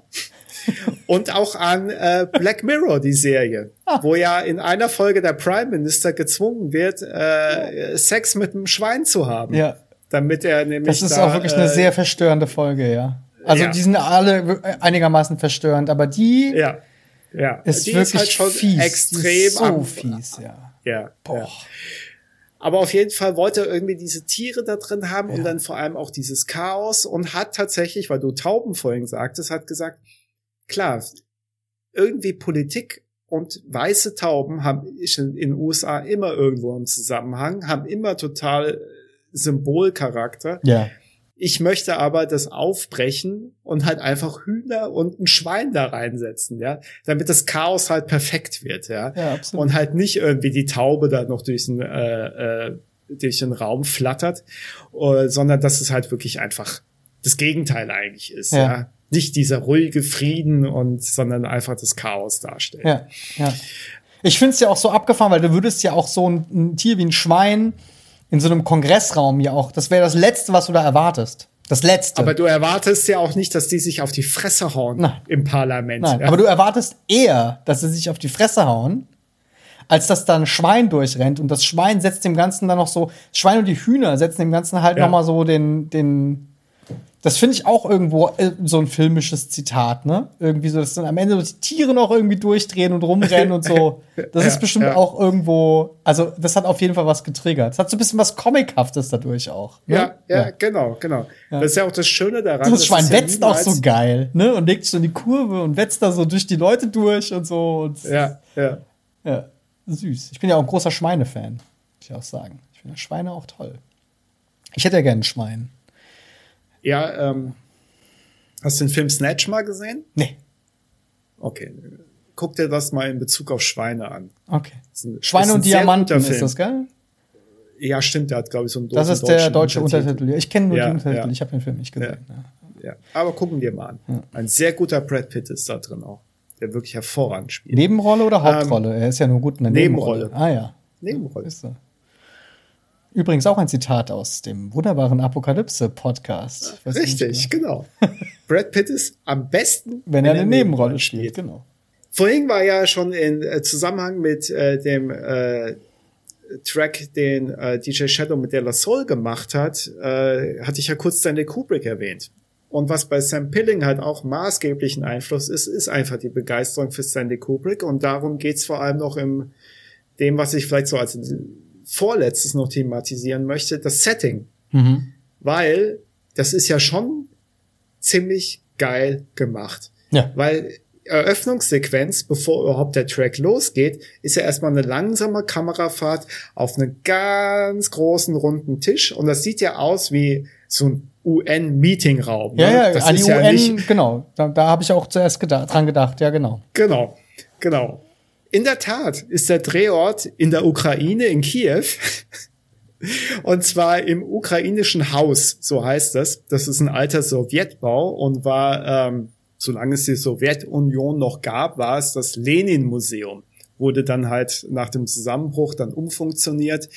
und auch an äh, Black Mirror, die Serie, wo ja in einer Folge der Prime Minister gezwungen wird, äh, Sex mit einem Schwein zu haben. Ja. Damit er nämlich. Das ist da, auch wirklich eine äh, sehr verstörende Folge, ja. Also ja. die sind alle einigermaßen verstörend, aber die Ja. Ja. ist die wirklich ist halt schon fies. extrem die ist so fies, ja. Ja, Boah. ja. Aber auf jeden Fall wollte er irgendwie diese Tiere da drin haben und dann vor allem auch dieses Chaos und hat tatsächlich, weil du Tauben vorhin sagtest, hat gesagt, klar, irgendwie Politik und weiße Tauben haben in den USA immer irgendwo einen Zusammenhang, haben immer total Symbolcharakter. Ja. Ich möchte aber das aufbrechen und halt einfach Hühner und ein Schwein da reinsetzen, ja, damit das Chaos halt perfekt wird, ja. Ja, absolut. Und halt nicht irgendwie die Taube da noch durch den, äh, äh, durch den Raum flattert, äh, sondern dass es halt wirklich einfach das Gegenteil eigentlich ist, Ja. ja. Nicht dieser ruhige Frieden und, sondern einfach das Chaos darstellt. Ja, ja. Ich finde es ja auch so abgefahren, weil du würdest ja auch so ein, ein Tier wie ein Schwein in so einem Kongressraum ja auch, das wäre das Letzte, was du da erwartest. Das Letzte. Aber du erwartest ja auch nicht, dass die sich auf die Fresse hauen Nein. im Parlament. Nein, ja. aber du erwartest eher, dass sie sich auf die Fresse hauen, als dass da ein Schwein durchrennt und das Schwein setzt dem Ganzen dann noch so, Schwein und die Hühner setzen dem Ganzen halt Ja. noch mal so den, den, das finde ich auch irgendwo äh, so ein filmisches Zitat, ne? Irgendwie so, dass dann am Ende die Tiere noch irgendwie durchdrehen und rumrennen und so. Das Ja, ist bestimmt ja. auch irgendwo, also das hat auf jeden Fall was getriggert. Es hat so ein bisschen was Comichaftes dadurch auch. Ne? Ja, ja, genau, genau. Das ist ja auch das Schöne daran. Das Schwein wetzt auch so geil, ne? Und legt so in die Kurve und wetzt da so durch die Leute durch und so. Und Ja, ja. ja, süß. Ich bin ja auch ein großer Schweinefan, muss ich auch sagen. Ich finde Schweine auch toll. Ich hätte ja gerne ein Schwein. Ja, ähm, hast du den Film Snatch mal gesehen? Nee. Okay. Guck dir das mal in Bezug auf Schweine an. Okay. ein- Schweine und Diamanten ist das, gell? Ja, stimmt, der hat, glaube ich, so einen Das ist der deutsche Untertitel. Ich kenne nur Ja, den Untertitel. ja. Ich habe den Film nicht gesehen. Ja. Ja, aber gucken wir mal an. Ein sehr guter Brad Pitt ist da drin auch, der wirklich hervorragend spielt. Nebenrolle oder Hauptrolle? er ist ja nur gut in der Nebenrolle. Nebenrolle. Ah ja. Nebenrolle. Ist er. Übrigens auch ein Zitat aus dem wunderbaren Apokalypse-Podcast. Richtig, genau. genau. Brad Pitt ist am besten, Wenn er eine Nebenrolle spielt, genau. Vorhin war ja schon in äh, Zusammenhang mit äh, dem äh, Track, den äh, DJ Shadow mit der La Soul gemacht hat, äh, hatte ich ja kurz Stanley Kubrick erwähnt. Und was bei Sam Pilling halt auch maßgeblichen Einfluss ist, ist einfach die Begeisterung für Stanley Kubrick. Und darum geht's vor allem noch im dem, was ich vielleicht so als vorletztes noch thematisieren möchte, das Setting. Mhm. Weil das ist ja schon ziemlich geil gemacht. Ja. Weil Eröffnungssequenz, bevor überhaupt der Track losgeht, ist ja erstmal eine langsame Kamerafahrt auf einen ganz großen runden Tisch und das sieht ja aus wie so ein UN-Meetingraum. Ja, ne? ja, das an die ist ja UN, nicht, genau. Da, da habe ich auch zuerst gedacht, dran gedacht, ja, genau. genau, genau. In der Tat ist der Drehort in der Ukraine, in Kiew. Und zwar im ukrainischen Haus, so heißt das. Das ist ein alter Sowjetbau und war, ähm, solange es die Sowjetunion noch gab, war es das Lenin-Museum wurde dann halt nach dem Zusammenbruch dann umfunktioniert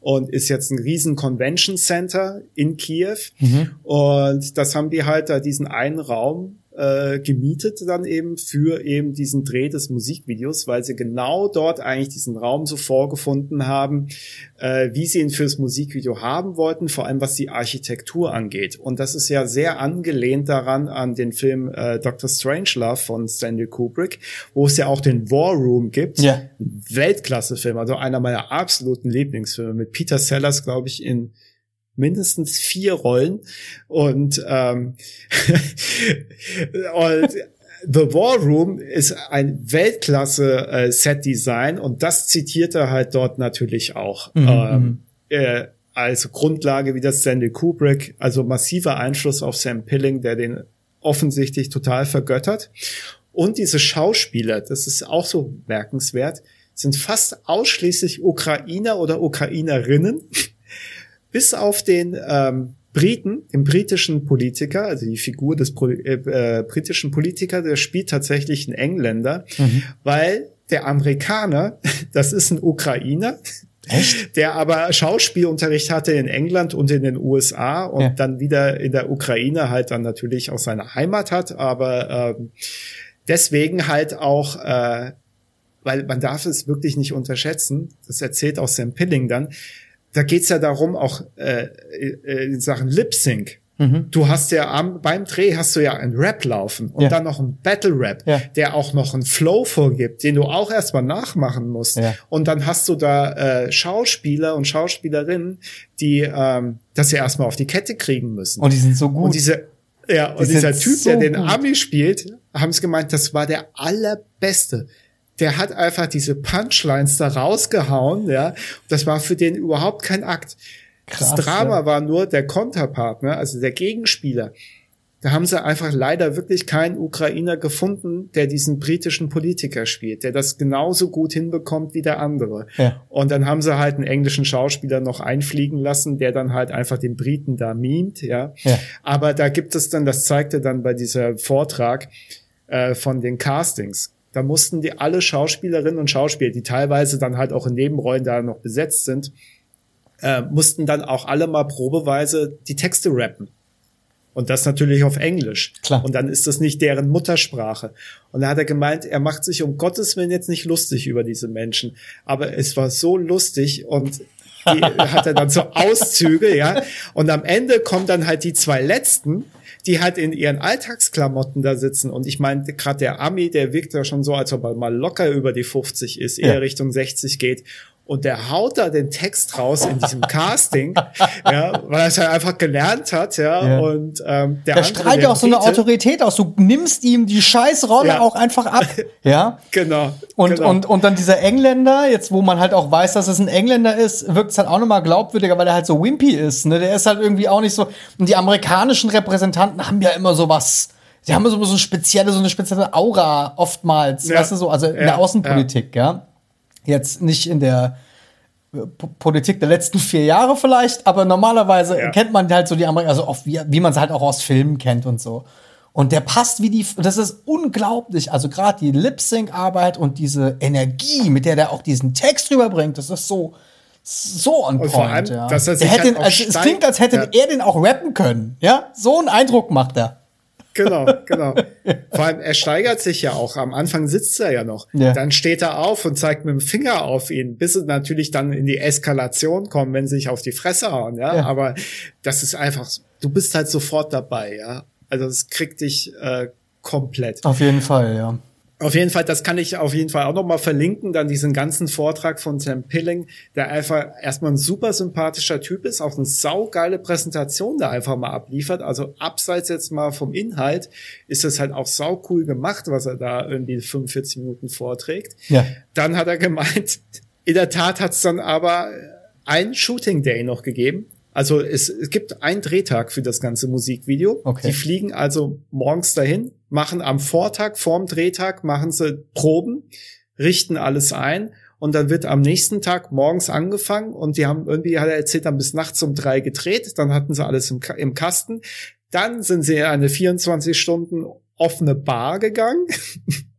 und ist jetzt ein riesen Convention Center in Kiew. Mhm. Und das haben die halt da diesen einen Raum äh, gemietet dann eben für eben diesen Dreh des Musikvideos, weil sie genau dort eigentlich diesen Raum so vorgefunden haben, äh, wie sie ihn fürs Musikvideo haben wollten, vor allem was die Architektur angeht. Und das ist ja sehr angelehnt daran an den Film äh, Dr. Strangelove von Stanley Kubrick, wo es ja auch den War Room gibt. Ja. Weltklasse-Film, also einer meiner absoluten Lieblingsfilme mit Peter Sellers, glaube ich, in mindestens vier Rollen und ähm, und The War Room ist ein Weltklasse äh, Set Design und das zitiert er halt dort natürlich auch. Mhm. Ähm, mhm. äh, als Grundlage wie das Stanley Kubrick, also massiver Einfluss auf Sam Pilling, der den offensichtlich total vergöttert. Und diese Schauspieler, das ist auch so merkenswert, sind fast ausschließlich Ukrainer oder Ukrainerinnen bis auf den ähm, Briten, den britischen Politiker, also die Figur des äh, äh, britischen Politiker, der spielt tatsächlich einen Engländer, mhm. weil der Amerikaner, das ist ein Ukrainer, Echt? der aber Schauspielunterricht hatte in England und in den USA und ja. dann wieder in der Ukraine halt dann natürlich auch seine Heimat hat, aber ähm, deswegen halt auch äh, weil man darf es wirklich nicht unterschätzen, das erzählt auch Sam Pilling dann, da geht's ja darum, auch äh, äh, in Sachen Lip Sync. Mhm. Du hast ja am, beim Dreh hast du ja ein Rap laufen und ja. dann noch ein Battle Rap, ja. der auch noch einen Flow vorgibt, den du auch erstmal nachmachen musst. Ja. Und dann hast du da äh, Schauspieler und Schauspielerinnen, die ähm, das ja erstmal auf die Kette kriegen müssen. Und die sind so gut. Und diese ja, und die dieser Typ, so der den Ami spielt, haben es gemeint, das war der allerbeste der hat einfach diese Punchlines da rausgehauen, ja. Das war für den überhaupt kein Akt. Krass, das Drama ja. war nur der Konterpartner, also der Gegenspieler. Da haben sie einfach leider wirklich keinen Ukrainer gefunden, der diesen britischen Politiker spielt, der das genauso gut hinbekommt wie der andere. Ja. Und dann haben sie halt einen englischen Schauspieler noch einfliegen lassen, der dann halt einfach den Briten da mimt, ja. ja. Aber da gibt es dann, das zeigte dann bei dieser Vortrag äh, von den Castings da mussten die alle Schauspielerinnen und Schauspieler, die teilweise dann halt auch in Nebenrollen da noch besetzt sind, äh, mussten dann auch alle mal probeweise die Texte rappen. Und das natürlich auf Englisch. Klar. Und dann ist das nicht deren Muttersprache. Und da hat er gemeint, er macht sich um Gottes Willen jetzt nicht lustig über diese Menschen. Aber es war so lustig und die hat er dann so Auszüge, ja. Und am Ende kommen dann halt die zwei letzten, die halt in ihren Alltagsklamotten da sitzen. Und ich meine, gerade der Ami, der wirkt ja schon so, als ob er mal locker über die 50 ist, eher ja. Richtung 60 geht und der haut da den Text raus in diesem Casting, ja, weil er es halt einfach gelernt hat, ja, ja. und ähm, der, der strahlt ja auch so eine Autorität aus. Du nimmst ihm die Scheißrolle ja. auch einfach ab, ja. genau. Und genau. und und dann dieser Engländer, jetzt wo man halt auch weiß, dass es ein Engländer ist, wirkt es halt auch nochmal glaubwürdiger, weil er halt so wimpy ist. Ne, der ist halt irgendwie auch nicht so. Und die amerikanischen Repräsentanten haben ja immer so was. Sie haben so, so eine spezielle, so eine spezielle Aura oftmals, weißt du so, also in der Außenpolitik, ja. Jetzt nicht in der äh, Politik der letzten vier Jahre vielleicht, aber normalerweise ja. kennt man halt so die Amerikaner, also oft wie, wie man es halt auch aus Filmen kennt und so. Und der passt wie die, das ist unglaublich. Also gerade die Lip-Sync-Arbeit und diese Energie, mit der der auch diesen Text rüberbringt, das ist so, so on point. Allem, ja. er sich der halt also, es klingt, als hätte ja. er den auch rappen können. Ja, so einen Eindruck macht er. Genau, genau. Vor allem, er steigert sich ja auch. Am Anfang sitzt er ja noch. Ja. Dann steht er auf und zeigt mit dem Finger auf ihn, bis es natürlich dann in die Eskalation kommt, wenn sie sich auf die Fresse hauen, ja. ja. Aber das ist einfach, du bist halt sofort dabei, ja. Also es kriegt dich äh, komplett. Auf jeden Fall, ja. Auf jeden Fall, das kann ich auf jeden Fall auch nochmal verlinken, dann diesen ganzen Vortrag von Sam Pilling, der einfach erstmal ein super sympathischer Typ ist, auch eine saugeile Präsentation da einfach mal abliefert. Also abseits jetzt mal vom Inhalt ist es halt auch saucool gemacht, was er da irgendwie 45 Minuten vorträgt. Ja. Dann hat er gemeint, in der Tat hat es dann aber ein Shooting Day noch gegeben. Also es, es gibt einen Drehtag für das ganze Musikvideo. Okay. Die fliegen also morgens dahin, machen am Vortag, vorm Drehtag, machen sie Proben, richten alles ein und dann wird am nächsten Tag morgens angefangen und die haben irgendwie, hat er erzählt, dann bis nachts um drei gedreht, dann hatten sie alles im, im Kasten. Dann sind sie in eine 24 Stunden offene Bar gegangen.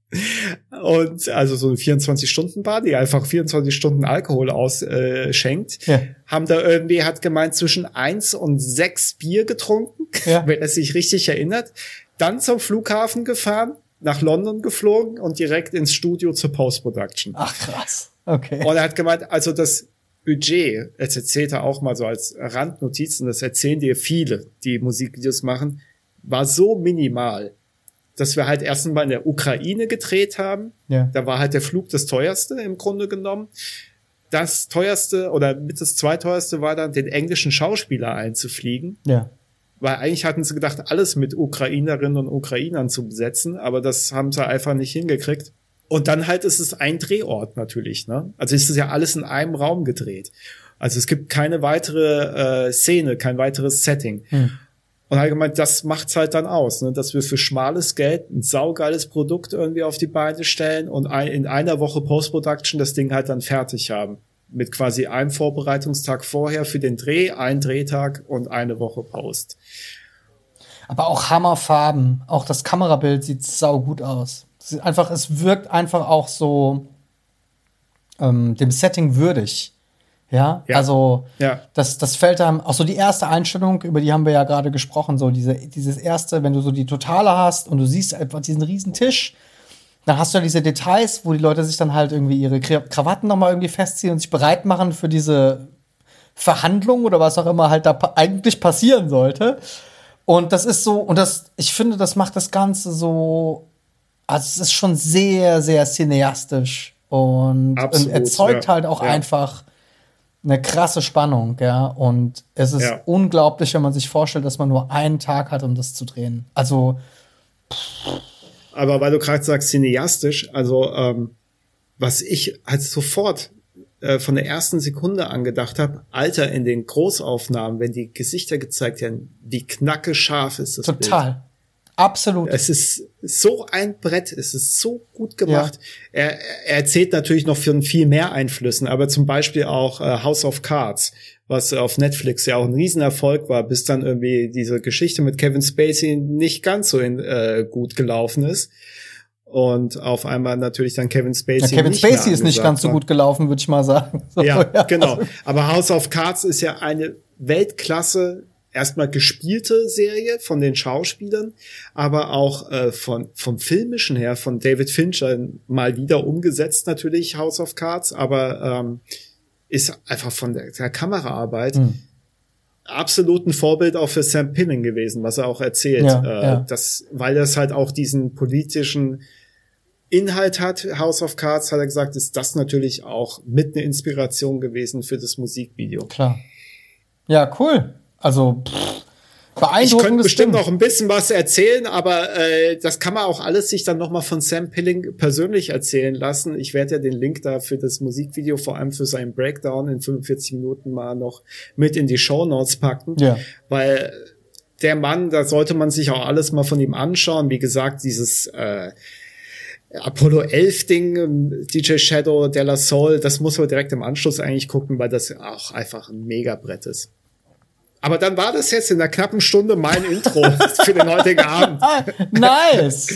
Und also so eine 24-Stunden-Bar, die einfach 24 Stunden Alkohol ausschenkt, ja. haben da irgendwie, hat gemeint, zwischen eins und sechs Bier getrunken, ja. wenn er sich richtig erinnert. Dann zum Flughafen gefahren, nach London geflogen und direkt ins Studio zur Post-Production. Ach krass. Okay. Und er hat gemeint, also das Budget, jetzt erzählt er auch mal so als Randnotizen, das erzählen dir viele, die Musikvideos machen, war so minimal dass wir halt erst mal in der Ukraine gedreht haben. Ja. Da war halt der Flug das teuerste im Grunde genommen. Das teuerste oder mit das zweiteuerste war dann, den englischen Schauspieler einzufliegen. Ja. Weil eigentlich hatten sie gedacht, alles mit Ukrainerinnen und Ukrainern zu besetzen, aber das haben sie einfach nicht hingekriegt. Und dann halt ist es ein Drehort natürlich, ne? Also ist es ja alles in einem Raum gedreht. Also es gibt keine weitere äh, Szene, kein weiteres Setting. Hm. Und allgemein, das macht's halt dann aus, ne? dass wir für schmales Geld ein saugeiles Produkt irgendwie auf die Beine stellen und ein, in einer Woche Post-Production das Ding halt dann fertig haben. Mit quasi einem Vorbereitungstag vorher für den Dreh, ein Drehtag und eine Woche Post. Aber auch Hammerfarben, auch das Kamerabild sieht sau gut aus. Es einfach, es wirkt einfach auch so ähm, dem Setting würdig. Ja, ja. also ja. Das, das fällt dann, auch so die erste Einstellung, über die haben wir ja gerade gesprochen, so diese, dieses erste, wenn du so die Totale hast und du siehst einfach diesen riesen Tisch, dann hast du ja diese Details, wo die Leute sich dann halt irgendwie ihre Krawatten nochmal irgendwie festziehen und sich bereit machen für diese Verhandlung oder was auch immer halt da eigentlich passieren sollte. Und das ist so, und das, ich finde, das macht das Ganze so, also es ist schon sehr, sehr cineastisch und, Absolut, und erzeugt ja. halt auch ja. einfach eine krasse Spannung, ja. Und es ist ja. unglaublich, wenn man sich vorstellt, dass man nur einen Tag hat, um das zu drehen. Also. Aber weil du gerade sagst, cineastisch, also ähm, was ich halt sofort äh, von der ersten Sekunde angedacht habe, Alter, in den Großaufnahmen, wenn die Gesichter gezeigt werden, wie knacke scharf ist das Total. Bild. Absolut. Es ist so ein Brett, es ist so gut gemacht. Ja. Er, er erzählt natürlich noch von viel mehr Einflüssen, aber zum Beispiel auch äh, House of Cards, was auf Netflix ja auch ein Riesenerfolg war, bis dann irgendwie diese Geschichte mit Kevin Spacey nicht ganz so in, äh, gut gelaufen ist. Und auf einmal natürlich dann Kevin Spacey. Ja, Kevin Spacey ist nicht ganz so gut gelaufen, würde ich mal sagen. So, ja, ja, genau. Aber House of Cards ist ja eine Weltklasse erstmal gespielte Serie von den Schauspielern, aber auch äh, von vom filmischen her von David Fincher mal wieder umgesetzt natürlich House of Cards, aber ähm, ist einfach von der, der Kameraarbeit mhm. absolut ein Vorbild auch für Sam Pinning gewesen, was er auch erzählt, ja, äh, ja. dass weil das halt auch diesen politischen Inhalt hat, House of Cards, hat er gesagt, ist das natürlich auch mit eine Inspiration gewesen für das Musikvideo. Klar. Ja, cool. Also pff, ich könnte bestimmt Ding. noch ein bisschen was erzählen, aber äh, das kann man auch alles sich dann nochmal von Sam Pilling persönlich erzählen lassen. Ich werde ja den Link da für das Musikvideo, vor allem für seinen Breakdown in 45 Minuten mal noch mit in die Show Notes packen. Ja. Weil der Mann, da sollte man sich auch alles mal von ihm anschauen. Wie gesagt, dieses äh, Apollo 11 Ding, DJ Shadow, Della Soul, das muss man direkt im Anschluss eigentlich gucken, weil das auch einfach ein Megabrett ist. Aber dann war das jetzt in einer knappen Stunde mein Intro für den heutigen Abend. nice.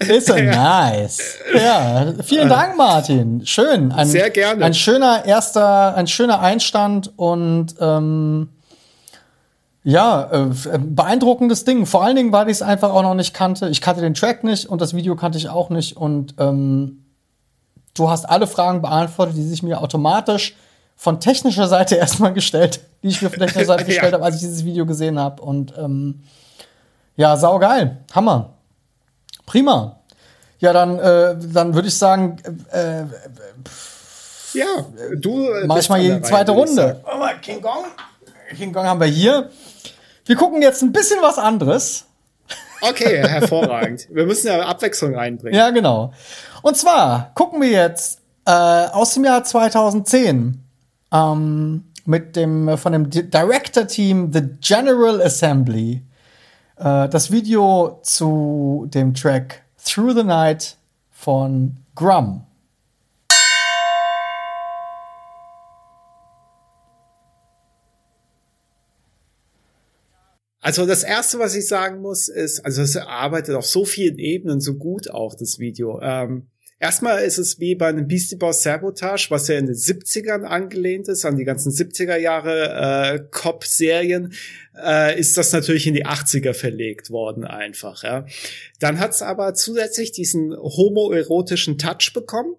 Ist ja nice. Ja, vielen Dank, Martin. Schön. Ein, Sehr gerne. Ein schöner erster, ein schöner Einstand und ähm, ja, äh, beeindruckendes Ding. Vor allen Dingen, weil ich es einfach auch noch nicht kannte. Ich kannte den Track nicht und das Video kannte ich auch nicht. Und ähm, du hast alle Fragen beantwortet, die sich mir automatisch von technischer Seite erstmal gestellt, die ich mir von technischer Seite gestellt ja. habe, als ich dieses Video gesehen habe. Und ähm, ja, saugeil. Hammer. Prima. Ja, dann, äh, dann würde ich sagen, äh, äh, ja, du äh, mach ich mal die zweite Reihe, Runde. Oh, King Kong. King Kong haben wir hier. Wir gucken jetzt ein bisschen was anderes. Okay, hervorragend. wir müssen ja Abwechslung reinbringen. Ja, genau. Und zwar gucken wir jetzt äh, aus dem Jahr 2010 ähm, mit dem, äh, von dem Director-Team The General Assembly. Äh, das Video zu dem Track Through the Night von Grum. Also das erste, was ich sagen muss, ist, also es arbeitet auf so vielen Ebenen so gut auch das Video. Ähm, Erstmal ist es wie bei einem Beastie Boys Sabotage, was ja in den 70ern angelehnt ist, an die ganzen 70er Jahre äh, Cop-Serien, äh, ist das natürlich in die 80er verlegt worden einfach. Ja. Dann hat's aber zusätzlich diesen homoerotischen Touch bekommen,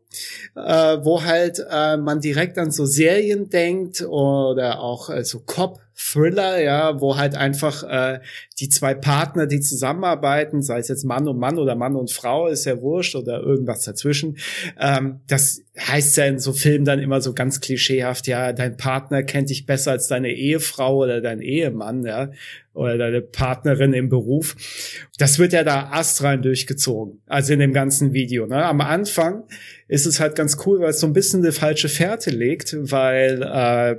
äh, wo halt äh, man direkt an so Serien denkt oder auch äh, so Cop Thriller, ja, wo halt einfach äh, die zwei Partner, die zusammenarbeiten, sei es jetzt Mann und Mann oder Mann und Frau, ist ja wurscht oder irgendwas dazwischen. Ähm, das heißt ja in so Filmen dann immer so ganz klischeehaft, ja, dein Partner kennt dich besser als deine Ehefrau oder dein Ehemann, ja, oder deine Partnerin im Beruf. Das wird ja da astrein durchgezogen, also in dem ganzen Video. Ne? Am Anfang ist es halt ganz cool, weil es so ein bisschen eine falsche Fährte legt, weil äh,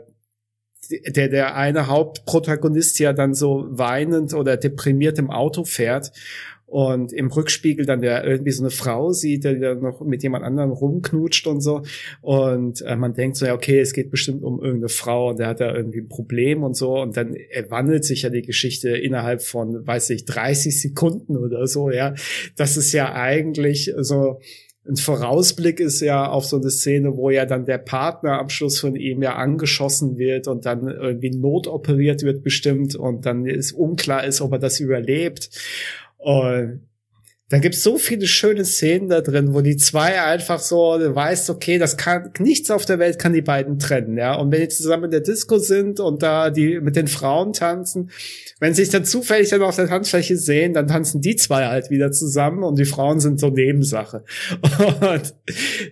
der, der eine Hauptprotagonist ja dann so weinend oder deprimiert im Auto fährt und im Rückspiegel dann der irgendwie so eine Frau sieht, der dann noch mit jemand anderem rumknutscht und so. Und äh, man denkt so ja okay es geht bestimmt um irgendeine Frau und der hat da irgendwie ein Problem und so. Und dann wandelt sich ja die Geschichte innerhalb von weiß ich 30 Sekunden oder so ja. Das ist ja eigentlich so ein Vorausblick ist ja auf so eine Szene, wo ja dann der Partner am Schluss von ihm ja angeschossen wird und dann irgendwie notoperiert wird bestimmt und dann ist unklar ist, ob er das überlebt. Und da gibt's so viele schöne Szenen da drin, wo die zwei einfach so, du weißt, okay, das kann, nichts auf der Welt kann die beiden trennen, ja. Und wenn die zusammen in der Disco sind und da die mit den Frauen tanzen, wenn sie sich dann zufällig dann auf der Tanzfläche sehen, dann tanzen die zwei halt wieder zusammen und die Frauen sind so Nebensache. Und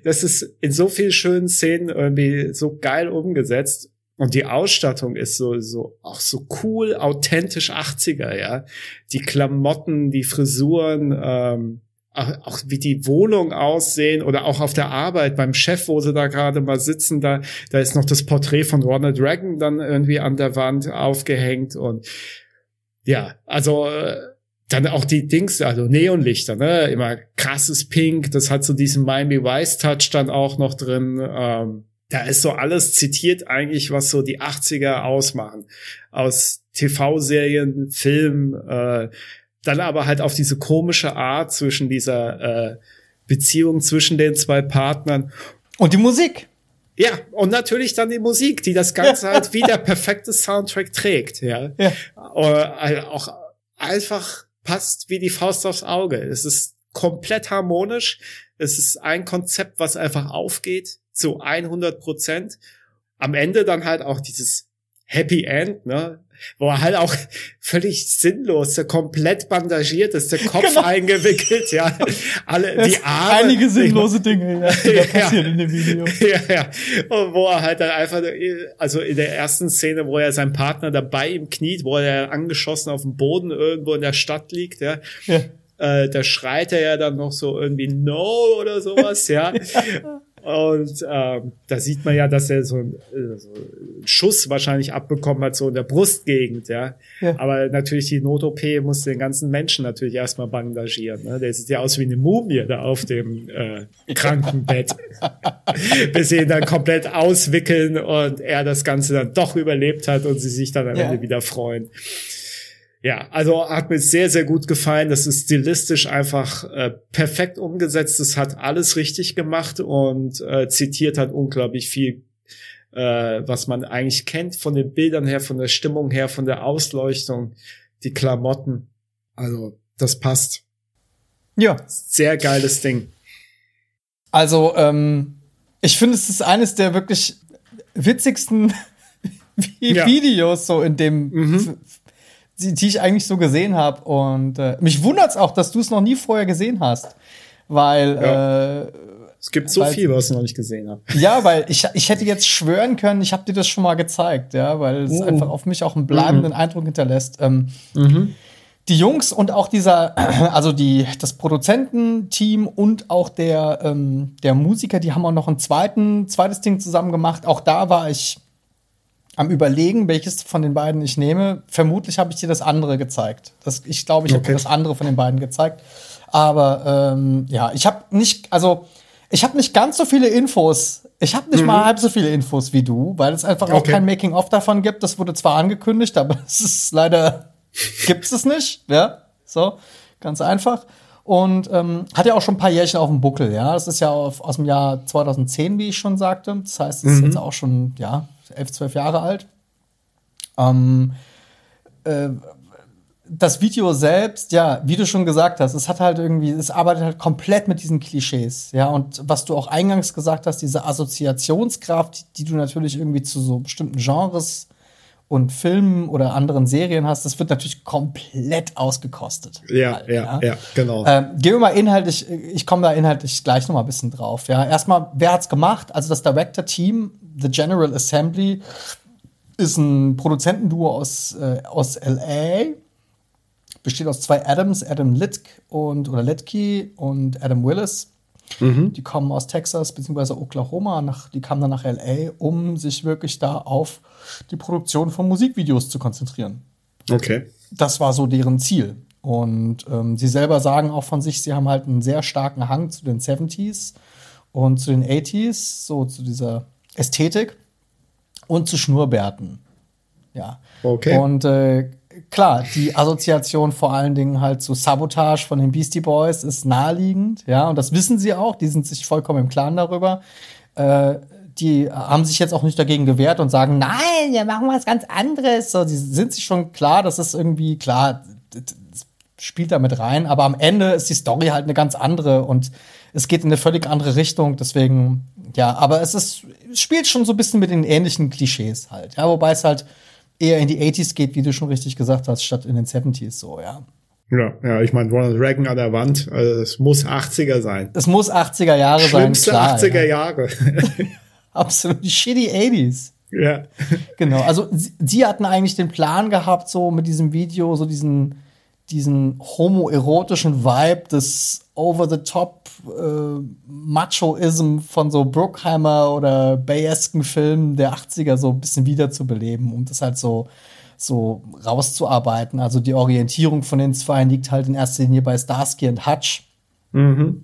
das ist in so vielen schönen Szenen irgendwie so geil umgesetzt. Und die Ausstattung ist so, so, auch so cool, authentisch 80er, ja. Die Klamotten, die Frisuren, ähm, auch, auch wie die Wohnung aussehen oder auch auf der Arbeit beim Chef, wo sie da gerade mal sitzen, da, da ist noch das Porträt von Ronald Reagan dann irgendwie an der Wand aufgehängt und ja, also, äh, dann auch die Dings, also Neonlichter, ne, immer krasses Pink, das hat so diesen Miami Vice Touch dann auch noch drin, ähm, da ist so alles zitiert eigentlich, was so die 80er ausmachen. Aus TV-Serien, Film, äh, dann aber halt auf diese komische Art zwischen dieser äh, Beziehung zwischen den zwei Partnern. Und die Musik. Ja, und natürlich dann die Musik, die das Ganze ja. halt wie der perfekte Soundtrack trägt, ja. ja. Äh, auch einfach passt wie die Faust aufs Auge. Es ist komplett harmonisch. Es ist ein Konzept, was einfach aufgeht zu 100 Prozent. Am Ende dann halt auch dieses Happy End, ne? Wo er halt auch völlig sinnlos, der komplett bandagiert ist, der Kopf genau. eingewickelt, ja. Alle, die Arme. Einige sinnlose Dinge, ja, die da passieren ja. in dem Video. Ja, ja. Und wo er halt dann einfach, also in der ersten Szene, wo er sein Partner dabei ihm kniet, wo er angeschossen auf dem Boden irgendwo in der Stadt liegt, ja. ja. Äh, da schreit er ja dann noch so irgendwie No oder sowas, ja. ja. Und ähm, da sieht man ja, dass er so, ein, äh, so einen Schuss wahrscheinlich abbekommen hat, so in der Brustgegend, ja. ja. Aber natürlich die Not-OP muss den ganzen Menschen natürlich erstmal bandagieren. Ne? Der sieht ja aus wie eine Mumie da auf dem äh, Krankenbett. Bis sie ihn dann komplett auswickeln und er das Ganze dann doch überlebt hat und sie sich dann am ja. Ende wieder freuen. Ja, also hat mir sehr, sehr gut gefallen. Das ist stilistisch einfach äh, perfekt umgesetzt. Es hat alles richtig gemacht und äh, zitiert hat unglaublich viel, äh, was man eigentlich kennt von den Bildern her, von der Stimmung her, von der Ausleuchtung, die Klamotten. Also, das passt. Ja. Sehr geiles Ding. Also, ähm, ich finde, es ist eines der wirklich witzigsten ja. Videos so in dem mhm die, die ich eigentlich so gesehen habe. Und äh, mich wundert's auch, dass du es noch nie vorher gesehen hast. Weil ja. äh, es gibt so weil, viel, was ich noch nicht gesehen habe. Ja, weil ich, ich hätte jetzt schwören können, ich habe dir das schon mal gezeigt, ja, weil es uh. einfach auf mich auch einen bleibenden mhm. Eindruck hinterlässt. Ähm, mhm. Die Jungs und auch dieser, also die, das Produzententeam und auch der, ähm, der Musiker, die haben auch noch ein zweiten, zweites Ding zusammen gemacht. Auch da war ich am überlegen, welches von den beiden ich nehme. Vermutlich habe ich dir das andere gezeigt. Das, ich glaube, ich okay. habe dir das andere von den beiden gezeigt. Aber ähm, ja, ich habe nicht, also ich habe nicht ganz so viele Infos. Ich habe nicht mhm. mal halb so viele Infos wie du, weil es einfach okay. auch kein Making-of davon gibt. Das wurde zwar angekündigt, aber es ist leider Gibt es nicht, ja, so, ganz einfach. Und ähm, hat ja auch schon ein paar Jährchen auf dem Buckel, ja. Das ist ja auf, aus dem Jahr 2010, wie ich schon sagte. Das heißt, es ist jetzt auch schon, ja, elf, zwölf Jahre alt. Ähm, äh, das Video selbst, ja, wie du schon gesagt hast, es hat halt irgendwie, es arbeitet halt komplett mit diesen Klischees, ja, und was du auch eingangs gesagt hast, diese Assoziationskraft, die du natürlich irgendwie zu so bestimmten Genres und Filmen oder anderen Serien hast, das wird natürlich komplett ausgekostet. Ja, halt, ja, ja, genau. Ähm, gehen wir mal inhaltlich, ich komme da inhaltlich gleich noch mal ein bisschen drauf. Ja, erstmal, wer hat's gemacht? Also das Director-Team, The General Assembly, ist ein Produzentenduo aus, äh, aus LA. Besteht aus zwei Adams, Adam Litk und oder Litke und Adam Willis. Die kommen aus Texas bzw. Oklahoma, nach, die kamen dann nach LA, um sich wirklich da auf die Produktion von Musikvideos zu konzentrieren. Okay. Das war so deren Ziel. Und ähm, sie selber sagen auch von sich, sie haben halt einen sehr starken Hang zu den 70s und zu den 80s, so zu dieser Ästhetik und zu Schnurrbärten. Ja. Okay. Und äh, klar, die Assoziation vor allen Dingen halt zu Sabotage von den Beastie Boys ist naheliegend, ja, und das wissen sie auch, die sind sich vollkommen im Klaren darüber. Äh, die haben sich jetzt auch nicht dagegen gewehrt und sagen, nein, wir machen was ganz anderes. So, die sind sich schon klar, das ist irgendwie klar, spielt da mit rein, aber am Ende ist die Story halt eine ganz andere und es geht in eine völlig andere Richtung, deswegen, ja, aber es ist, es spielt schon so ein bisschen mit den ähnlichen Klischees halt, ja, wobei es halt eher in die 80s geht, wie du schon richtig gesagt hast, statt in den 70s so, ja. Ja, ja, ich meine, Ronald Reagan an der Wand, also es muss 80er sein. Es muss 80er Jahre sein, Schlimmste klar. 80er ja. Jahre. Absolut die shitty 80s. ja. Genau, also sie, sie hatten eigentlich den Plan gehabt, so mit diesem Video, so diesen, diesen homoerotischen Vibe des over-the-top äh, Machoism von so Bruckheimer oder Bayesken Filmen der 80er so ein bisschen wiederzubeleben, um das halt so, so rauszuarbeiten. Also die Orientierung von den zwei liegt halt in erster Linie bei Starsky und Hutch.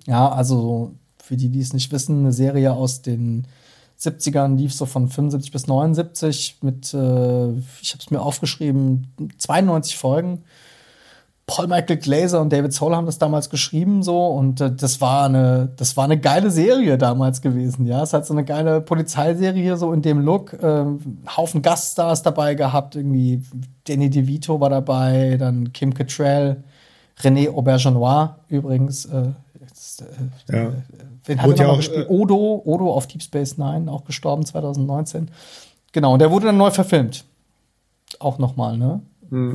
Ja, also für die, die es nicht wissen, eine Serie aus den 70ern lief so von 75 bis 79 mit, äh, ich habe es mir aufgeschrieben, 92 Folgen. Paul Michael Glaser und David Soul haben das damals geschrieben so und äh, das war eine das war eine geile Serie damals gewesen ja es hat so eine geile Polizeiserie hier so in dem Look äh, Haufen Gaststars dabei gehabt irgendwie Danny DeVito war dabei dann Kim Cattrall René Aubergenois übrigens äh, jetzt, äh, Ja. Wen hat er noch gespielt? äh, Odo, Odo auf Deep Space Nine, auch gestorben 2019. Genau, und der wurde dann neu verfilmt. Auch nochmal, ne?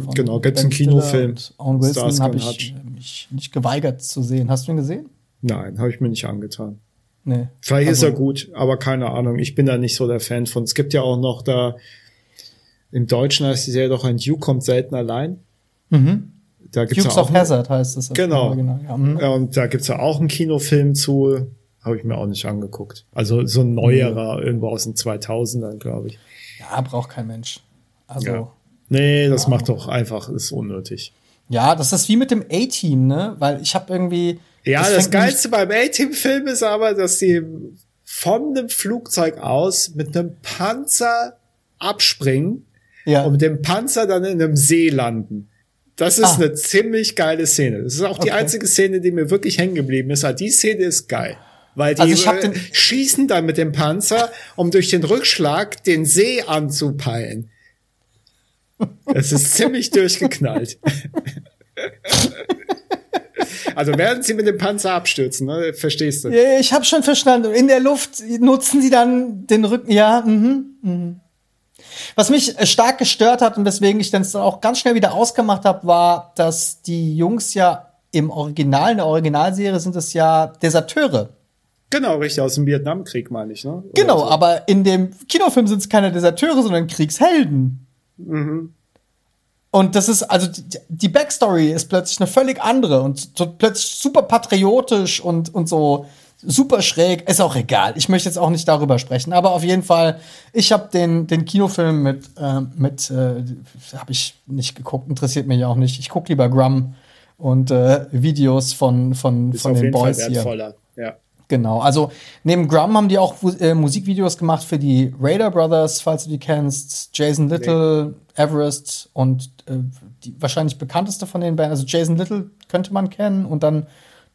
Von genau, gibt's einen Ben Stiller Kinofilm. und Owen Wilson habe ich mich nicht geweigert zu sehen. Hast du ihn gesehen? Nein, habe ich mir nicht angetan. Nee. Vielleicht ist Also- er gut, aber keine Ahnung. Ich bin da nicht so der Fan von. Es gibt ja auch noch da, im Deutschen heißt die Serie doch ein Duke kommt selten allein. Mhm. Da gibt's Dukes ja of auch Hazard heißt es. Genau. Genau, ja. Mhm. Und da gibt's ja auch einen Kinofilm zu. Habe ich mir auch nicht angeguckt. Also so ein neuerer, irgendwo aus den 2000ern, glaube ich. ja, braucht kein Mensch. Also, Ja. Ja. Nee, das macht doch einfach, ist unnötig. das ist wie mit dem A-Team, ne? Weil ich habe irgendwie. Ja, das, nämlich- Geilste beim A-Team-Film ist aber, dass sie von einem Flugzeug aus mit einem Panzer abspringen Ja. und mit dem Panzer dann in einem See landen. Das ist Ah. eine ziemlich geile Szene. Das ist auch die Okay. einzige Szene, die mir wirklich hängen geblieben ist. Aber die Szene ist geil. Weil die Also äh, schießen dann mit dem Panzer, um durch den Rückschlag den See anzupeilen. Es ist ziemlich durchgeknallt. Also werden sie mit dem Panzer abstürzen, ne? verstehst du? Ja, ich habe schon verstanden. In der Luft nutzen sie dann den Rücken. Ja, mhm, mhm. Was mich äh, stark gestört hat und weswegen ich dann auch ganz schnell wieder ausgemacht habe, war, dass die Jungs ja im Original, in der Originalserie sind es ja Deserteure. Genau, richtig, aus dem Vietnamkrieg meine ich, ne? Oder Genau, so. aber in dem Kinofilm sind es keine Deserteure, sondern Kriegshelden. Und das ist, also die, Backstory ist plötzlich eine völlig andere und so plötzlich super patriotisch und, und so super schräg. Ist auch egal. Ich möchte jetzt auch nicht darüber sprechen, aber auf jeden Fall, ich habe den, den Kinofilm mit, äh, mit äh, habe ich nicht geguckt, interessiert mich auch nicht. Ich gucke lieber Grum und äh, Videos von, von, ist von den Boys hier. Ja. Genau, also neben Grum haben die auch äh, Musikvideos gemacht für die Raider Brothers, falls du die kennst, Jason Little, Everest und äh, die wahrscheinlich bekannteste von den Bands. Also Jason Little könnte man kennen und dann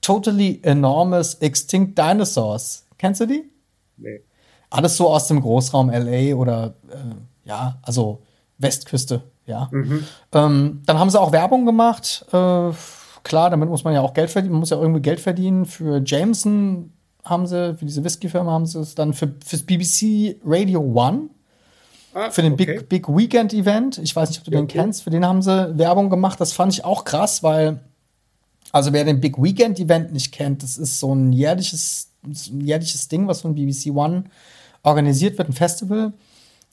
Totally Enormous Extinct Dinosaurs. Kennst du die? Nee. Alles so aus dem Großraum LA oder äh, ja, also Westküste, ja. Ähm, dann haben sie auch Werbung gemacht. Äh, klar, damit muss man ja auch Geld verdienen, man muss ja irgendwie Geld verdienen. Für Jameson haben sie, für diese Whisky-Firma haben sie es dann für, fürs BBC Radio One Ah, für den okay. Big, Big Weekend Event. Ich weiß nicht, ob du Ja, den kennst. Für den haben sie Werbung gemacht. Das fand ich auch krass, weil, also wer den Big Weekend Event nicht kennt, das ist so ein jährliches, ein jährliches Ding, was von BBC One organisiert wird, ein Festival.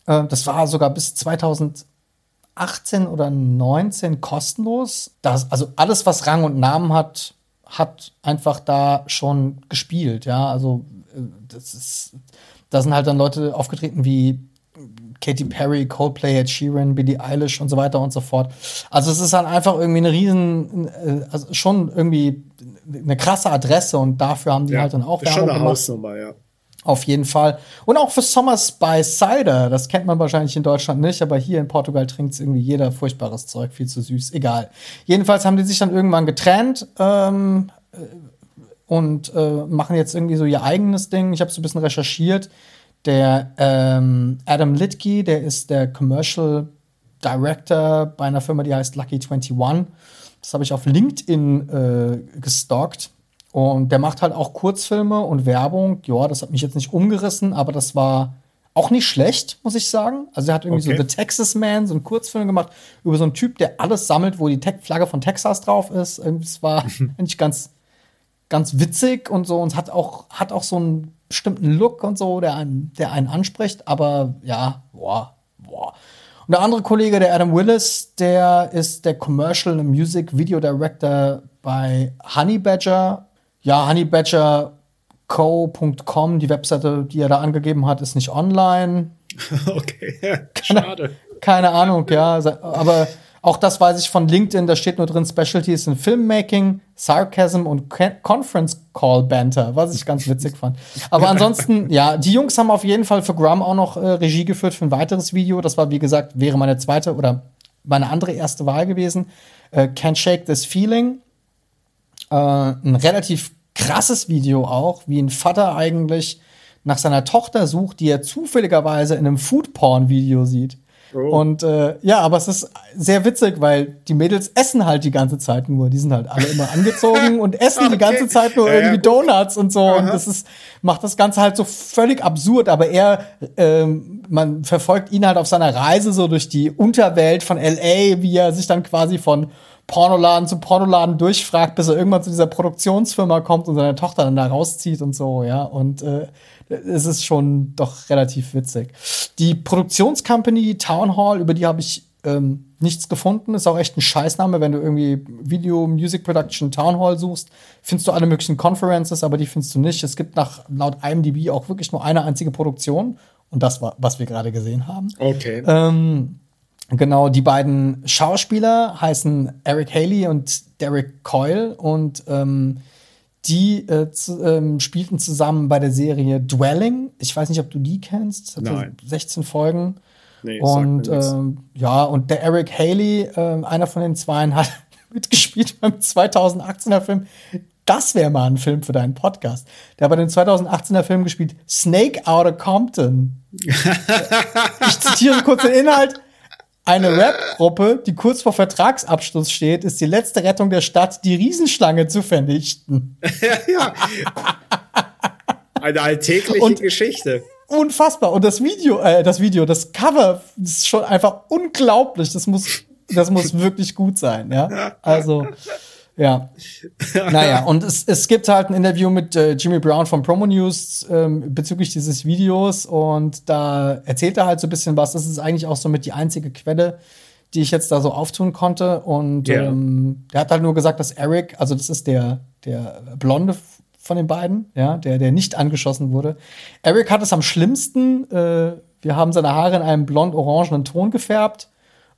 Äh, das war sogar bis 2018 oder 19 kostenlos. Das, also alles, was Rang und Namen hat, hat einfach da schon gespielt. Ja, also äh, das ist, da sind halt dann Leute aufgetreten wie Katy Perry, Coldplay, Ed Sheeran, Billie Eilish und so weiter und so fort. Also es ist dann einfach irgendwie eine riesen, äh, also schon irgendwie eine krasse Adresse und dafür haben die Ja, halt dann auch ist schon Werbung eine gemacht. Hausnummer, ja. Auf jeden Fall. Und auch für Summers by Cider. Das kennt man wahrscheinlich in Deutschland nicht, aber hier in Portugal trinkt es irgendwie jeder furchtbares Zeug, viel zu süß. Egal. Jedenfalls haben die sich dann irgendwann getrennt ähm, äh, und äh, machen jetzt irgendwie so ihr eigenes Ding. Ich habe so ein bisschen recherchiert. Der ähm, Adam Litke, der ist der Commercial Director bei einer Firma, die heißt Lucky 21. Das habe ich auf LinkedIn äh, gestalkt. Und der macht halt auch Kurzfilme und Werbung. Ja, das hat mich jetzt nicht umgerissen, aber das war auch nicht schlecht, muss ich sagen. Also er hat irgendwie Okay. so The Texas Man, so einen Kurzfilm gemacht über so einen Typ, der alles sammelt, wo die Te Flagge von Texas drauf ist. Es war eigentlich ganz, ganz witzig und so und hat auch, hat auch so einen bestimmten Look und so, der einen, der einen anspricht, aber ja, boah, boah. Und der andere Kollege, der Adam Willis, der ist der Commercial Music Video Director bei Honey Badger. Ja, honeybadgerco.com, die Webseite, die er da angegeben hat, ist nicht online. okay, schade. Keine Ahnung, ja. Aber auch das weiß ich von LinkedIn, da steht nur drin Specialties in Filmmaking, Sarcasm und Conference Call Banter, was ich ganz witzig fand. Aber ansonsten, ja, die Jungs haben auf jeden Fall für Grum auch noch äh, Regie geführt für ein weiteres Video. Das war, wie gesagt, wäre meine zweite oder meine andere erste Wahl gewesen. Äh, Can't Shake This Feeling. Äh, ein relativ krasses Video auch, wie ein Vater eigentlich nach seiner Tochter sucht, die er zufälligerweise in einem Food-Porn-Video sieht. Oh. Und äh, ja, aber es ist sehr witzig, weil die Mädels essen halt die ganze Zeit nur. Die sind halt alle immer angezogen und essen die Okay. ganze Zeit nur Ja, ja, irgendwie gut. Donuts und so. Und das ist, macht das Ganze halt so völlig absurd. Aber er, ähm, man verfolgt ihn halt auf seiner Reise so durch die Unterwelt von LA, wie er sich dann quasi von Pornoladen zu Pornoladen durchfragt, bis er irgendwann zu dieser Produktionsfirma kommt und seine Tochter dann da rauszieht und so, ja. Und äh, es ist schon doch relativ witzig. Die Produktionscompany Town Hall, über die habe ich ähm, nichts gefunden, ist auch echt ein Scheißname, wenn du irgendwie Video, Music Production Town Hall suchst, findest du alle möglichen Conferences, aber die findest du nicht. Es gibt nach laut IMDb auch wirklich nur eine einzige Produktion und das war, was wir gerade gesehen haben. Okay. Ähm, genau, die beiden Schauspieler heißen Eric Haley und Derek Coyle und ähm, die äh, zu, ähm, spielten zusammen bei der Serie Dwelling. Ich weiß nicht, ob du die kennst. Hatte Nein. 16 Folgen. Nee, und ähm, ja, und der Eric Haley, ähm, einer von den Zweien, hat mitgespielt beim 2018er Film. Das wäre mal ein Film für deinen Podcast. Der hat bei dem 2018er Film gespielt Snake Outta Compton. ich zitiere kurz den Inhalt. Eine Rap-Gruppe, die kurz vor Vertragsabschluss steht, ist die letzte Rettung der Stadt, die Riesenschlange zu vernichten. ja. Eine alltägliche Und- Geschichte. Unfassbar. Und das Video, äh, das Video, das Cover ist schon einfach unglaublich. Das muss, das muss wirklich gut sein, ja. Also, ja. Naja, und es, es gibt halt ein Interview mit äh, Jimmy Brown von Promo News ähm, bezüglich dieses Videos und da erzählt er halt so ein bisschen was. Das ist eigentlich auch so mit die einzige Quelle, die ich jetzt da so auftun konnte. Und Ja. ähm, der hat halt nur gesagt, dass Eric, also das ist der, der Blonde von den beiden, ja, der, der nicht angeschossen wurde. Eric hat es am schlimmsten. Äh, wir haben seine Haare in einem blond-orangenen Ton gefärbt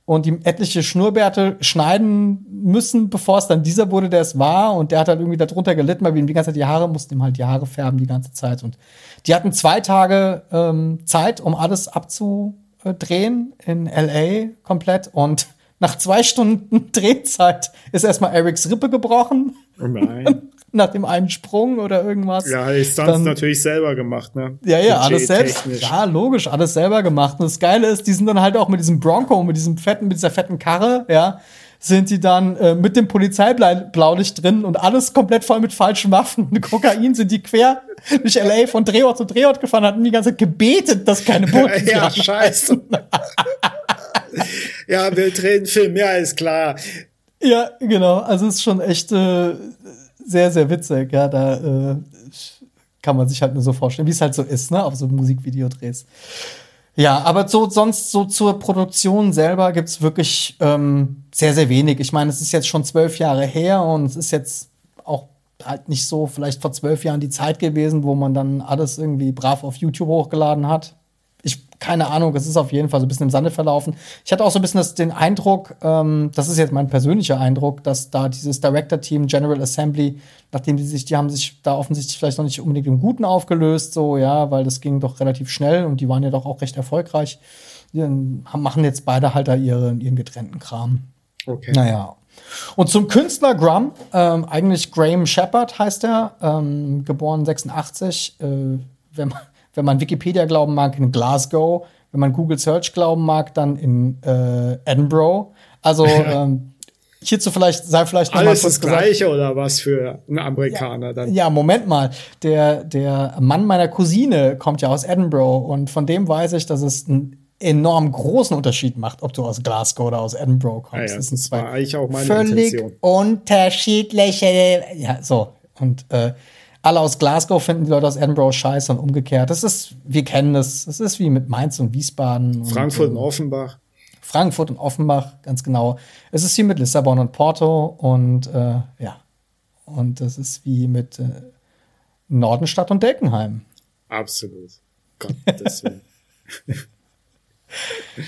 und ihm etliche Schnurrbärte schneiden müssen, bevor es dann dieser wurde, der es war. Und der hat halt irgendwie darunter gelitten, weil wir ihm die ganze Zeit die Haare, mussten ihm halt die Haare färben die ganze Zeit. Und die hatten zwei Tage ähm, Zeit, um alles abzudrehen in LA komplett. Und nach zwei Stunden Drehzeit ist erstmal Erics Rippe gebrochen. Oh nein. nach dem einen Sprung oder irgendwas. Ja, die Stunts natürlich selber gemacht, ne? Ja, ja, alles selbst. Ja, logisch, alles selber gemacht. Und das Geile ist, die sind dann halt auch mit diesem Bronco, mit diesem fetten, mit dieser fetten Karre, ja, sind die dann äh, mit dem Polizeiblaulicht drin und alles komplett voll mit falschen Waffen. Und Kokain sind die quer durch LA von Drehort zu Drehort gefahren, hatten die ganze Zeit gebetet, dass keine Bullen ja, scheiße. ja, wir drehen Film, ja, ist klar. Ja, genau. Also es ist schon echt äh, sehr, sehr witzig. Ja, da äh, kann man sich halt nur so vorstellen, wie es halt so ist, ne, auf so Musikvideodrehs. Ja, aber so sonst so zur Produktion selber gibt's wirklich ähm, sehr, sehr wenig. Ich meine, es ist jetzt schon zwölf Jahre her und es ist jetzt auch halt nicht so vielleicht vor zwölf Jahren die Zeit gewesen, wo man dann alles irgendwie brav auf YouTube hochgeladen hat. Keine Ahnung, es ist auf jeden Fall so ein bisschen im Sande verlaufen. Ich hatte auch so ein bisschen das, den Eindruck, ähm, das ist jetzt mein persönlicher Eindruck, dass da dieses Director-Team General Assembly, nachdem die sich, die haben sich da offensichtlich vielleicht noch nicht unbedingt im Guten aufgelöst, so, ja, weil das ging doch relativ schnell und die waren ja doch auch recht erfolgreich. Die machen jetzt beide halt da ihre, ihren getrennten Kram. Okay. Naja. Und zum Künstler Grum, ähm, eigentlich Graham Shepard heißt er, ähm, geboren 86, äh, wenn, man, wenn man Wikipedia glauben mag, in Glasgow, wenn man Google Search glauben mag, dann in äh, Edinburgh. Also ähm, hierzu vielleicht, sei vielleicht noch mal Alles kurz das gesagt. Gleiche oder was für einen Amerikaner dann? Ja, Moment mal. Der, der Mann meiner Cousine kommt ja aus Edinburgh und von dem weiß ich, dass es einen enorm großen Unterschied macht, ob du aus Glasgow oder aus Edinburgh kommst. Ah ja, das sind das zwei war eigentlich auch meine völlig Intention. unterschiedliche. Ja, so. Und äh, alle aus Glasgow finden die Leute aus Edinburgh scheiße und umgekehrt. Das ist, wir kennen das. Das ist wie mit Mainz und Wiesbaden. Frankfurt und und, Offenbach. Frankfurt und Offenbach, ganz genau. Es ist wie mit Lissabon und Porto und äh, ja. Und das ist wie mit äh, Nordenstadt und Deckenheim. Absolut. Willen.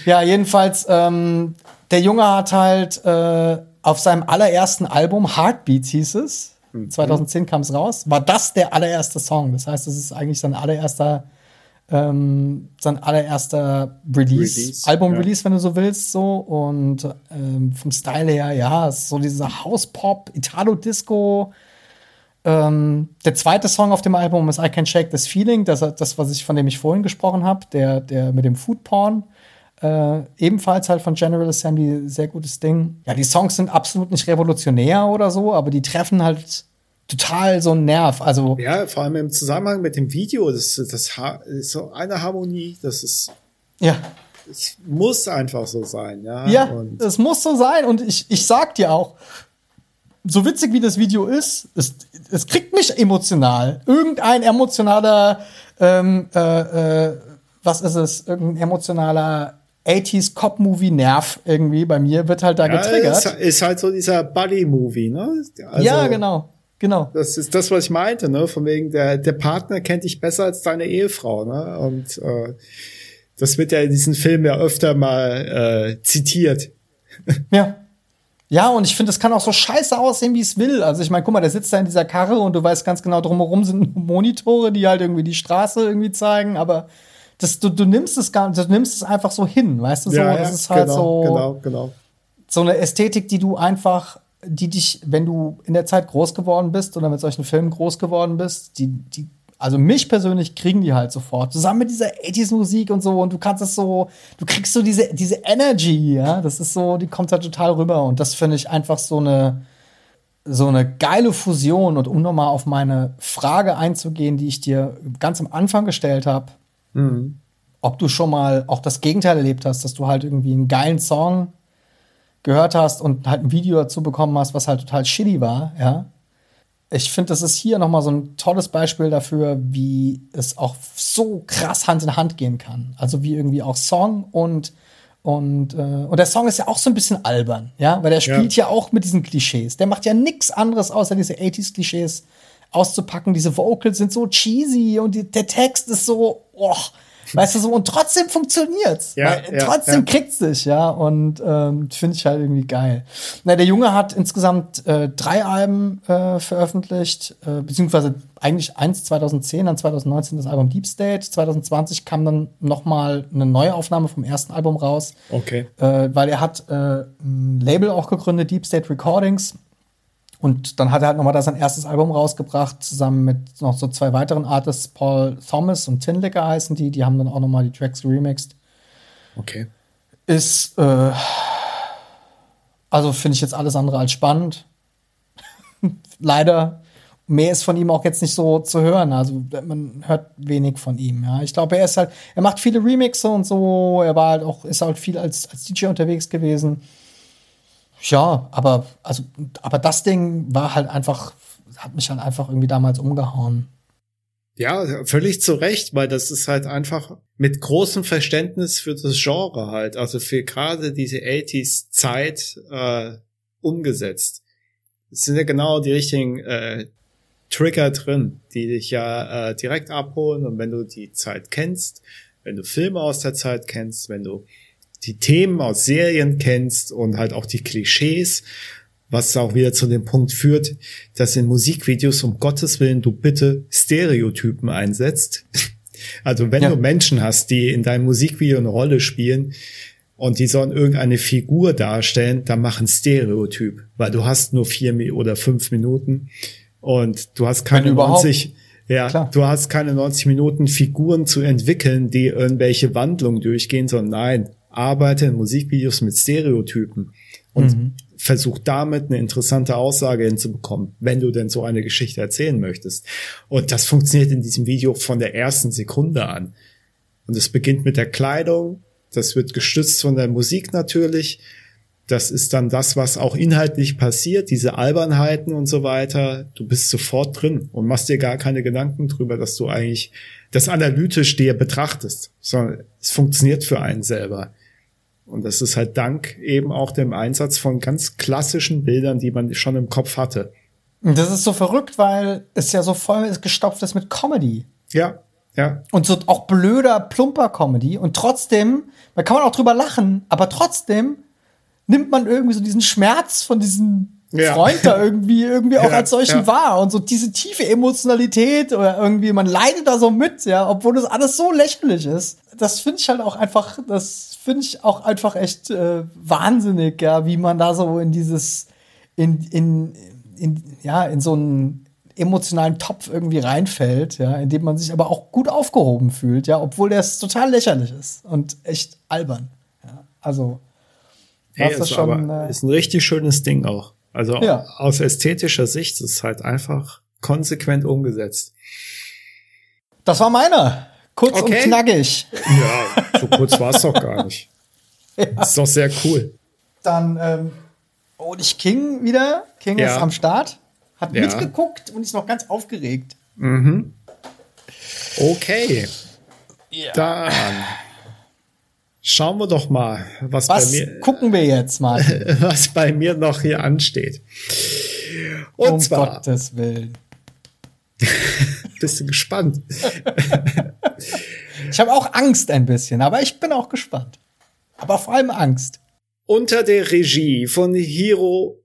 Ja, jedenfalls, ähm, der Junge hat halt äh, auf seinem allerersten Album, Heartbeats hieß es, 2010 kam es raus, war das der allererste Song. Das heißt, es ist eigentlich sein allererster, ähm, sein allererster Release, Release, Album-Release, wenn du so willst, so. Und ähm, vom Style her, ja, es ist so dieser House-Pop, Italo-Disco. Ähm, der zweite Song auf dem Album ist I Can Shake This Feeling, das, das was ich, von dem ich vorhin gesprochen habe, der, der mit dem Food Porn. Äh, ebenfalls halt von General Assembly, sehr gutes Ding. Ja, die Songs sind absolut nicht revolutionär oder so, aber die treffen halt total so einen Nerv. Also, Ja, vor allem im Zusammenhang mit dem Video, das, das ha- ist so eine Harmonie, das ist, ja, es muss einfach so sein, ja. ja, Und es muss so sein. Und ich, ich sag dir auch, so witzig wie das Video ist, es, es kriegt mich emotional. Irgendein emotionaler, ähm, äh, äh, was ist es? Irgendein emotionaler 80s Cop-Movie-Nerv irgendwie bei mir wird halt da ja, getriggert. ist, ist halt so dieser Buddy-Movie, ne? Also, ja, genau, genau. Das ist das, was ich meinte, ne? Von wegen, der, der Partner kennt dich besser als deine Ehefrau, ne? Und äh, das wird ja in diesen Filmen ja öfter mal äh, zitiert. Ja. Ja, und ich finde, es kann auch so scheiße aussehen, wie es will. Also ich meine, guck mal, der sitzt da in dieser Karre und du weißt ganz genau, drumherum sind Monitore, die halt irgendwie die Straße irgendwie zeigen, aber das, du, du nimmst es gar du nimmst es einfach so hin, weißt du so? das ist halt genau, so, genau, genau. so eine Ästhetik, die du einfach, die dich, wenn du in der Zeit groß geworden bist oder mit solchen Filmen groß geworden bist, die, die, also mich persönlich kriegen die halt sofort. Zusammen mit dieser 80s-Musik und so, und du kannst es so, du kriegst so diese, diese Energy, ja, das ist so, die kommt da total rüber. Und das finde ich einfach so eine, so eine geile Fusion. Und um nochmal auf meine Frage einzugehen, die ich dir ganz am Anfang gestellt habe, ob du schon mal auch das Gegenteil erlebt hast, dass du halt irgendwie einen geilen Song gehört hast und halt ein Video dazu bekommen hast, was halt total shitty war, ja. Ich finde, das ist hier noch mal so ein tolles Beispiel dafür, wie es auch so krass Hand in Hand gehen kann. Also wie irgendwie auch Song und und äh, und der Song ist ja auch so ein bisschen albern, ja, weil der spielt ja, auch mit diesen Klischees. Der macht ja nichts anderes außer diese 80s Klischees auszupacken. Diese Vocals sind so cheesy und die, der Text ist so, oh, Weißt du so, und trotzdem funktioniert's. Ja, weil, ja, trotzdem ja. kriegt's dich, ja. Und ähm, finde ich halt irgendwie geil. Na, der Junge hat insgesamt äh, drei Alben äh, veröffentlicht, äh, beziehungsweise eigentlich eins 2010, dann 2019 das Album Deep State. 2020 kam dann noch mal eine neue Aufnahme vom ersten Album raus Okay. äh, weil er hat äh, ein Label auch gegründet, Deep State Recordings. Und dann hat er halt nochmal da sein erstes Album rausgebracht, zusammen mit noch so zwei weiteren Artists, Paul Thomas und Tin Licker heißen die. Die haben dann auch nochmal die Tracks remixed. Okay. Ist, äh, also finde ich jetzt alles andere als spannend. Leider. Mehr ist von ihm auch jetzt nicht so zu hören. Also man hört wenig von ihm. Ja, ich glaube, er ist halt, er macht viele Remixe und so. Er war halt auch, ist halt viel als, als DJ unterwegs gewesen. Ja, aber also, aber das Ding war halt einfach, hat mich halt einfach irgendwie damals umgehauen. Ja, völlig zu Recht, weil das ist halt einfach mit großem Verständnis für das Genre halt, also für gerade diese 80s Zeit äh, umgesetzt. Es sind ja genau die richtigen äh, Trigger drin, die dich ja äh, direkt abholen und wenn du die Zeit kennst, wenn du Filme aus der Zeit kennst, wenn du die Themen aus Serien kennst und halt auch die Klischees, was auch wieder zu dem Punkt führt, dass in Musikvideos um Gottes Willen du bitte Stereotypen einsetzt. Also wenn Ja. du Menschen hast, die in deinem Musikvideo eine Rolle spielen und die sollen irgendeine Figur darstellen, dann mach ein Stereotyp, weil du hast nur vier oder fünf Minuten und du hast keine Wenn überhaupt. 90, ja, Klar. du hast keine 90 Minuten Figuren zu entwickeln, die irgendwelche Wandlungen durchgehen, sondern nein, arbeite in Musikvideos mit Stereotypen und versuch damit eine interessante Aussage hinzubekommen, wenn du denn so eine Geschichte erzählen möchtest. Und das funktioniert in diesem Video von der ersten Sekunde an. Und es beginnt mit der Kleidung, das wird gestützt von der Musik natürlich. Das ist dann das, was auch inhaltlich passiert, diese Albernheiten und so weiter. Du bist sofort drin und machst dir gar keine Gedanken drüber, dass du eigentlich das analytisch dir betrachtest, sondern es funktioniert für einen selber. Und das ist halt dank eben auch dem Einsatz von ganz klassischen Bildern, die man schon im Kopf hatte. Und das ist so verrückt, weil es ja so voll ist, gestopft ist mit Comedy. Ja, ja, Und so auch blöder, plumper Comedy. Und trotzdem, da kann man auch drüber lachen, aber trotzdem nimmt man irgendwie so diesen Schmerz von diesem Ja. Freund da irgendwie, irgendwie auch Ja, als solchen ja. wahr. Und so diese tiefe Emotionalität oder irgendwie, man leidet da so mit, ja, obwohl das alles so lächerlich ist. Das finde ich halt auch einfach, das finde ich auch einfach echt äh, wahnsinnig, ja, wie man da so in dieses, in, in, in, ja, in so einen emotionalen Topf irgendwie reinfällt, ja, in dem man sich aber auch gut aufgehoben fühlt, ja, obwohl das total lächerlich ist und echt albern. Ja, also Hey, ist, schon, aber, äh, ist ein richtig schönes Ding auch. Also Ja. aus ästhetischer Sicht ist es halt einfach konsequent umgesetzt. Das war meiner. Kurz Okay. und knackig. Ja, so kurz war es doch gar nicht. Ist doch sehr cool. Dann ähm, Olich King wieder. King Ja. ist am Start. Hat Ja. mitgeguckt und ist noch ganz aufgeregt. Okay, Ja. dann schauen wir doch mal, was, Was bei mir, gucken wir jetzt, Martin? was bei mir noch hier ansteht. Und um zwar, Gottes Willen. bist du gespannt? Ich habe auch Angst ein bisschen, aber ich bin auch gespannt. Aber vor allem Angst. Unter der Regie von Hiro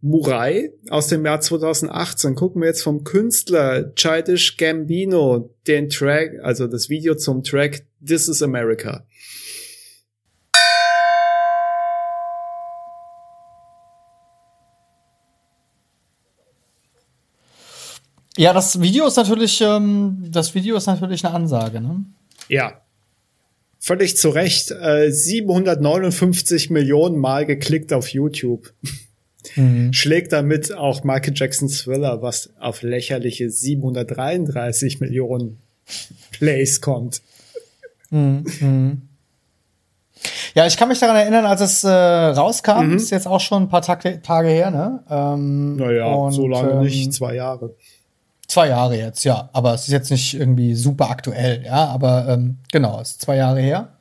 Murai aus dem Jahr 2018 gucken wir jetzt vom Künstler Childish Gambino den Track, also das Video zum Track This is America. Ja, das Video ist natürlich, ähm, das Video ist natürlich eine Ansage, ne? Ja. Völlig zu Recht. Äh, 759 Millionen Mal geklickt auf YouTube. Schlägt damit auch Michael Jacksons Thriller, was auf lächerliche 733 Millionen Plays kommt. Ja, ich kann mich daran erinnern, als es äh, rauskam, ist jetzt auch schon ein paar Tage, Tage her, ne? Ähm, Naja, und, so lange ähm, nicht, zwei Jahre. Zwei Jahre jetzt, ja. Aber es ist jetzt nicht irgendwie super aktuell, ja. Aber ähm, genau, es ist zwei Jahre her.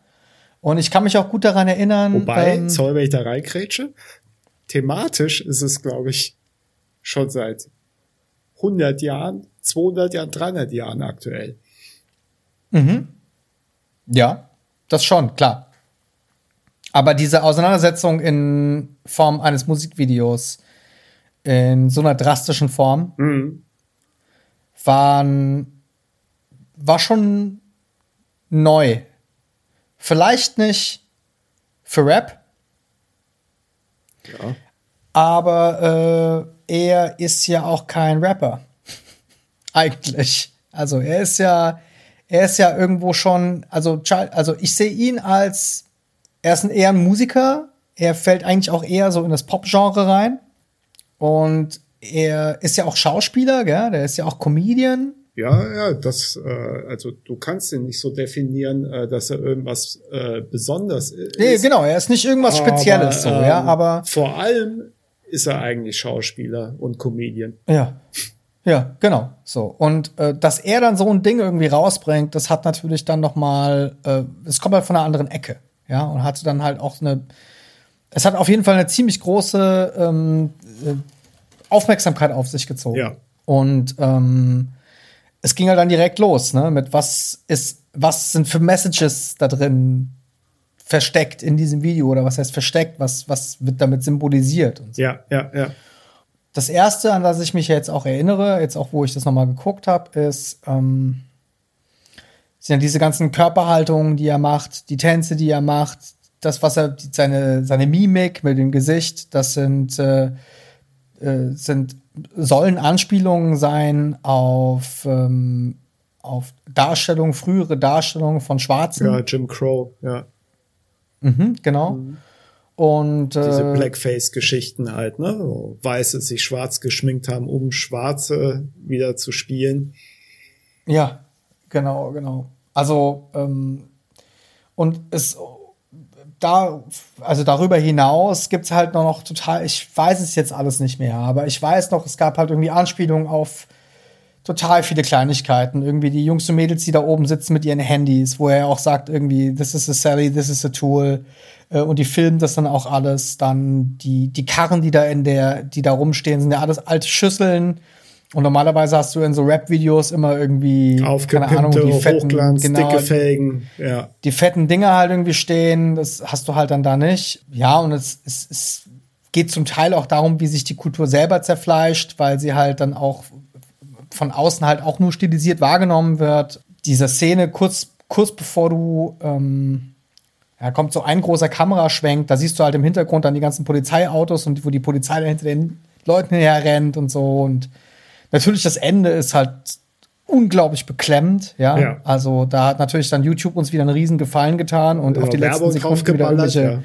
Und ich kann mich auch gut daran erinnern. Wobei, ähm, sorry, wenn ich da reingrätsche, thematisch ist es, glaube ich, schon seit 100 Jahren, 200 Jahren, 300 Jahren aktuell. Ja, das schon, klar. Aber diese Auseinandersetzung in Form eines Musikvideos in so einer drastischen Form Mhm. Waren, war schon neu. Vielleicht nicht für Rap, Ja. aber äh, er ist ja auch kein Rapper. Eigentlich. Also er ist ja, er ist ja irgendwo schon, also, also ich sehe ihn als, er ist ein, eher ein Musiker, er fällt eigentlich auch eher so in das Pop-Genre rein. Und er ist ja auch Schauspieler, gell? der ist ja auch Comedian. Ja, ja, das, äh, also du kannst ihn nicht so definieren, äh, dass er irgendwas äh, besonders ist. Nee, genau, er ist nicht irgendwas Spezielles so, ja, ähm, aber vor allem ist er eigentlich Schauspieler und Comedian. Ja. Ja, genau. So. Und äh, dass er dann so ein Ding irgendwie rausbringt, das hat natürlich dann noch mal, äh, es kommt halt von einer anderen Ecke. Ja, und hatte dann halt auch eine, es hat auf jeden Fall eine ziemlich große ähm, äh, Aufmerksamkeit auf sich gezogen. Ja. Und ähm, es ging halt dann direkt los, ne, mit was ist, was sind für Messages da drin versteckt in diesem Video oder was heißt versteckt, was, was wird damit symbolisiert und so. Ja, ja, ja. Das erste, an das ich mich jetzt auch erinnere, jetzt auch wo ich das nochmal geguckt habe, ist, ähm, sind ja diese ganzen Körperhaltungen, die er macht, die Tänze, die er macht, das, was er, seine, seine Mimik mit dem Gesicht, das sind, äh, äh, sind, sollen Anspielungen sein auf, ähm, auf Darstellungen, frühere Darstellungen von Schwarzen. Ja, Jim Crow, ja. Mhm, genau. Und Diese äh, Blackface-Geschichten halt, ne? Wo Weiße sich schwarz geschminkt haben, um Schwarze wieder zu spielen. Ja, genau, genau. Also, ähm, und es da, also darüber hinaus gibt's halt noch, noch total, ich weiß es jetzt alles nicht mehr, aber ich weiß noch, es gab halt irgendwie Anspielungen auf total viele Kleinigkeiten. Irgendwie die Jungs und Mädels, die da oben sitzen mit ihren Handys, wo er auch sagt, irgendwie, this is a Sally, this is a tool. Äh, Und die filmen das dann auch alles. Dann die, die Karren, die da in der, die da rumstehen, sind ja alles alte Schüsseln. Und normalerweise hast du in so Rap-Videos immer irgendwie, keine Ahnung, die fetten, Hochglanz, genau, dicke Felgen, ja. die fetten Dinger halt irgendwie stehen. Das hast du halt dann da nicht. Ja, und es, es, es geht zum Teil auch darum, wie sich die Kultur selber zerfleischt, weil sie halt dann auch von außen halt auch nur stilisiert wahrgenommen wird. Diese Szene kurz, kurz bevor du, ähm, ja, kommt so ein großer Kameraschwenk, da siehst du halt im Hintergrund dann die ganzen Polizeiautos und wo die Polizei dann hinter den Leuten hinterher rennt und so. Und natürlich das Ende ist halt unglaublich beklemmend, ja. Ja. Also da hat natürlich dann YouTube uns wieder einen riesen Gefallen getan und Ja, auf die letzten Werbung Sekunden wieder irgendwelche, ja.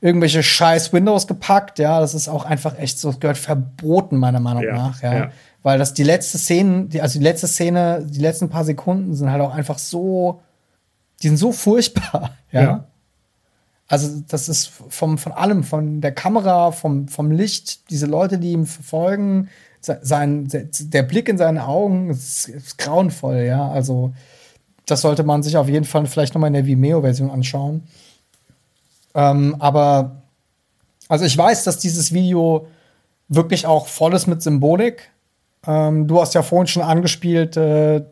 irgendwelche scheiß Windows gepackt, ja. Das ist auch einfach echt so, das gehört verboten, meiner Meinung nach, ja. Weil das die letzte Szene, die, also die letzte Szene, die letzten paar Sekunden sind halt auch einfach so, die sind so furchtbar, ja. Also das ist vom, von allem, von der Kamera, vom, vom Licht, diese Leute, die ihm verfolgen, sein, der Blick in seine Augen, ist, ist grauenvoll, ja. Also das sollte man sich auf jeden Fall vielleicht noch mal in der Vimeo-Version anschauen. Ähm, aber also ich weiß, dass dieses Video wirklich auch voll ist mit Symbolik. Ähm, du hast ja vorhin schon angespielt, äh,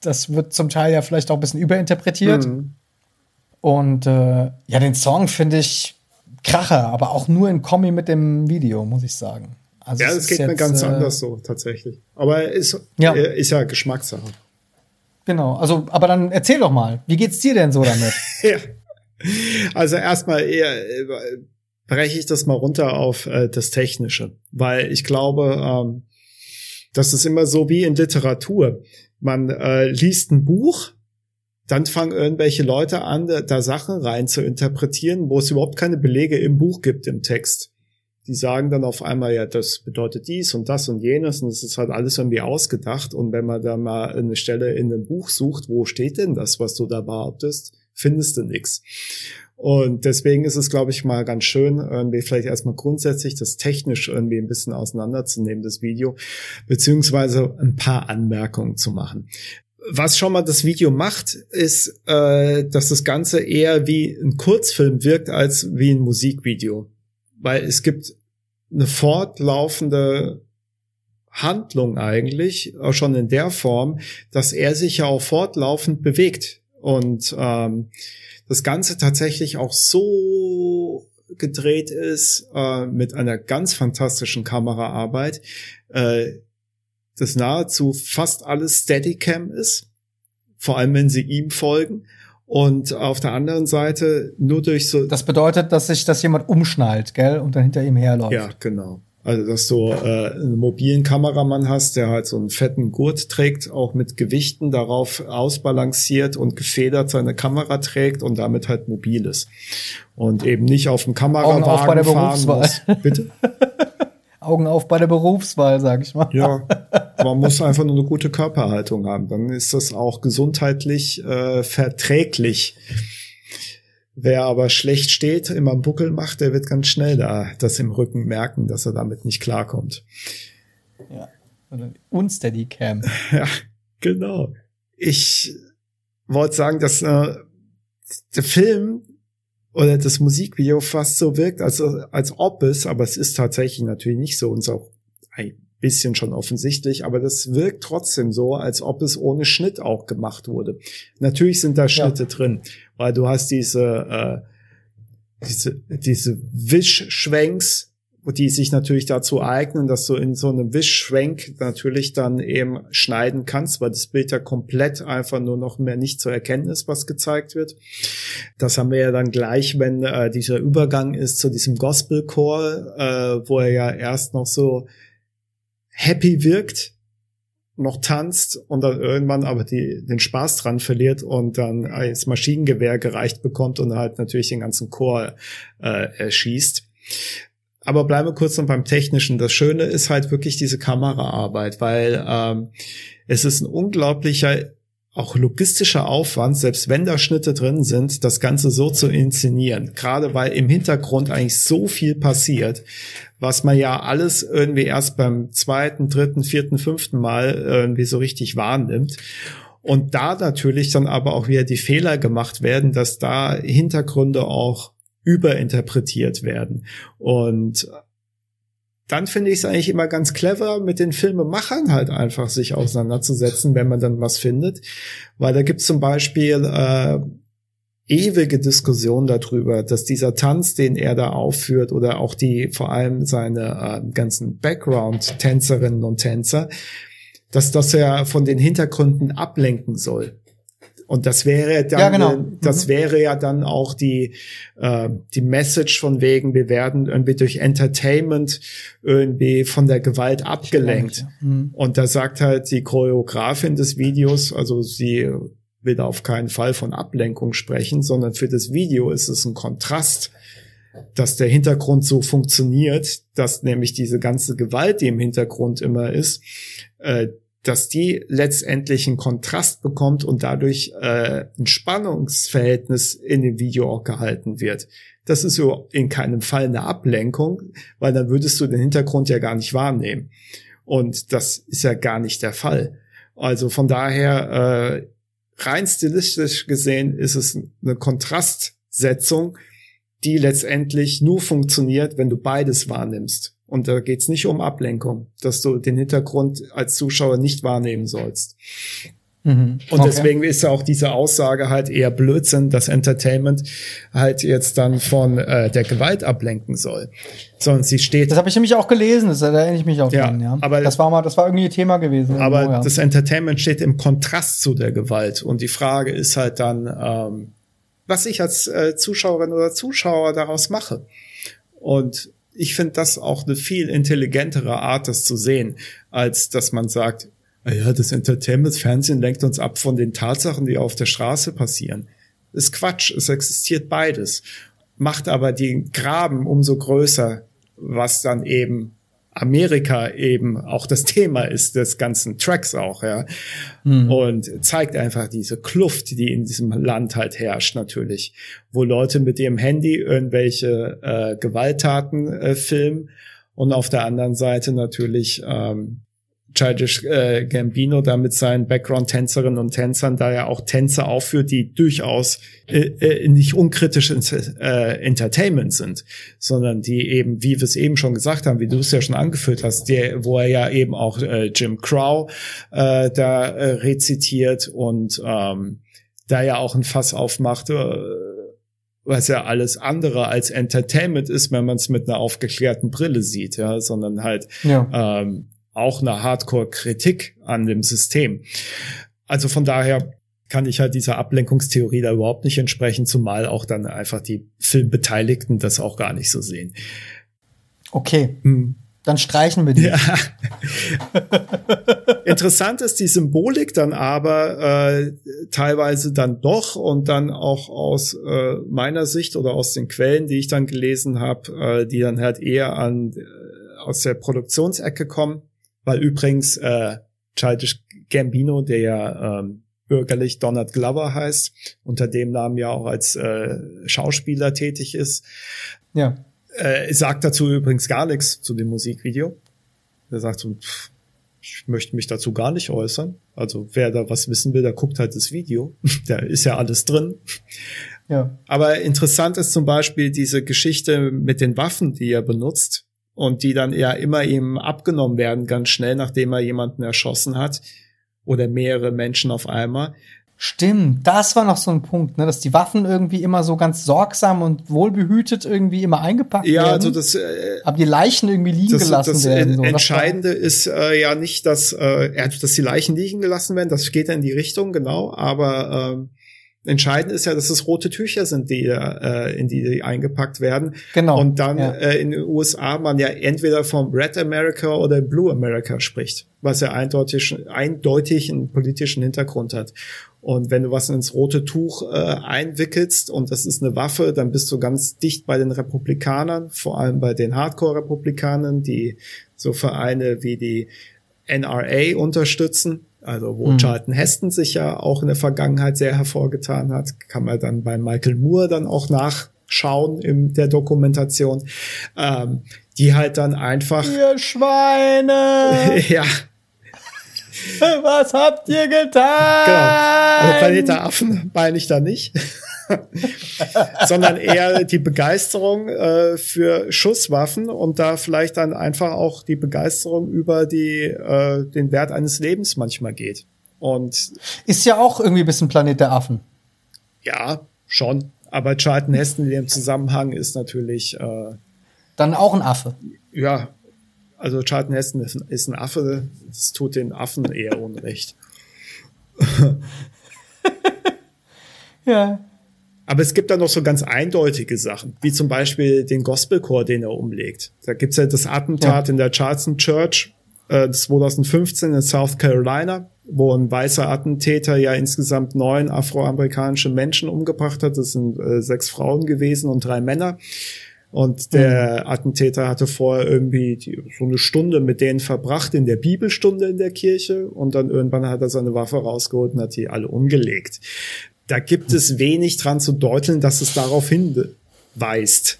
das wird zum Teil ja vielleicht auch ein bisschen überinterpretiert. Mhm. Und äh, ja, den Song finde ich Kracher, aber auch nur in Kombi mit dem Video, muss ich sagen. Also Ja, es geht mir ganz äh, anders so, tatsächlich. Aber ist, Ja. äh, ist ja Geschmackssache. Genau, also, aber dann erzähl doch mal, wie geht's dir denn so damit? Ja. Also erstmal eher äh, breche ich das mal runter auf äh, das Technische, weil ich glaube, ähm, das ist immer so wie in Literatur. Man äh, liest ein Buch, dann fangen irgendwelche Leute an, da, da Sachen rein zu interpretieren, wo es überhaupt keine Belege im Buch gibt, im Text. Die sagen dann auf einmal, ja, das bedeutet dies und das und jenes und es ist halt alles irgendwie ausgedacht. Und wenn man da mal eine Stelle in einem Buch sucht, wo steht denn das, was du da behauptest, findest du nix. Und deswegen ist es, glaube ich, mal ganz schön, irgendwie vielleicht erstmal grundsätzlich das technisch irgendwie ein bisschen auseinanderzunehmen, das Video, beziehungsweise ein paar Anmerkungen zu machen. Was schon mal das Video macht, ist, äh, dass das Ganze eher wie ein Kurzfilm wirkt als wie ein Musikvideo. Weil es gibt eine fortlaufende Handlung eigentlich, auch schon in der Form, dass er sich ja auch fortlaufend bewegt und ähm, das Ganze tatsächlich auch so gedreht ist äh, mit einer ganz fantastischen Kameraarbeit, äh, dass nahezu fast alles Steadicam ist, vor allem wenn sie ihm folgen. Und auf der anderen Seite nur durch so. Das bedeutet, dass sich das jemand umschnallt, gell, und dann hinter ihm herläuft. Ja, genau. Also, dass du äh, einen mobilen Kameramann hast, der halt so einen fetten Gurt trägt, auch mit Gewichten darauf ausbalanciert und gefedert seine Kamera trägt und damit halt mobil ist. Und eben nicht auf dem Kamerawagen Augen auf bei der fahren muss. Bitte? Augen auf bei der Berufswahl, sag ich mal. Ja, man muss einfach nur eine gute Körperhaltung haben. Dann ist das auch gesundheitlich äh, verträglich. Wer aber schlecht steht, immer einen Buckel macht, der wird ganz schnell da das im Rücken merken, dass er damit nicht klarkommt. Ja. Unsteady Cam. Ja, genau. Ich wollte sagen, dass äh, der Film oder das Musikvideo fast so wirkt, als, als ob es, aber es ist tatsächlich natürlich nicht so und ist auch ein bisschen schon offensichtlich, aber das wirkt trotzdem so, als ob es ohne Schnitt auch gemacht wurde. Natürlich sind da Schnitte drin, weil du hast diese, äh, diese, diese Wischschwenks, die sich natürlich dazu eignen, dass du in so einem Wischschwenk natürlich dann eben schneiden kannst, weil das Bild ja komplett einfach nur noch mehr nicht zu erkennen ist, was gezeigt wird. Das haben wir ja dann gleich, wenn äh, dieser Übergang ist zu diesem Gospelchor, äh, wo er ja erst noch so happy wirkt, noch tanzt und dann irgendwann aber die, den Spaß dran verliert und dann als Maschinengewehr gereicht bekommt und halt natürlich den ganzen Chor äh, erschießt. Aber bleiben wir kurz noch beim Technischen. Das Schöne ist halt wirklich diese Kameraarbeit, weil ähm, es ist ein unglaublicher auch logistischer Aufwand, selbst wenn da Schnitte drin sind, das Ganze so zu inszenieren. Gerade weil im Hintergrund eigentlich so viel passiert, was man ja alles irgendwie erst beim zweiten, dritten, vierten, fünften Mal irgendwie so richtig wahrnimmt. Und da natürlich dann aber auch wieder die Fehler gemacht werden, dass da Hintergründe auch überinterpretiert werden. Und dann finde ich es eigentlich immer ganz clever, mit den Filmemachern halt einfach sich auseinanderzusetzen, wenn man dann was findet. Weil da gibt es zum Beispiel äh, ewige Diskussion darüber, dass dieser Tanz, den er da aufführt, oder auch die vor allem seine äh, ganzen Background-Tänzerinnen und Tänzer, dass das ja von den Hintergründen ablenken soll. Und das wäre dann, Ja, genau. das Mhm. wäre ja dann auch die, äh, die Message von wegen, wir werden irgendwie durch Entertainment irgendwie von der Gewalt abgelenkt. Mhm. Und da sagt halt die Choreografin des Videos, also sie will da auf keinen Fall von Ablenkung sprechen, sondern für das Video ist es ein Kontrast, dass der Hintergrund so funktioniert, dass nämlich diese ganze Gewalt, die im Hintergrund immer ist, äh, dass die letztendlich einen Kontrast bekommt und dadurch äh, ein Spannungsverhältnis in dem Video auch gehalten wird. Das ist so in keinem Fall eine Ablenkung, weil dann würdest du den Hintergrund ja gar nicht wahrnehmen. Und das ist ja gar nicht der Fall. Also von daher, äh, rein stilistisch gesehen, ist es eine Kontrastsetzung, die letztendlich nur funktioniert, wenn du beides wahrnimmst. Und da geht's nicht um Ablenkung, dass du den Hintergrund als Zuschauer nicht wahrnehmen sollst. Mhm. Und Okay. deswegen ist ja auch diese Aussage halt eher Blödsinn, dass Entertainment halt jetzt dann von äh, der Gewalt ablenken soll. Sondern sie steht Das habe ich nämlich auch gelesen, das, da erinnere ich mich auch Ja, dran, ja. aber- das war mal, das war irgendwie ein Thema gewesen. Aber irgendwo, ja. das Entertainment steht im Kontrast zu der Gewalt. Und die Frage ist halt dann, ähm, was ich als äh, Zuschauerin oder Zuschauer daraus mache. Und ich finde das auch eine viel intelligentere Art, das zu sehen, als dass man sagt, "Ah ja, das Entertainment, Fernsehen lenkt uns ab von den Tatsachen, die auf der Straße passieren. Ist Quatsch, es existiert beides. Macht aber den Graben umso größer, was dann eben Amerika eben auch das Thema ist des ganzen Tracks auch, ja. Und zeigt einfach diese Kluft, die in diesem Land halt herrscht, natürlich. Wo Leute mit ihrem Handy irgendwelche äh, Gewalttaten äh, filmen und auf der anderen Seite natürlich ähm, Childish äh, Gambino da mit seinen Background-Tänzerinnen und Tänzern da ja auch Tänze aufführt, die durchaus äh, äh, nicht unkritisch ins, äh, Entertainment sind, sondern die eben, wie wir es eben schon gesagt haben, wie du es ja schon angeführt hast, der, wo er ja eben auch äh, Jim Crow äh, da äh, rezitiert und ähm, da ja auch ein Fass aufmacht, äh, was ja alles andere als Entertainment ist, wenn man es mit einer aufgeklärten Brille sieht, ja, sondern halt ja. ähm, auch eine Hardcore-Kritik an dem System. Also von daher kann ich halt dieser Ablenkungstheorie da überhaupt nicht entsprechen, zumal auch dann einfach die Filmbeteiligten das auch gar nicht so sehen. Okay. Hm. Dann streichen wir die. Ja. Interessant ist die Symbolik dann aber äh, teilweise dann doch und dann auch aus äh, meiner Sicht oder aus den Quellen, die ich dann gelesen habe, äh, die dann halt eher an äh, aus der Produktionsecke kommen, weil übrigens äh, Childish Gambino, der ja ähm, bürgerlich Donald Glover heißt, unter dem Namen ja auch als äh, Schauspieler tätig ist. Ja äh, sagt dazu übrigens gar nichts zu dem Musikvideo. Er sagt so, pff, ich möchte mich dazu gar nicht äußern. Also wer da was wissen will, der guckt halt das Video. da ist ja alles drin. Ja. Aber interessant ist zum Beispiel diese Geschichte mit den Waffen, die er benutzt und die dann ja immer ihm abgenommen werden, ganz schnell, nachdem er jemanden erschossen hat oder mehrere Menschen auf einmal. Stimmt, das war noch so ein Punkt, ne, dass die Waffen irgendwie immer so ganz sorgsam und wohlbehütet irgendwie immer eingepackt ja, werden. Ja, also das. Äh, aber die Leichen irgendwie liegen das, gelassen das werden. So. Entscheidende ist äh, ja nicht, dass äh, dass die Leichen liegen gelassen werden. Das geht ja in die Richtung genau, aber ähm, Entscheidend ist ja, dass es rote Tücher sind, die äh, in die, die eingepackt werden. Genau. Und dann ja. äh, in den USA man ja entweder vom Red America oder Blue America spricht, was ja eindeutig, eindeutig einen politischen Hintergrund hat. Und wenn du was ins rote Tuch äh, einwickelst und das ist eine Waffe, dann bist du ganz dicht bei den Republikanern, vor allem bei den Hardcore-Republikanern, die so Vereine wie die NRA unterstützen also wo mhm. Charlton Heston sich ja auch in der Vergangenheit sehr hervorgetan hat, kann man dann bei Michael Moore dann auch nachschauen in der Dokumentation, ähm, die halt dann einfach. Ihr Schweine! ja. Was habt ihr getan? Genau. Also Planet der Affen meine ich da nicht. sondern eher die Begeisterung äh, für Schusswaffen und da vielleicht dann einfach auch die Begeisterung über die äh, den Wert eines Lebens manchmal geht. Und ist ja auch irgendwie ein bisschen Planet der Affen. Ja, schon. Aber Charlton Heston in dem Zusammenhang ist natürlich äh, dann auch ein Affe. Ja, also Charlton Heston ist, ist ein Affe. Das tut den Affen eher Unrecht. ja. Aber es gibt da noch so ganz eindeutige Sachen, wie zum Beispiel den Gospelchor, den er umlegt. Da gibt's ja das Attentat ja. in der Charleston Church äh, 2015 in South Carolina, wo ein weißer Attentäter ja insgesamt neun afroamerikanische Menschen umgebracht hat. Das sind äh, sechs Frauen gewesen und drei Männer. Und der mhm. Attentäter hatte vorher irgendwie die, so eine Stunde mit denen verbracht in der Bibelstunde in der Kirche und dann irgendwann hat er seine Waffe rausgeholt und hat die alle umgelegt da gibt es wenig dran zu deuteln, dass es darauf hinweist.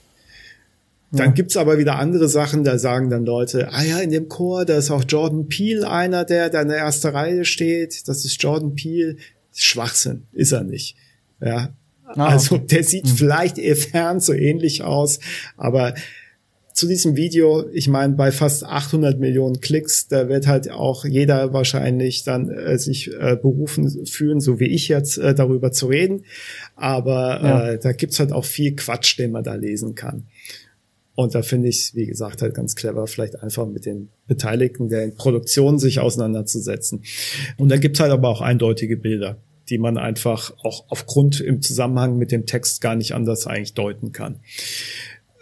Dann ja. gibt's aber wieder andere Sachen, da sagen dann Leute, ah ja, in dem Chor, da ist auch Jordan Peele einer, der da in der ersten Reihe steht. Das ist Jordan Peele. Schwachsinn, ist er nicht. Ja. Ah, also der sieht hm. vielleicht eher fern so ähnlich aus, aber zu diesem Video, ich meine, bei fast 800 Millionen Klicks, da wird halt auch jeder wahrscheinlich dann äh, sich äh, berufen fühlen, so wie ich jetzt, äh, darüber zu reden. Aber ja. äh, da gibt's halt auch viel Quatsch, den man da lesen kann. Und da finde ich, wie gesagt, halt ganz clever, vielleicht einfach mit den Beteiligten der Produktion sich auseinanderzusetzen. Und da gibt's halt aber auch eindeutige Bilder, die man einfach auch aufgrund im Zusammenhang mit dem Text gar nicht anders eigentlich deuten kann.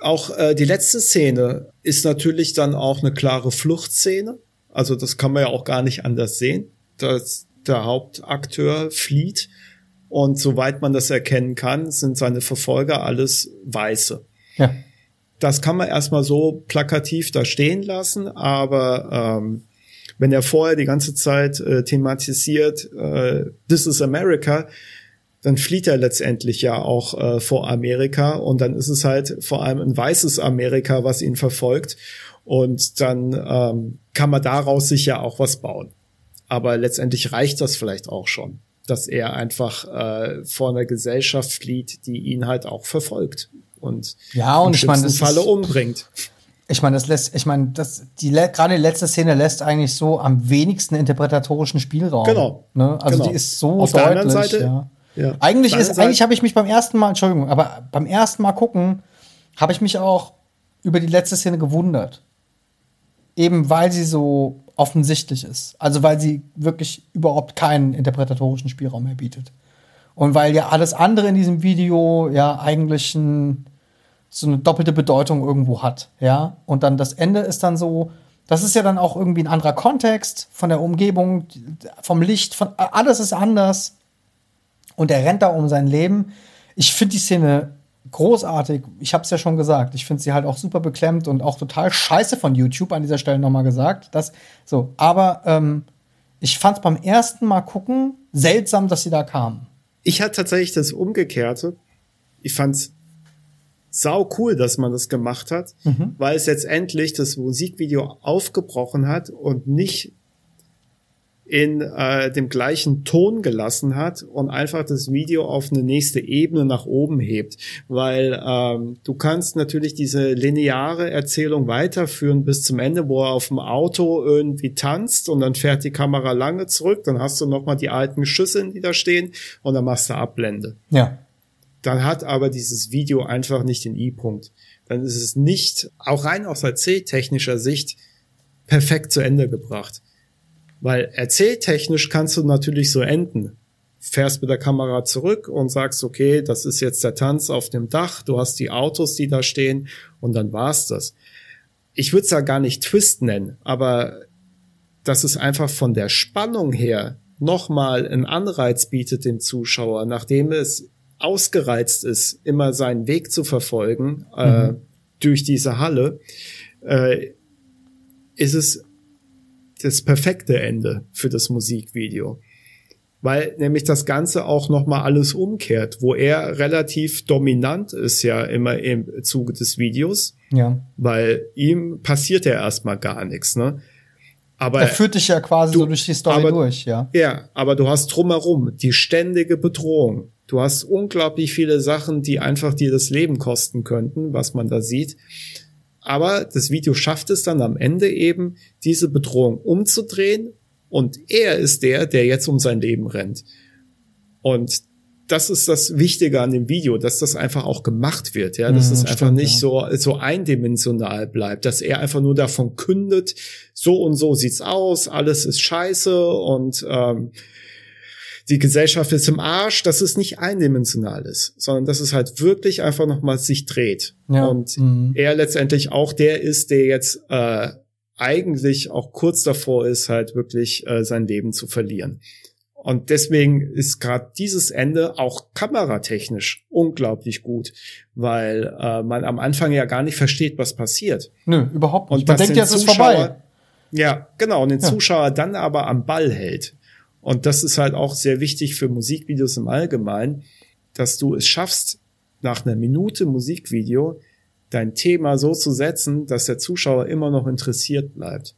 Auch äh, die letzte Szene ist natürlich dann auch eine klare Fluchtszene. Also das kann man ja auch gar nicht anders sehen, dass der Hauptakteur flieht und soweit man das erkennen kann, sind seine Verfolger alles Weiße. Ja. Das kann man erstmal so plakativ da stehen lassen, aber ähm, wenn er vorher die ganze Zeit äh, thematisiert, äh, This is America, dann flieht er letztendlich ja auch äh, vor Amerika und dann ist es halt vor allem ein weißes Amerika, was ihn verfolgt und dann ähm, kann man daraus sich ja auch was bauen. Aber letztendlich reicht das vielleicht auch schon, dass er einfach äh, vor einer Gesellschaft flieht, die ihn halt auch verfolgt und ja und ich meine, das Falle ist, umbringt. Ich meine, das lässt, ich meine, das die gerade die letzte Szene lässt eigentlich so am wenigsten interpretatorischen Spielraum. Genau. Ne? Also genau. die ist so Auf deutlich, der anderen Seite ja Ja. Eigentlich ist, eigentlich habe ich mich beim ersten Mal, Entschuldigung, aber beim ersten Mal gucken, habe ich mich auch über die letzte Szene gewundert. Eben weil sie so offensichtlich ist. Also weil sie wirklich überhaupt keinen interpretatorischen Spielraum mehr bietet. Und weil ja alles andere in diesem Video ja eigentlich ein, so eine doppelte Bedeutung irgendwo hat, ja. Und dann das Ende ist dann so, das ist ja dann auch irgendwie ein anderer Kontext von der Umgebung, vom Licht, von alles ist anders. Und er rennt da um sein Leben. Ich finde die Szene großartig. Ich habe es ja schon gesagt. Ich finde sie halt auch super beklemmt und auch total scheiße von YouTube an dieser Stelle nochmal gesagt. Das, so, aber ähm, ich fand es beim ersten Mal gucken seltsam, dass sie da kamen. Ich hatte tatsächlich das Umgekehrte. Ich fand's sau cool, dass man das gemacht hat, weil es jetzt endlich das Musikvideo aufgebrochen hat und nicht in äh, dem gleichen Ton gelassen hat und einfach das Video auf eine nächste Ebene nach oben hebt, weil ähm, du kannst natürlich diese lineare Erzählung weiterführen bis zum Ende, wo er auf dem Auto irgendwie tanzt und dann fährt die Kamera lange zurück, dann hast du noch mal die alten Schüsse, die da stehen und dann machst du Abblende Ja. dann hat aber dieses Video einfach nicht den I-Punkt. Dann ist es nicht, auch rein aus erzähltechnischer Sicht, perfekt zu Ende gebracht. Weil erzähltechnisch kannst du natürlich so enden. Fährst mit der Kamera zurück und sagst, okay, das ist jetzt der Tanz auf dem Dach, du hast die Autos, die da stehen und dann war's das. Ich würde es ja gar nicht Twist nennen, aber dass es einfach von der Spannung her nochmal einen Anreiz bietet dem Zuschauer, nachdem es ausgereizt ist, immer seinen Weg zu verfolgen äh, durch diese Halle, äh, ist es das perfekte Ende für das Musikvideo. Weil nämlich das Ganze auch nochmal alles umkehrt, wo er relativ dominant ist ja immer im Zuge des Videos, Ja. weil ihm passiert ja erstmal gar nichts, ne? Aber Er führt dich ja quasi du- so durch die Story aber- durch, ja. ja, aber du hast drumherum die ständige Bedrohung. Du hast unglaublich viele Sachen, die einfach dir das Leben kosten könnten, was man da sieht. Aber das Video schafft es dann am Ende eben, diese Bedrohung umzudrehen und er ist der, der jetzt um sein Leben rennt. Und das ist das Wichtige an dem Video, dass das einfach auch gemacht wird, ja, dass Mhm, es einfach stimmt, nicht ja. so, so eindimensional bleibt, dass er einfach nur davon kündet, so und so sieht's aus, alles ist scheiße und ähm, die Gesellschaft ist im Arsch, dass es nicht eindimensional ist, sondern dass es halt wirklich einfach nochmal sich dreht. Ja. Und Mhm. er letztendlich auch der ist, der jetzt äh, eigentlich auch kurz davor ist, halt wirklich äh, sein Leben zu verlieren. Und deswegen ist gerade dieses Ende auch kameratechnisch unglaublich gut, weil äh, man am Anfang ja gar nicht versteht, was passiert. Nö, überhaupt nicht. Und Man denkt, den jetzt ist vorbei. Ja, genau. Und den Ja. Zuschauer dann aber am Ball hält. Und das ist halt auch sehr wichtig für Musikvideos im Allgemeinen, dass du es schaffst, nach einer Minute Musikvideo dein Thema so zu setzen, dass der Zuschauer immer noch interessiert bleibt.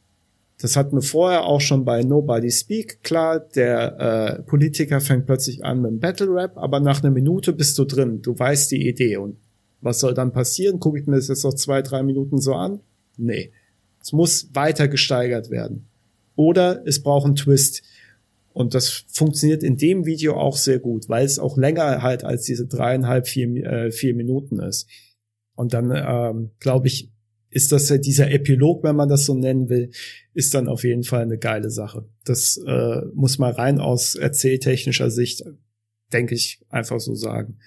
Das hatten wir vorher auch schon bei Nobody Speak. Klar, der äh, Politiker fängt plötzlich an mit dem Battle Rap, aber nach einer Minute bist du drin. Du weißt die Idee. Und was soll dann passieren? Gucke ich mir das jetzt noch zwei, drei Minuten so an? Nee. Es muss weiter gesteigert werden. Oder es braucht einen Twist. Und das funktioniert in dem Video auch sehr gut, weil es auch länger halt als diese dreieinhalb, vier, äh, vier Minuten ist. Und dann, ähm, glaube ich, ist das ja dieser Epilog, wenn man das so nennen will, ist dann auf jeden Fall eine geile Sache. Das äh, muss man rein aus erzähltechnischer Sicht, denke ich, einfach so sagen.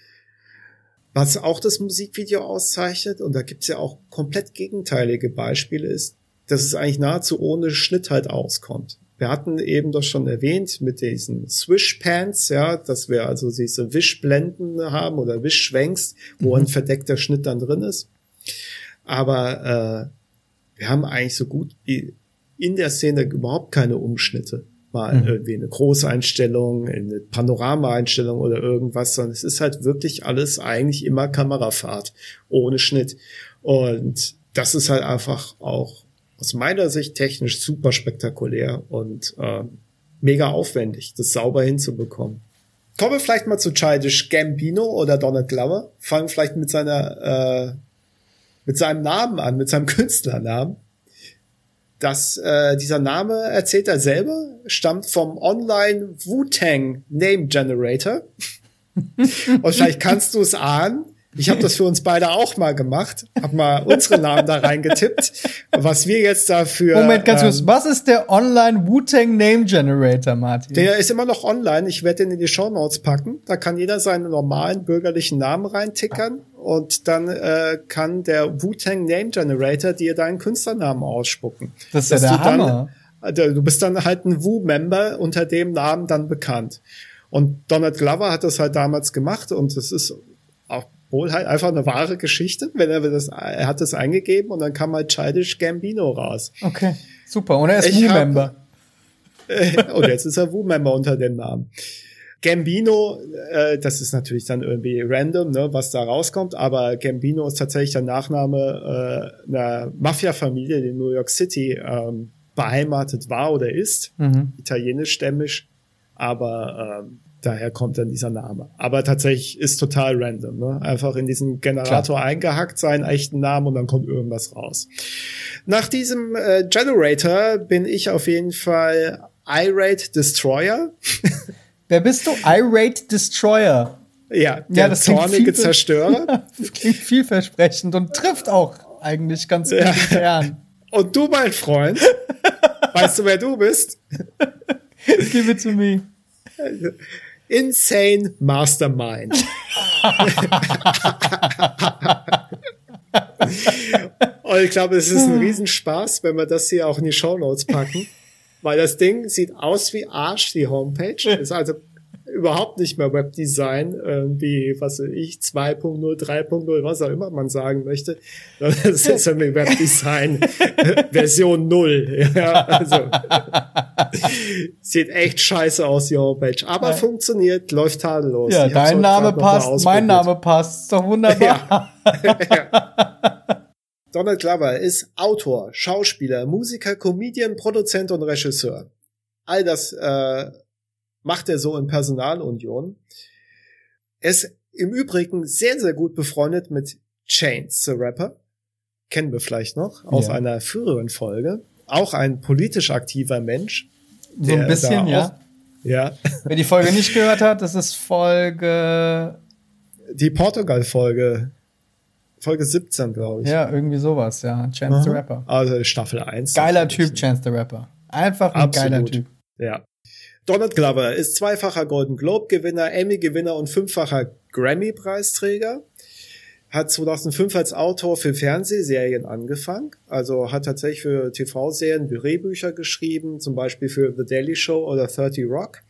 Was auch das Musikvideo auszeichnet, und da gibt's ja auch komplett gegenteilige Beispiele, ist, dass es eigentlich nahezu ohne Schnitt halt auskommt. Wir hatten eben das schon erwähnt mit diesen Swish-Pants, ja, dass wir also diese Wischblenden haben oder Wischschwenks, wo ein verdeckter Schnitt dann drin ist. Aber äh, wir haben eigentlich so gut wie in der Szene überhaupt keine Umschnitte. Mal Mhm. irgendwie eine Großeinstellung, eine Panorama-Einstellung oder irgendwas, sondern es ist halt wirklich alles eigentlich immer Kamerafahrt, ohne Schnitt. Und das ist halt einfach auch aus meiner Sicht technisch super spektakulär und ähm, mega aufwendig, das sauber hinzubekommen. Kommen wir vielleicht mal zu Childish Gambino oder Donald Glover. Fangen vielleicht mit seiner, äh, mit seinem Namen an, mit seinem Künstlernamen. Das, äh, dieser Name, erzählt er selber, stammt vom Online Wu-Tang Name Generator. Und vielleicht kannst du es ahnen. Ich habe das für uns beide auch mal gemacht, habe mal unsere Namen da reingetippt, was wir jetzt dafür. Moment, ganz ähm, kurz. Was ist der Online Wu-Tang Name Generator, Martin? Der ist immer noch online. Ich werde den in die Show Notes packen. Da kann jeder seinen normalen bürgerlichen Namen reintickern und dann äh, kann der Wu-Tang Name Generator dir deinen Künstlernamen ausspucken. Das ist ja der dann- Hammer. Also, Du bist dann halt ein Wu-Member unter dem Namen dann bekannt. Und Donald Glover hat das halt damals gemacht und es ist auch wohl halt einfach eine wahre Geschichte, wenn er das, er hat das eingegeben und dann kam halt Childish Gambino raus. Okay, super. Und er ist Wu-Member. und jetzt ist er Wu-Member unter dem Namen. Gambino, äh, das ist natürlich dann irgendwie random, ne, was da rauskommt, aber Gambino ist tatsächlich der Nachname äh, einer Mafia-Familie, die in New York City ähm, beheimatet war oder ist, Mhm. italienischstämmig, aber ähm, daher kommt dann dieser Name. Aber tatsächlich ist total random, ne? einfach in diesen Generator eingehackt, seinen echten Namen und dann kommt irgendwas raus. Nach diesem äh, Generator bin ich auf jeden Fall Irate Destroyer. Wer bist du? Irate Destroyer. Ja, der das klingt zornige Zerstörer. Das klingt vielversprechend und trifft auch eigentlich ganz Ja. Und du, mein Freund, weißt du, wer du bist? Give it to me. Insane Mastermind. Und ich glaube, es ist ein Riesenspaß, wenn wir das hier auch in die Shownotes packen. Weil das Ding sieht aus wie Arsch, die Homepage. Ist also überhaupt nicht mehr Webdesign, irgendwie, was weiß ich, 2.0, 3.0, was auch immer man sagen möchte. Das ist irgendwie Webdesign Version 0. Ja, also. Sieht echt scheiße aus, die Homepage. Aber funktioniert, läuft tadellos. Ja, Ich dein Name passt, mein. Name passt. Ist doch wunderbar. Donald Glover ist Autor, Schauspieler, Musiker, Comedian, Produzent und Regisseur. All das äh, macht er so in Personalunion. Er ist im Übrigen sehr, sehr gut befreundet mit Chains, the Rapper. Kennen wir vielleicht noch aus Ja. einer früheren Folge. Auch ein politisch aktiver Mensch. So ein bisschen, ja. Ja, Wer die Folge nicht gehört hat, das ist Folge, die Portugal-Folge, Folge 17, glaube ich. ja, irgendwie sowas, ja. Chance the Aha. Rapper. Also Staffel 1. Geiler. Typ, Chance the Rapper. Einfach ein Absolut. geiler Typ. Ja. Donald Glover ist zweifacher Golden Globe-Gewinner, Emmy-Gewinner und fünffacher Grammy-Preisträger. Hat 2005 als Autor für Fernsehserien angefangen. Also hat tatsächlich für TV-Serien Drehbücher geschrieben, zum Beispiel für The Daily Show oder 30 Rock.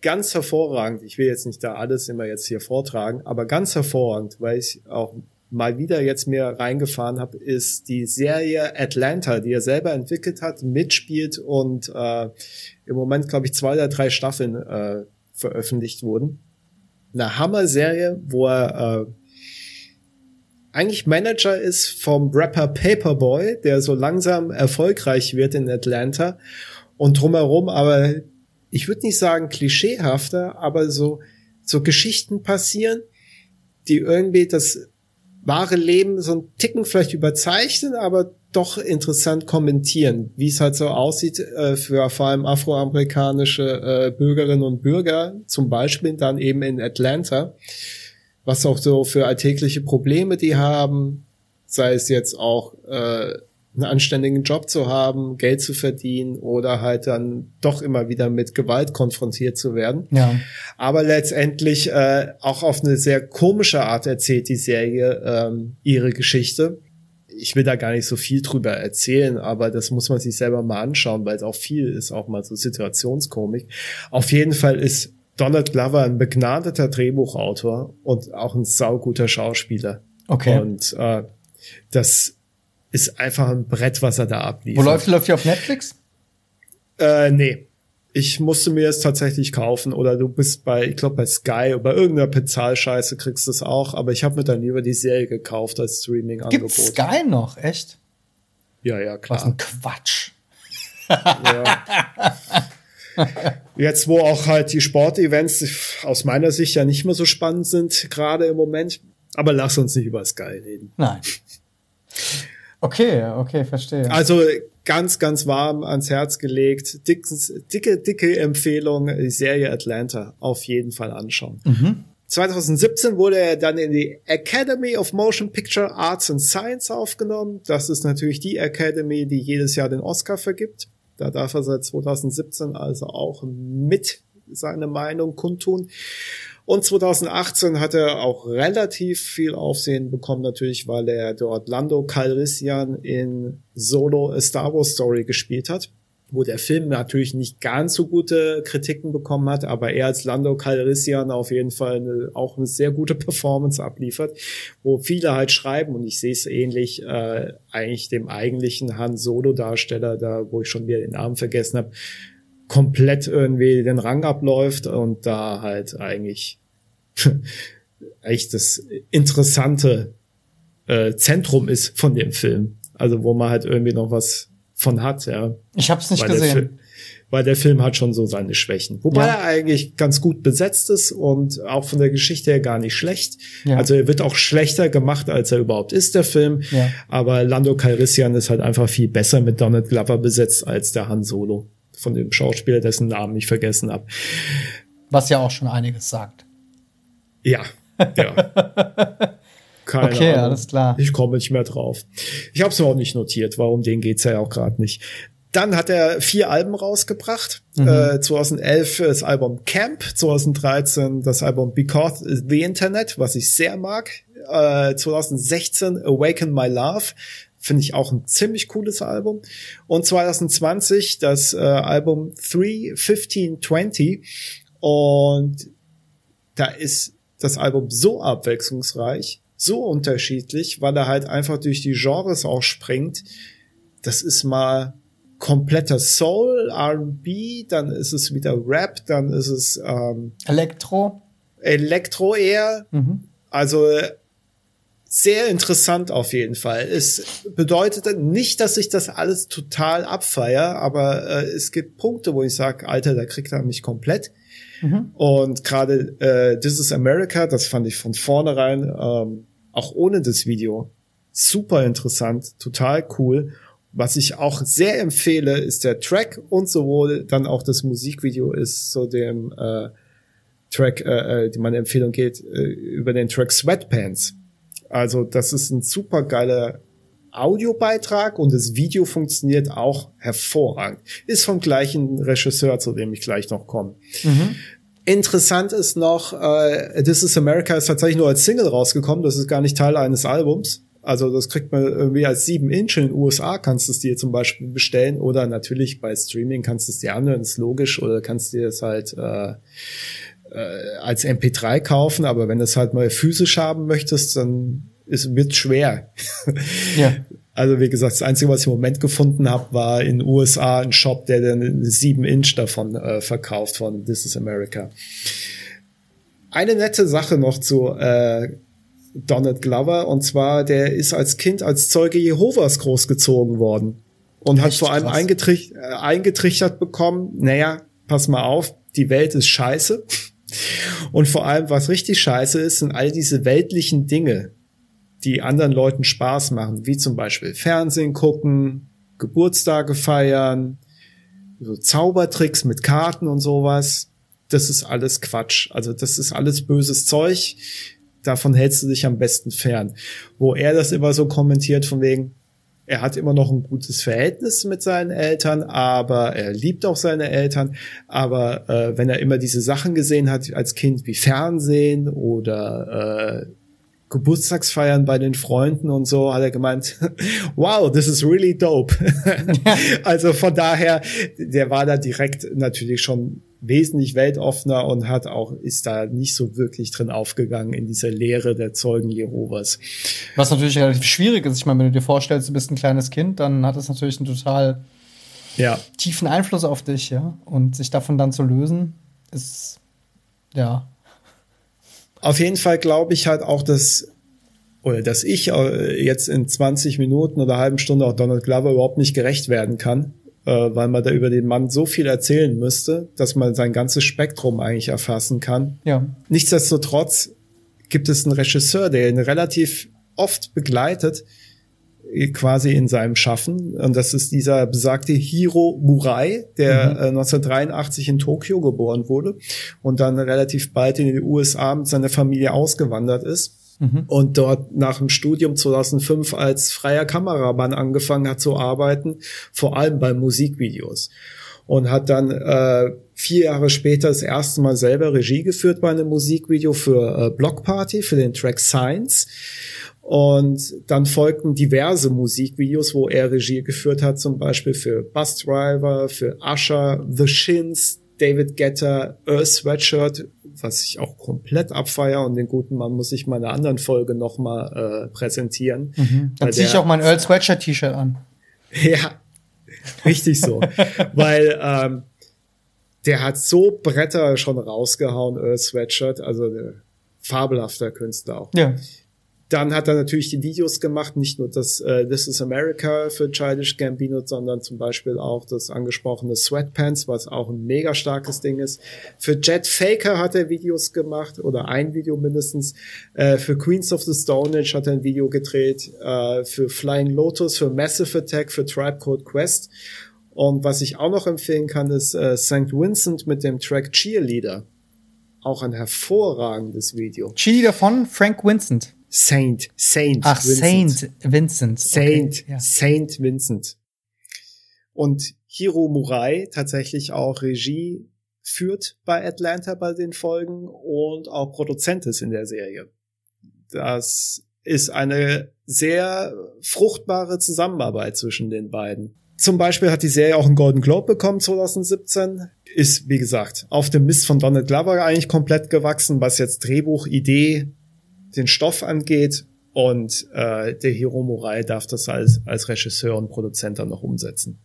Ganz hervorragend. Ich will jetzt nicht da alles immer jetzt hier vortragen, aber ganz hervorragend, weil ich auch mal wieder jetzt mir reingefahren habe, ist die Serie Atlanta, die er selber entwickelt hat, mitspielt und äh, im Moment, glaube ich, zwei oder drei Staffeln äh, veröffentlicht wurden. Eine Hammer-Serie, wo er äh, eigentlich Manager ist vom Rapper Paperboy, der so langsam erfolgreich wird in Atlanta und drumherum aber, ich würde nicht sagen klischeehafter, aber so, so Geschichten passieren, die irgendwie das wahre Leben so ein Ticken vielleicht überzeichnen, aber doch interessant kommentieren, wie es halt so aussieht äh, für vor allem afroamerikanische äh, Bürgerinnen und Bürger, zum Beispiel dann eben in Atlanta, was auch so für alltägliche Probleme die haben, sei es jetzt auch äh, einen anständigen Job zu haben, Geld zu verdienen oder halt dann doch immer wieder mit Gewalt konfrontiert zu werden. Ja. Aber letztendlich äh, auch auf eine sehr komische Art erzählt die Serie ähm, ihre Geschichte. Ich will da gar nicht so viel drüber erzählen, aber das muss man sich selber mal anschauen, weil es auch viel ist, auch mal so Situationskomik. Auf jeden Fall ist Donald Glover ein begnadeter Drehbuchautor und auch ein sauguter Schauspieler. Okay. Und äh, das ist einfach ein Brett, was er da abliefert. Wo läuft, läuft die auf Netflix? Äh, nee. Ich musste mir es tatsächlich kaufen oder du bist bei, ich glaube bei Sky oder bei irgendeiner Bezahlscheiße kriegst du es auch, aber ich habe mir dann lieber die Serie gekauft als Streaming-Angebot. Gibt's Sky noch, echt? Ja, ja, Was klar. ein Quatsch. Ja. Jetzt, wo auch halt die Sportevents aus meiner Sicht ja nicht mehr so spannend sind, gerade im Moment. Aber lass uns nicht über Sky reden. Nein. Okay, okay, verstehe. Also ganz, ganz warm ans Herz gelegt. Dickes, dicke, dicke Empfehlung, die Serie Atlanta auf jeden Fall anschauen. 2017 wurde er dann in die Academy of Motion Picture Arts and Science aufgenommen. Das ist natürlich die Academy, die jedes Jahr den Oscar vergibt. Da darf er seit 2017 also auch mit seine Meinung kundtun. Und 2018 hat er auch relativ viel Aufsehen bekommen, natürlich, weil er dort Lando Calrissian in Solo A Star Wars Story gespielt hat wo der Film natürlich nicht ganz so gute Kritiken bekommen hat, aber er als Lando Calrissian auf jeden Fall eine, auch eine sehr gute Performance abliefert, wo viele halt schreiben und ich sehe es ähnlich äh, eigentlich dem eigentlichen Han Solo Darsteller, da wo ich schon wieder den Namen vergessen habe, komplett irgendwie den Rang abläuft und da halt eigentlich echt das interessante äh, Zentrum ist von dem Film. Also wo man halt irgendwie noch was von hat, ja. Ich habe es nicht weil gesehen. Der weil der Film hat schon so seine Schwächen. Wobei Ja. er eigentlich ganz gut besetzt ist und auch von der Geschichte her gar nicht schlecht. Ja. Also er wird auch schlechter gemacht, als er überhaupt ist, der Film. Ja. Aber Lando Calrissian ist halt einfach viel besser mit Donald Glover besetzt als der Han Solo. Von dem Schauspieler, dessen Namen ich vergessen habe. Was ja auch schon einiges sagt. Ja, ja. Keine Okay, Ahnung. alles klar. Ich komme nicht mehr drauf. Ich habe es auch nicht notiert, warum den geht's ja auch gerade nicht. Dann hat er vier Alben rausgebracht. Äh, 2011 das Album Camp, 2013 das Album Because the Internet, was ich sehr mag. Äh, 2016 Awaken My Love, finde ich auch ein ziemlich cooles Album. Und 2020 das äh, Album 31520 und da ist das Album so abwechslungsreich, so unterschiedlich, weil er halt einfach durch die Genres auch springt. Das ist mal kompletter Soul, R&B, dann ist es wieder Rap, dann ist es ähm, Elektro. Elektro eher. Mhm. Also sehr interessant auf jeden Fall. Es bedeutet nicht, dass ich das alles total abfeier, aber äh, es gibt Punkte, wo ich sage, Alter, da kriegt er mich komplett. Und gerade äh, This is America, das fand ich von vornherein, ähm, auch ohne das Video, super interessant, total cool. Was ich auch sehr empfehle, ist der Track und sowohl dann auch das Musikvideo ist zu dem äh, Track, äh, äh, die meine Empfehlung geht, äh, über den Track Sweatpants. Also das ist ein super geiler Audiobeitrag und das Video funktioniert auch hervorragend. Ist vom gleichen Regisseur, zu dem ich gleich noch komme. Interessant ist noch, äh, This is America ist tatsächlich nur als Single rausgekommen. Das ist gar nicht Teil eines Albums. Also das kriegt man irgendwie als 7 Inch in den USA, kannst du es dir zum Beispiel bestellen oder natürlich bei Streaming kannst du es dir anhören, ist logisch, oder kannst dir es halt äh, äh, als MP3 kaufen, aber wenn du es halt mal physisch haben möchtest, dann ist wird schwer. Ja. Also wie gesagt, das Einzige, was ich im Moment gefunden habe, war in den USA ein Shop, der dann 7 Inch davon äh, verkauft von This is America. Eine nette Sache noch zu äh, Donald Glover, und zwar, der ist als Kind als Zeuge Jehovas großgezogen worden und hat Echt vor allem eingetrich äh, eingetrichtert bekommen, naja, pass mal auf, die Welt ist scheiße. Und vor allem, was richtig scheiße ist, sind all diese weltlichen Dinge, die anderen Leuten Spaß machen, wie zum Beispiel Fernsehen gucken, Geburtstage feiern, so Zaubertricks mit Karten und sowas. Das ist alles Quatsch. Also das ist alles böses Zeug. Davon hältst du dich am besten fern. Wo er das immer so kommentiert von wegen, er hat immer noch ein gutes Verhältnis mit seinen Eltern, aber er liebt auch seine Eltern. Aber äh, wenn er immer diese Sachen gesehen hat als Kind wie Fernsehen oder äh, Geburtstagsfeiern bei den Freunden und so, hat er gemeint, wow, this is really dope. also von daher, der war da direkt natürlich schon wesentlich weltoffener und hat auch, ist da nicht so wirklich drin aufgegangen in dieser Lehre der Zeugen Jehovas. Was natürlich relativ schwierig ist. Ich meine, wenn du dir vorstellst, du bist ein kleines Kind, dann hat das natürlich einen total Ja, tiefen Einfluss auf dich, ja. Und sich davon dann zu lösen, ist ja. Auf jeden Fall glaube ich halt auch, dass oder dass ich äh, jetzt in 20 Minuten oder halben Stunde auch Donald Glover überhaupt nicht gerecht werden kann, äh, weil man da über den Mann so viel erzählen müsste, dass man sein ganzes Spektrum eigentlich erfassen kann. Ja. Nichtsdestotrotz gibt es einen Regisseur, der ihn relativ oft begleitet, quasi in seinem Schaffen. Und das ist dieser besagte Hiro Murai, der Mhm. äh, 1983 in Tokio geboren wurde und dann relativ bald in die USA mit seiner Familie ausgewandert ist. Mhm. Und dort nach dem Studium 2005 als freier Kameramann angefangen hat zu arbeiten, vor allem bei Musikvideos. Und hat dann äh, vier Jahre später das erste Mal selber Regie geführt bei einem Musikvideo für äh, Block Party, für den Track Science. Und dann folgten diverse Musikvideos, wo er Regie geführt hat, zum Beispiel für Bus Driver, für Usher, The Shins, David Guetta, Earth Sweatshirt, was ich auch komplett abfeier und den guten Mann muss ich mal in einer anderen Folge nochmal äh, präsentieren. Dann Weil ziehe ich auch mein Earl Sweatshirt T-Shirt an. Ja, richtig so. Weil ähm, der hat so Bretter schon rausgehauen, Earl Sweatshirt, also äh, fabelhafter Künstler auch. Ja. Dann hat er natürlich die Videos gemacht, nicht nur das äh, This is America für Childish Gambino, sondern zum Beispiel auch das angesprochene Sweatpants, was auch ein mega starkes Ding ist. Für Jet Faker hat er Videos gemacht oder ein Video mindestens. Äh, für Queens of the Stone Age hat er ein Video gedreht. Äh, für Flying Lotus, für Massive Attack, für Tribe Code Quest. Und was ich auch noch empfehlen kann, ist äh, St. Vincent mit dem Track Cheerleader. Auch ein hervorragendes Video. Cheerleader von Frank Vincent. Saint, Saint. Ach, Vincent. Saint Vincent. Saint, Okay, ja. Saint Vincent. Und Hiro Murai tatsächlich auch Regie führt bei Atlanta bei den Folgen und auch Produzent ist in der Serie. Das ist eine sehr fruchtbare Zusammenarbeit zwischen den beiden. Zum Beispiel hat die Serie auch einen Golden Globe bekommen 2017. Ist, wie gesagt, auf dem Mist von Donald Glover eigentlich komplett gewachsen, was jetzt Drehbuch, Idee, den Stoff angeht. Und äh, der Hiro Murai darf das als, als Regisseur und Produzent dann noch umsetzen.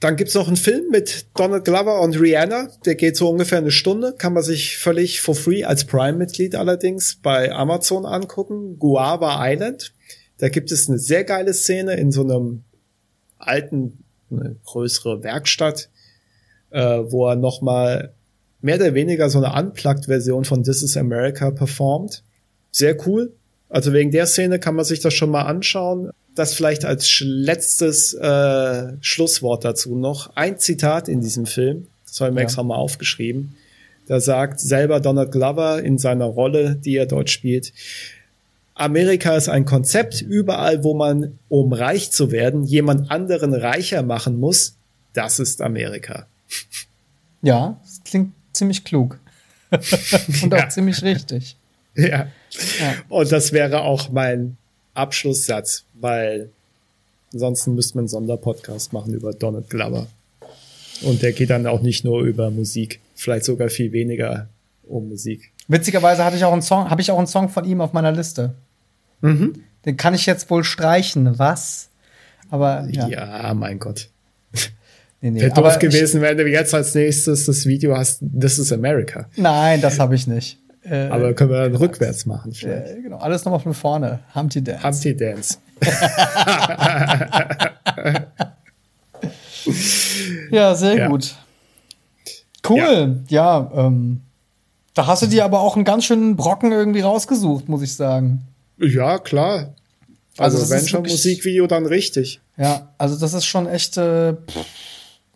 Dann gibt's noch einen Film mit Donald Glover und Rihanna. Der geht so ungefähr eine Stunde. Kann man sich völlig for free als Prime-Mitglied allerdings bei Amazon angucken. Guava Island. Da gibt es eine sehr geile Szene in so einem alten, eine größere Werkstatt, äh, wo er noch mal mehr oder weniger so eine Unplugged-Version von This is America performt. Sehr cool. Also wegen der Szene kann man sich das schon mal anschauen. Das vielleicht als letztes äh, Schlusswort dazu noch. Ein Zitat in diesem Film, das habe ich mir Ja. extra mal aufgeschrieben. Da sagt selber Donald Glover in seiner Rolle, die er dort spielt, Amerika ist ein Konzept, überall wo man, um reich zu werden, jemand anderen reicher machen muss, das ist Amerika. Ja, das klingt ziemlich klug. Und auch Ja. ziemlich richtig. Ja. Ja. Und das wäre auch mein Abschlusssatz, weil ansonsten müsste man einen Sonderpodcast machen über Donald Glover. Und der geht dann auch nicht nur über Musik, vielleicht sogar viel weniger um Musik. Witzigerweise hatte ich auch einen Song, habe ich auch einen Song von ihm auf meiner Liste. Mhm. Den kann ich jetzt wohl streichen, was? Aber ja, Ja, mein Gott. nee, nee. Wäre doof gewesen, wenn du jetzt als nächstes das Video hast, This is America. Nein, das habe ich nicht. Äh, Aber können wir dann rückwärts machen vielleicht. äh, genau, alles nochmal von vorne. Humpty Dance. Humpty Dance. Ja, sehr Ja. gut. Cool. Ja, ähm, da hast du dir aber auch einen ganz schönen Brocken irgendwie rausgesucht, muss ich sagen. Ja, klar. Also Also, wenn schon Musikvideo, dann richtig. Ja, also das ist schon echt äh,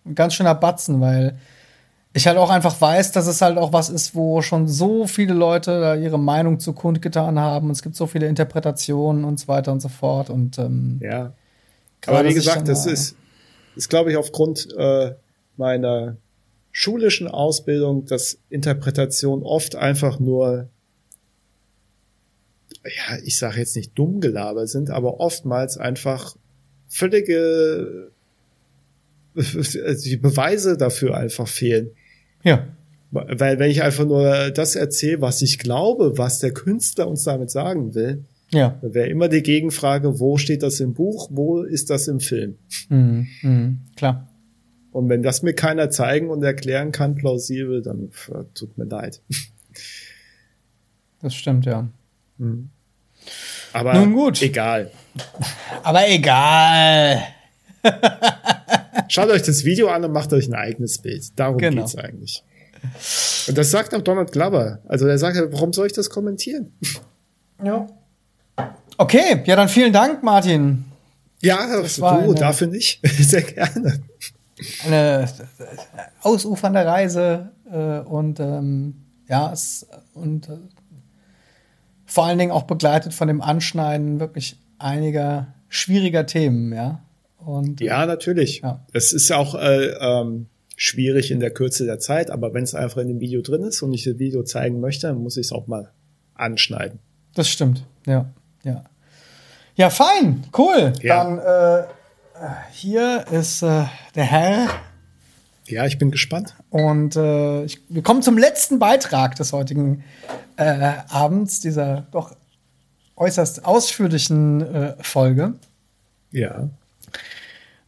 ein ganz schöner Batzen, weil ich halt auch einfach weiß, dass es halt auch was ist, wo schon so viele Leute da ihre Meinung zu kundgetan haben. Und es gibt so viele Interpretationen und so weiter und so fort. Und ähm, Ja. Aber wie gesagt, das ist, ist glaube ich, aufgrund äh, meiner schulischen Ausbildung, dass Interpretation oft einfach nur, ja, ich sage jetzt nicht dumm Gelaber sind, aber oftmals einfach völlige die Beweise dafür einfach fehlen. Ja, Weil wenn ich einfach nur das erzähle, was ich glaube, was der Künstler uns damit sagen will, ja. dann wäre immer die Gegenfrage, wo steht das im Buch, wo ist das im Film? Mhm, mhm, klar. Und wenn das mir keiner zeigen und erklären kann, plausibel, dann tut mir leid. Das stimmt, ja. Aber Nun gut. egal. Aber egal. Schaut euch das Video an und macht euch ein eigenes Bild. Darum Genau. geht's eigentlich. Und das sagt auch Donald Glover. Also er sagt, ja, warum soll ich das kommentieren? Ja. Okay, ja, dann vielen Dank, Martin. Ja, Das war du, eine- dafür nicht. Sehr gerne. eine ausufernde Reise äh, und ähm, ja, es, und äh, vor allen Dingen auch begleitet von dem Anschneiden wirklich einiger schwieriger Themen, ja. Und Ja, natürlich. Ja. Es ist auch äh, ähm, schwierig in der Kürze der Zeit, aber wenn es einfach in dem Video drin ist und ich das Video zeigen möchte, dann muss ich es auch mal anschneiden. das stimmt, ja, ja. Ja, fein, cool. Ja. Dann äh, hier ist äh, der Herr Ja, ich bin gespannt. Und äh, ich, wir kommen zum letzten Beitrag des heutigen äh, Abends, dieser doch äußerst ausführlichen äh, Folge. Ja.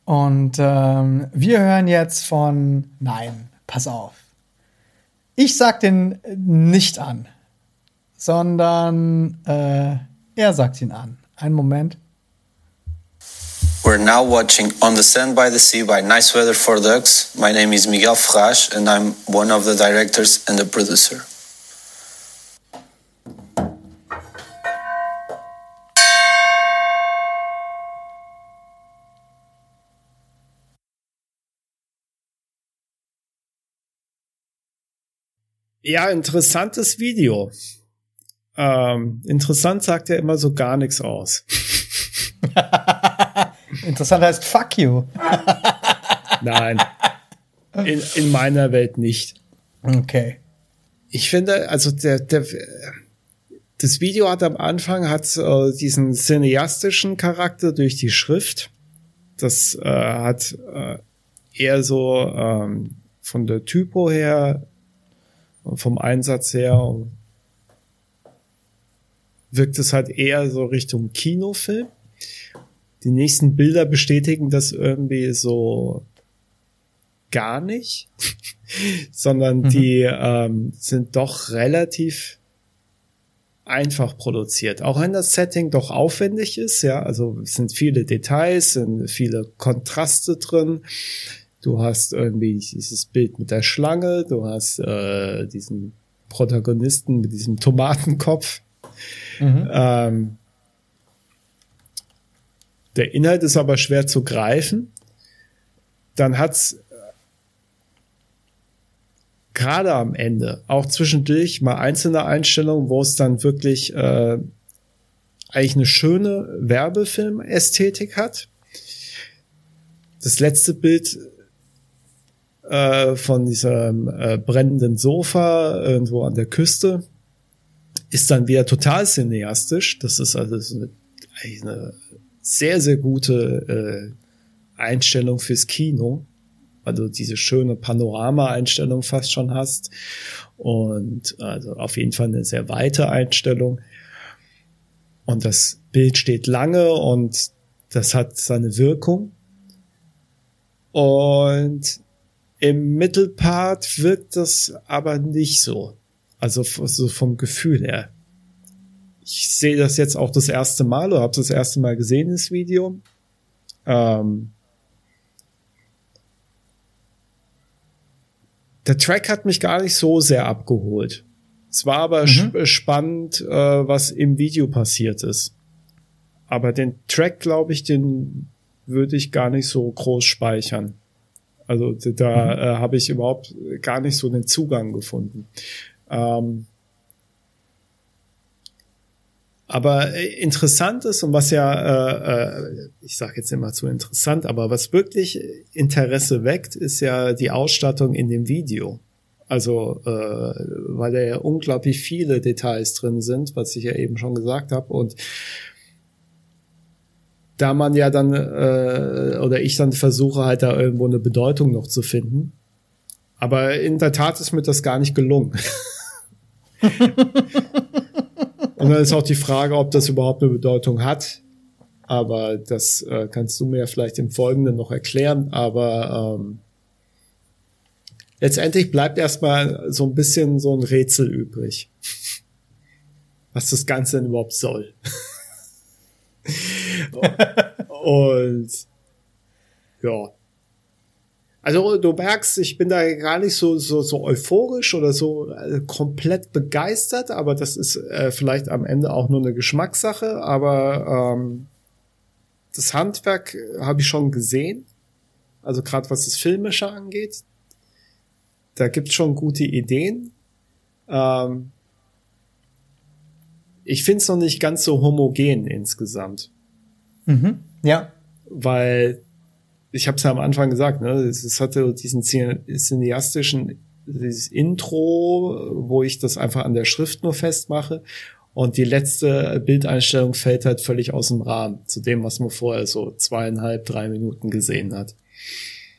Und ähm, wir hören jetzt von, nein, pass auf. Ich sag den nicht an, sondern äh, er sagt ihn an. Einen Moment. We're now watching On the Sand by the Sea by Nice Weather for Ducks. My name is Miguel Ferraz and I'm one of the directors and the producer. Ja, interessantes Video. Ähm, interessant sagt ja immer so gar nichts aus. Interessant heißt Fuck you. Nein. In, in meiner Welt nicht. Okay. Ich finde, also der, der, das Video hat am Anfang hat äh, diesen cineastischen Charakter durch die Schrift. Das äh, hat äh, eher so ähm, von der Typo her, vom Einsatz her, wirkt es halt eher so Richtung Kinofilm. Die nächsten Bilder bestätigen das irgendwie so gar nicht, sondern die ähm, sind doch relativ einfach produziert. Auch wenn das Setting doch aufwendig ist, ja, also es sind viele Details, sind viele Kontraste drin. Du hast irgendwie dieses Bild mit der Schlange, du hast äh, diesen Protagonisten mit diesem Tomatenkopf. Ähm, der Inhalt ist aber schwer zu greifen. Dann hat's gerade am Ende, auch zwischendurch mal einzelne Einstellungen, wo es dann wirklich äh, eigentlich eine schöne Werbefilm-Ästhetik hat. Das letzte Bild äh, von diesem äh, brennenden Sofa irgendwo an der Küste ist dann wieder total cineastisch. Das ist also so eine, eine sehr, sehr gute äh, Einstellung fürs Kino weil du diese schöne Panorama-Einstellung fast schon hast. Und also auf jeden Fall eine sehr weite Einstellung. Und das Bild steht lange und das hat seine Wirkung. Und im Mittelpart wirkt das aber nicht so. Also so vom Gefühl her. Ich sehe das jetzt auch das erste Mal oder habe das erste Mal gesehen, das Video. Ähm, der Track hat mich gar nicht so sehr abgeholt. Es war aber sp spannend, äh, was im Video passiert ist. Aber den Track, glaube ich, den würde ich gar nicht so groß speichern. Also da äh, habe ich überhaupt gar nicht so den Zugang gefunden. Ähm, aber äh, interessant ist und was ja, äh, äh, ich sage jetzt immer zu interessant, aber was wirklich Interesse weckt, ist ja die Ausstattung in dem Video. Also, äh, weil da ja unglaublich viele Details drin sind, was ich ja eben schon gesagt habe. Und da man ja dann, äh, oder ich dann versuche halt da irgendwo eine Bedeutung noch zu finden. Aber in der Tat ist mir das gar nicht gelungen. Und dann ist auch die Frage, ob das überhaupt eine Bedeutung hat. Aber das äh, kannst du mir vielleicht im Folgenden noch erklären. Aber ähm, letztendlich bleibt erstmal so ein bisschen so ein Rätsel übrig. Was das Ganze denn überhaupt soll. Und ja. Also du merkst, ich bin da gar nicht so so so euphorisch oder so äh, komplett begeistert, aber das ist äh, vielleicht am Ende auch nur eine Geschmackssache. Aber ähm, das Handwerk habe ich schon gesehen. Also gerade was das Filmische angeht. Da gibt's schon gute Ideen. Ähm, ich finde es noch nicht ganz so homogen insgesamt. Mhm. Ja. Weil ich habe es ja am Anfang gesagt, ne, es hatte diesen cineastischen dieses Intro, wo ich das einfach an der Schrift nur festmache. Und die letzte Bildeinstellung fällt halt völlig aus dem Rahmen zu dem, was man vorher so zweieinhalb, drei Minuten gesehen hat.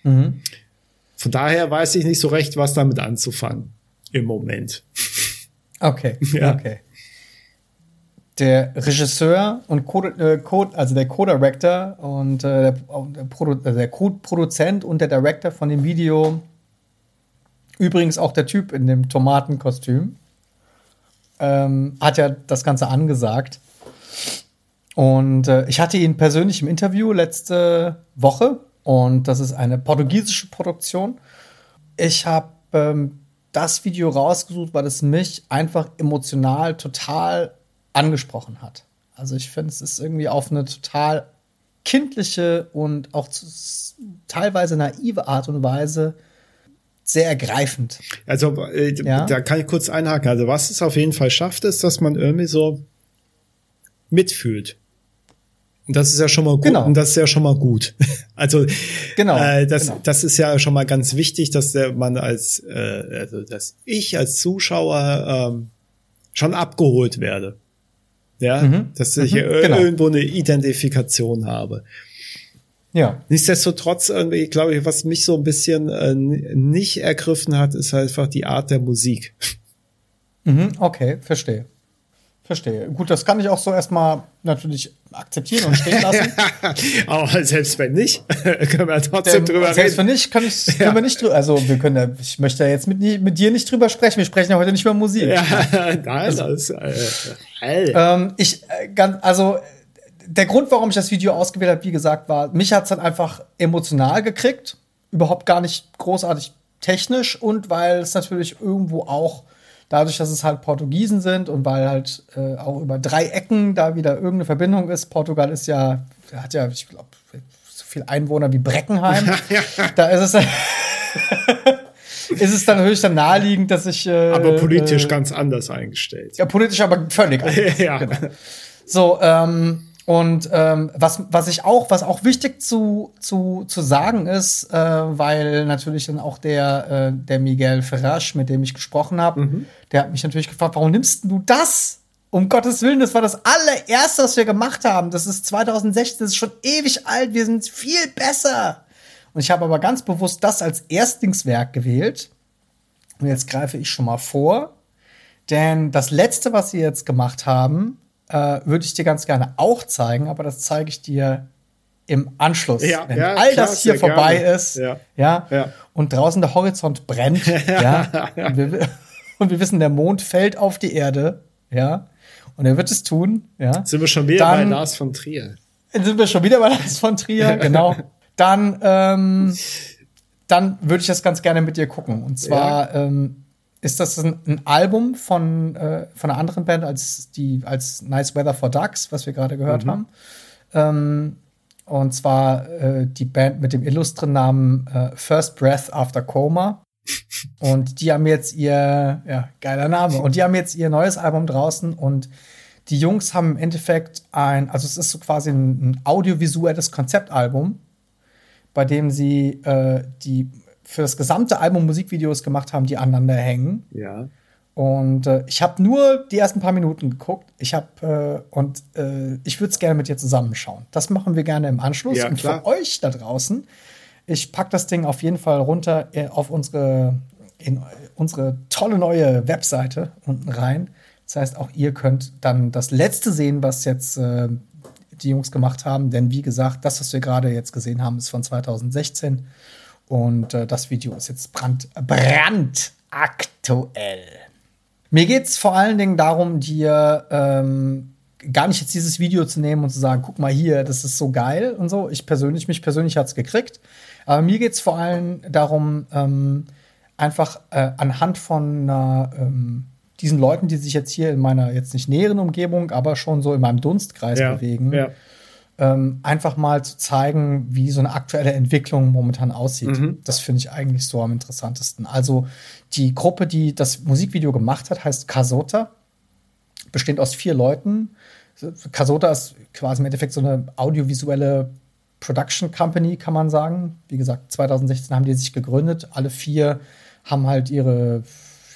Mhm. Von daher weiß ich nicht so recht, was damit anzufangen im Moment. Okay, ja. okay. Der Regisseur und Code, äh, Code, also der Co-Director und äh, der, der, also der Co-Produzent und der Director von dem Video Übrigens auch der Typ in dem Tomatenkostüm ähm, hat ja das Ganze angesagt. Und äh, ich hatte ihn persönlich im Interview letzte Woche und das ist eine portugiesische Produktion. Ich habe ähm, das Video rausgesucht, weil es mich einfach emotional total angesprochen hat. Also ich finde, es ist irgendwie auf eine total kindliche und auch teilweise naive Art und Weise sehr ergreifend. Also äh, ja? da kann ich kurz einhaken. Also was es auf jeden Fall schafft, ist, dass man irgendwie so mitfühlt. Und das ist ja schon mal gut. Genau. Und das ist ja schon mal gut. also genau, äh, das, genau. das ist ja schon mal ganz wichtig, dass der man als äh, also dass ich als Zuschauer ähm, schon abgeholt werde. Ja, mhm. dass ich mhm. Genau. irgendwo eine Identifikation habe. Ja. Nichtsdestotrotz, irgendwie, glaube ich, was mich so ein bisschen äh, nicht ergriffen hat, ist halt einfach die Art der Musik. Mhm, okay, verstehe. Verstehe. Gut, das kann ich auch so erstmal natürlich akzeptieren und stehen lassen. Aber selbst wenn nicht, können wir trotzdem Der, drüber selbst reden. Selbst wenn nicht, kann ich, können ja. wir nicht drüber. Also wir können ja, ich möchte ja jetzt mit, mit dir nicht drüber sprechen. Wir sprechen ja heute nicht über Musik. Ja, nein, also, das, äh, ähm, ich äh, ganz, also der Grund, warum ich das Video ausgewählt habe, wie gesagt, war, mich hat es dann einfach emotional gekriegt. Überhaupt gar nicht großartig technisch und weil es natürlich irgendwo auch dadurch, dass es halt Portugiesen sind und weil halt äh, auch über drei Ecken da wieder irgendeine Verbindung ist. Portugal ist ja, hat ja, ich glaube, so viel Einwohner wie Breckenheim. da ist es, ist es dann natürlich dann naheliegend, dass ich. Äh, aber politisch äh, ganz anders eingestellt. Ja, politisch aber völlig anders. ja. Genau. So, ähm, und ähm, was, was ich auch, was auch wichtig zu, zu, zu sagen ist, äh, weil natürlich dann auch der, äh, der Miguel Ferrasch, mit dem ich gesprochen habe, mhm. der hat mich natürlich gefragt, warum nimmst du das? Um Gottes Willen, das war das allererste, was wir gemacht haben. Das ist 2016, das ist schon ewig alt, wir sind viel besser. Und ich habe aber ganz bewusst das als Erstlingswerk gewählt. Und jetzt greife ich schon mal vor. Denn das letzte, was sie jetzt gemacht haben, äh, würde ich dir ganz gerne auch zeigen, aber das zeige ich dir im Anschluss, ja, wenn ja, all klar, das hier vorbei gerne. ist, ja, ja, und draußen der Horizont brennt, ja, und wir, und, wir, wissen, der Mond fällt auf die Erde, ja, und er wird es tun, ja. Sind wir schon wieder dann, bei Lars von Trier? Sind wir schon wieder bei Lars von Trier, genau. Dann, ähm, dann würde ich das ganz gerne mit dir gucken. Und zwar ähm, ist das ein, ein Album von, äh, von einer anderen Band als die als Nice Weather for Ducks, was wir gerade gehört mhm. haben. Ähm, und zwar äh, die Band mit dem illustren Namen äh, First Breath After Coma. und die haben jetzt ihr, ja, geiler Name. Und die haben jetzt ihr neues Album draußen und die Jungs haben im Endeffekt ein, also es ist so quasi ein, ein audiovisuelles Konzeptalbum, bei dem sie äh, die für das gesamte Album Musikvideos gemacht haben, die aneinander hängen. Ja. Und äh, ich habe nur die ersten paar Minuten geguckt. Ich habe äh, und äh, ich würde es gerne mit dir zusammenschauen. Das machen wir gerne im Anschluss. Ja, und für euch da draußen, ich packe das Ding auf jeden Fall runter äh, auf unsere in unsere tolle neue Webseite unten rein. Das heißt, auch ihr könnt dann das letzte sehen, was jetzt äh, die Jungs gemacht haben. Denn wie gesagt, das, was wir gerade jetzt gesehen haben, ist von 2016. Und äh, das Video ist jetzt brand, brandaktuell. Mir geht es vor allen Dingen darum, dir ähm, gar nicht jetzt dieses Video zu nehmen und zu sagen, guck mal hier, das ist so geil und so. Ich persönlich, mich persönlich hat es gekriegt. Aber mir geht es vor allem darum, ähm, einfach äh, anhand von äh, ähm, diesen Leuten, die sich jetzt hier in meiner jetzt nicht näheren Umgebung, aber schon so in meinem Dunstkreis ja, bewegen, ja. Ähm, einfach mal zu zeigen, wie so eine aktuelle Entwicklung momentan aussieht. Mhm. Das finde ich eigentlich so am interessantesten. Also die Gruppe, die das Musikvideo gemacht hat, heißt Kasota, besteht aus vier Leuten. Kasota ist quasi im Endeffekt so eine audiovisuelle Production Company, kann man sagen. Wie gesagt, 2016 haben die sich gegründet. Alle vier haben halt ihre,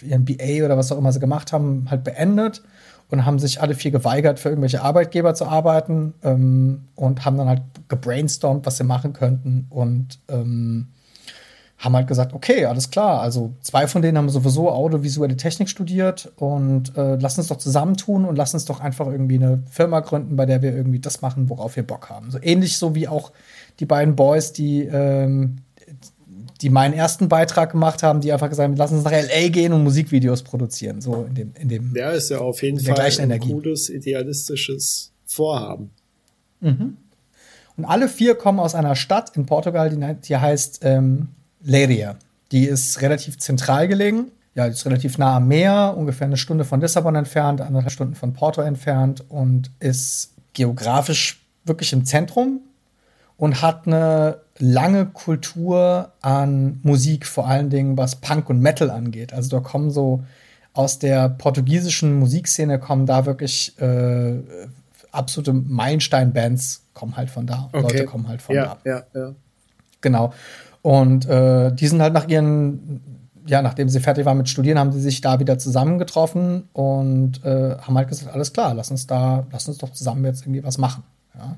ihren BA oder was auch immer sie gemacht haben, halt beendet und haben sich alle vier geweigert, für irgendwelche Arbeitgeber zu arbeiten ähm, und haben dann halt gebrainstormt, was sie machen könnten und ähm, haben halt gesagt, okay, alles klar. Also zwei von denen haben sowieso audiovisuelle Technik studiert und äh, lass uns doch zusammentun und lass uns doch einfach irgendwie eine Firma gründen, bei der wir irgendwie das machen, worauf wir Bock haben. So ähnlich so wie auch die beiden Boys, die ähm, die meinen ersten Beitrag gemacht haben, die einfach gesagt haben, lass uns nach LA gehen und Musikvideos produzieren. So in dem, in dem. Ja, ist ja auf jeden Fall ein Energie. cooles, idealistisches Vorhaben. Mhm. Und alle vier kommen aus einer Stadt in Portugal, die, die heißt ähm, Leiria. Die ist relativ zentral gelegen. Ja, die ist relativ nah am Meer, ungefähr eine Stunde von Lissabon entfernt, anderthalb Stunden von Porto entfernt und ist geografisch wirklich im Zentrum und hat eine lange Kultur an Musik, vor allen Dingen was Punk und Metal angeht. Also da kommen so aus der portugiesischen Musikszene kommen da wirklich äh, absolute Meilenstein-Bands kommen halt von da. Okay. Leute kommen halt von ja, da. Ja, ja. Genau. Und äh, die sind halt nach ihren, ja, nachdem sie fertig waren mit Studieren, haben sie sich da wieder zusammengetroffen und äh, haben halt gesagt, alles klar, lass uns da, lass uns doch zusammen jetzt irgendwie was machen. Ja.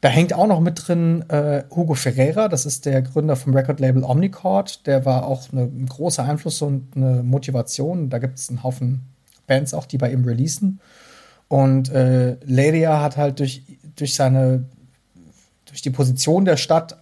Da hängt auch noch mit drin äh, Hugo Ferreira, das ist der Gründer vom Record-Label Omnicord. Der war auch ein großer Einfluss und eine Motivation. Da gibt es einen Haufen Bands auch, die bei ihm releasen. Und äh, Leria hat halt durch, durch seine, durch die Position der Stadt,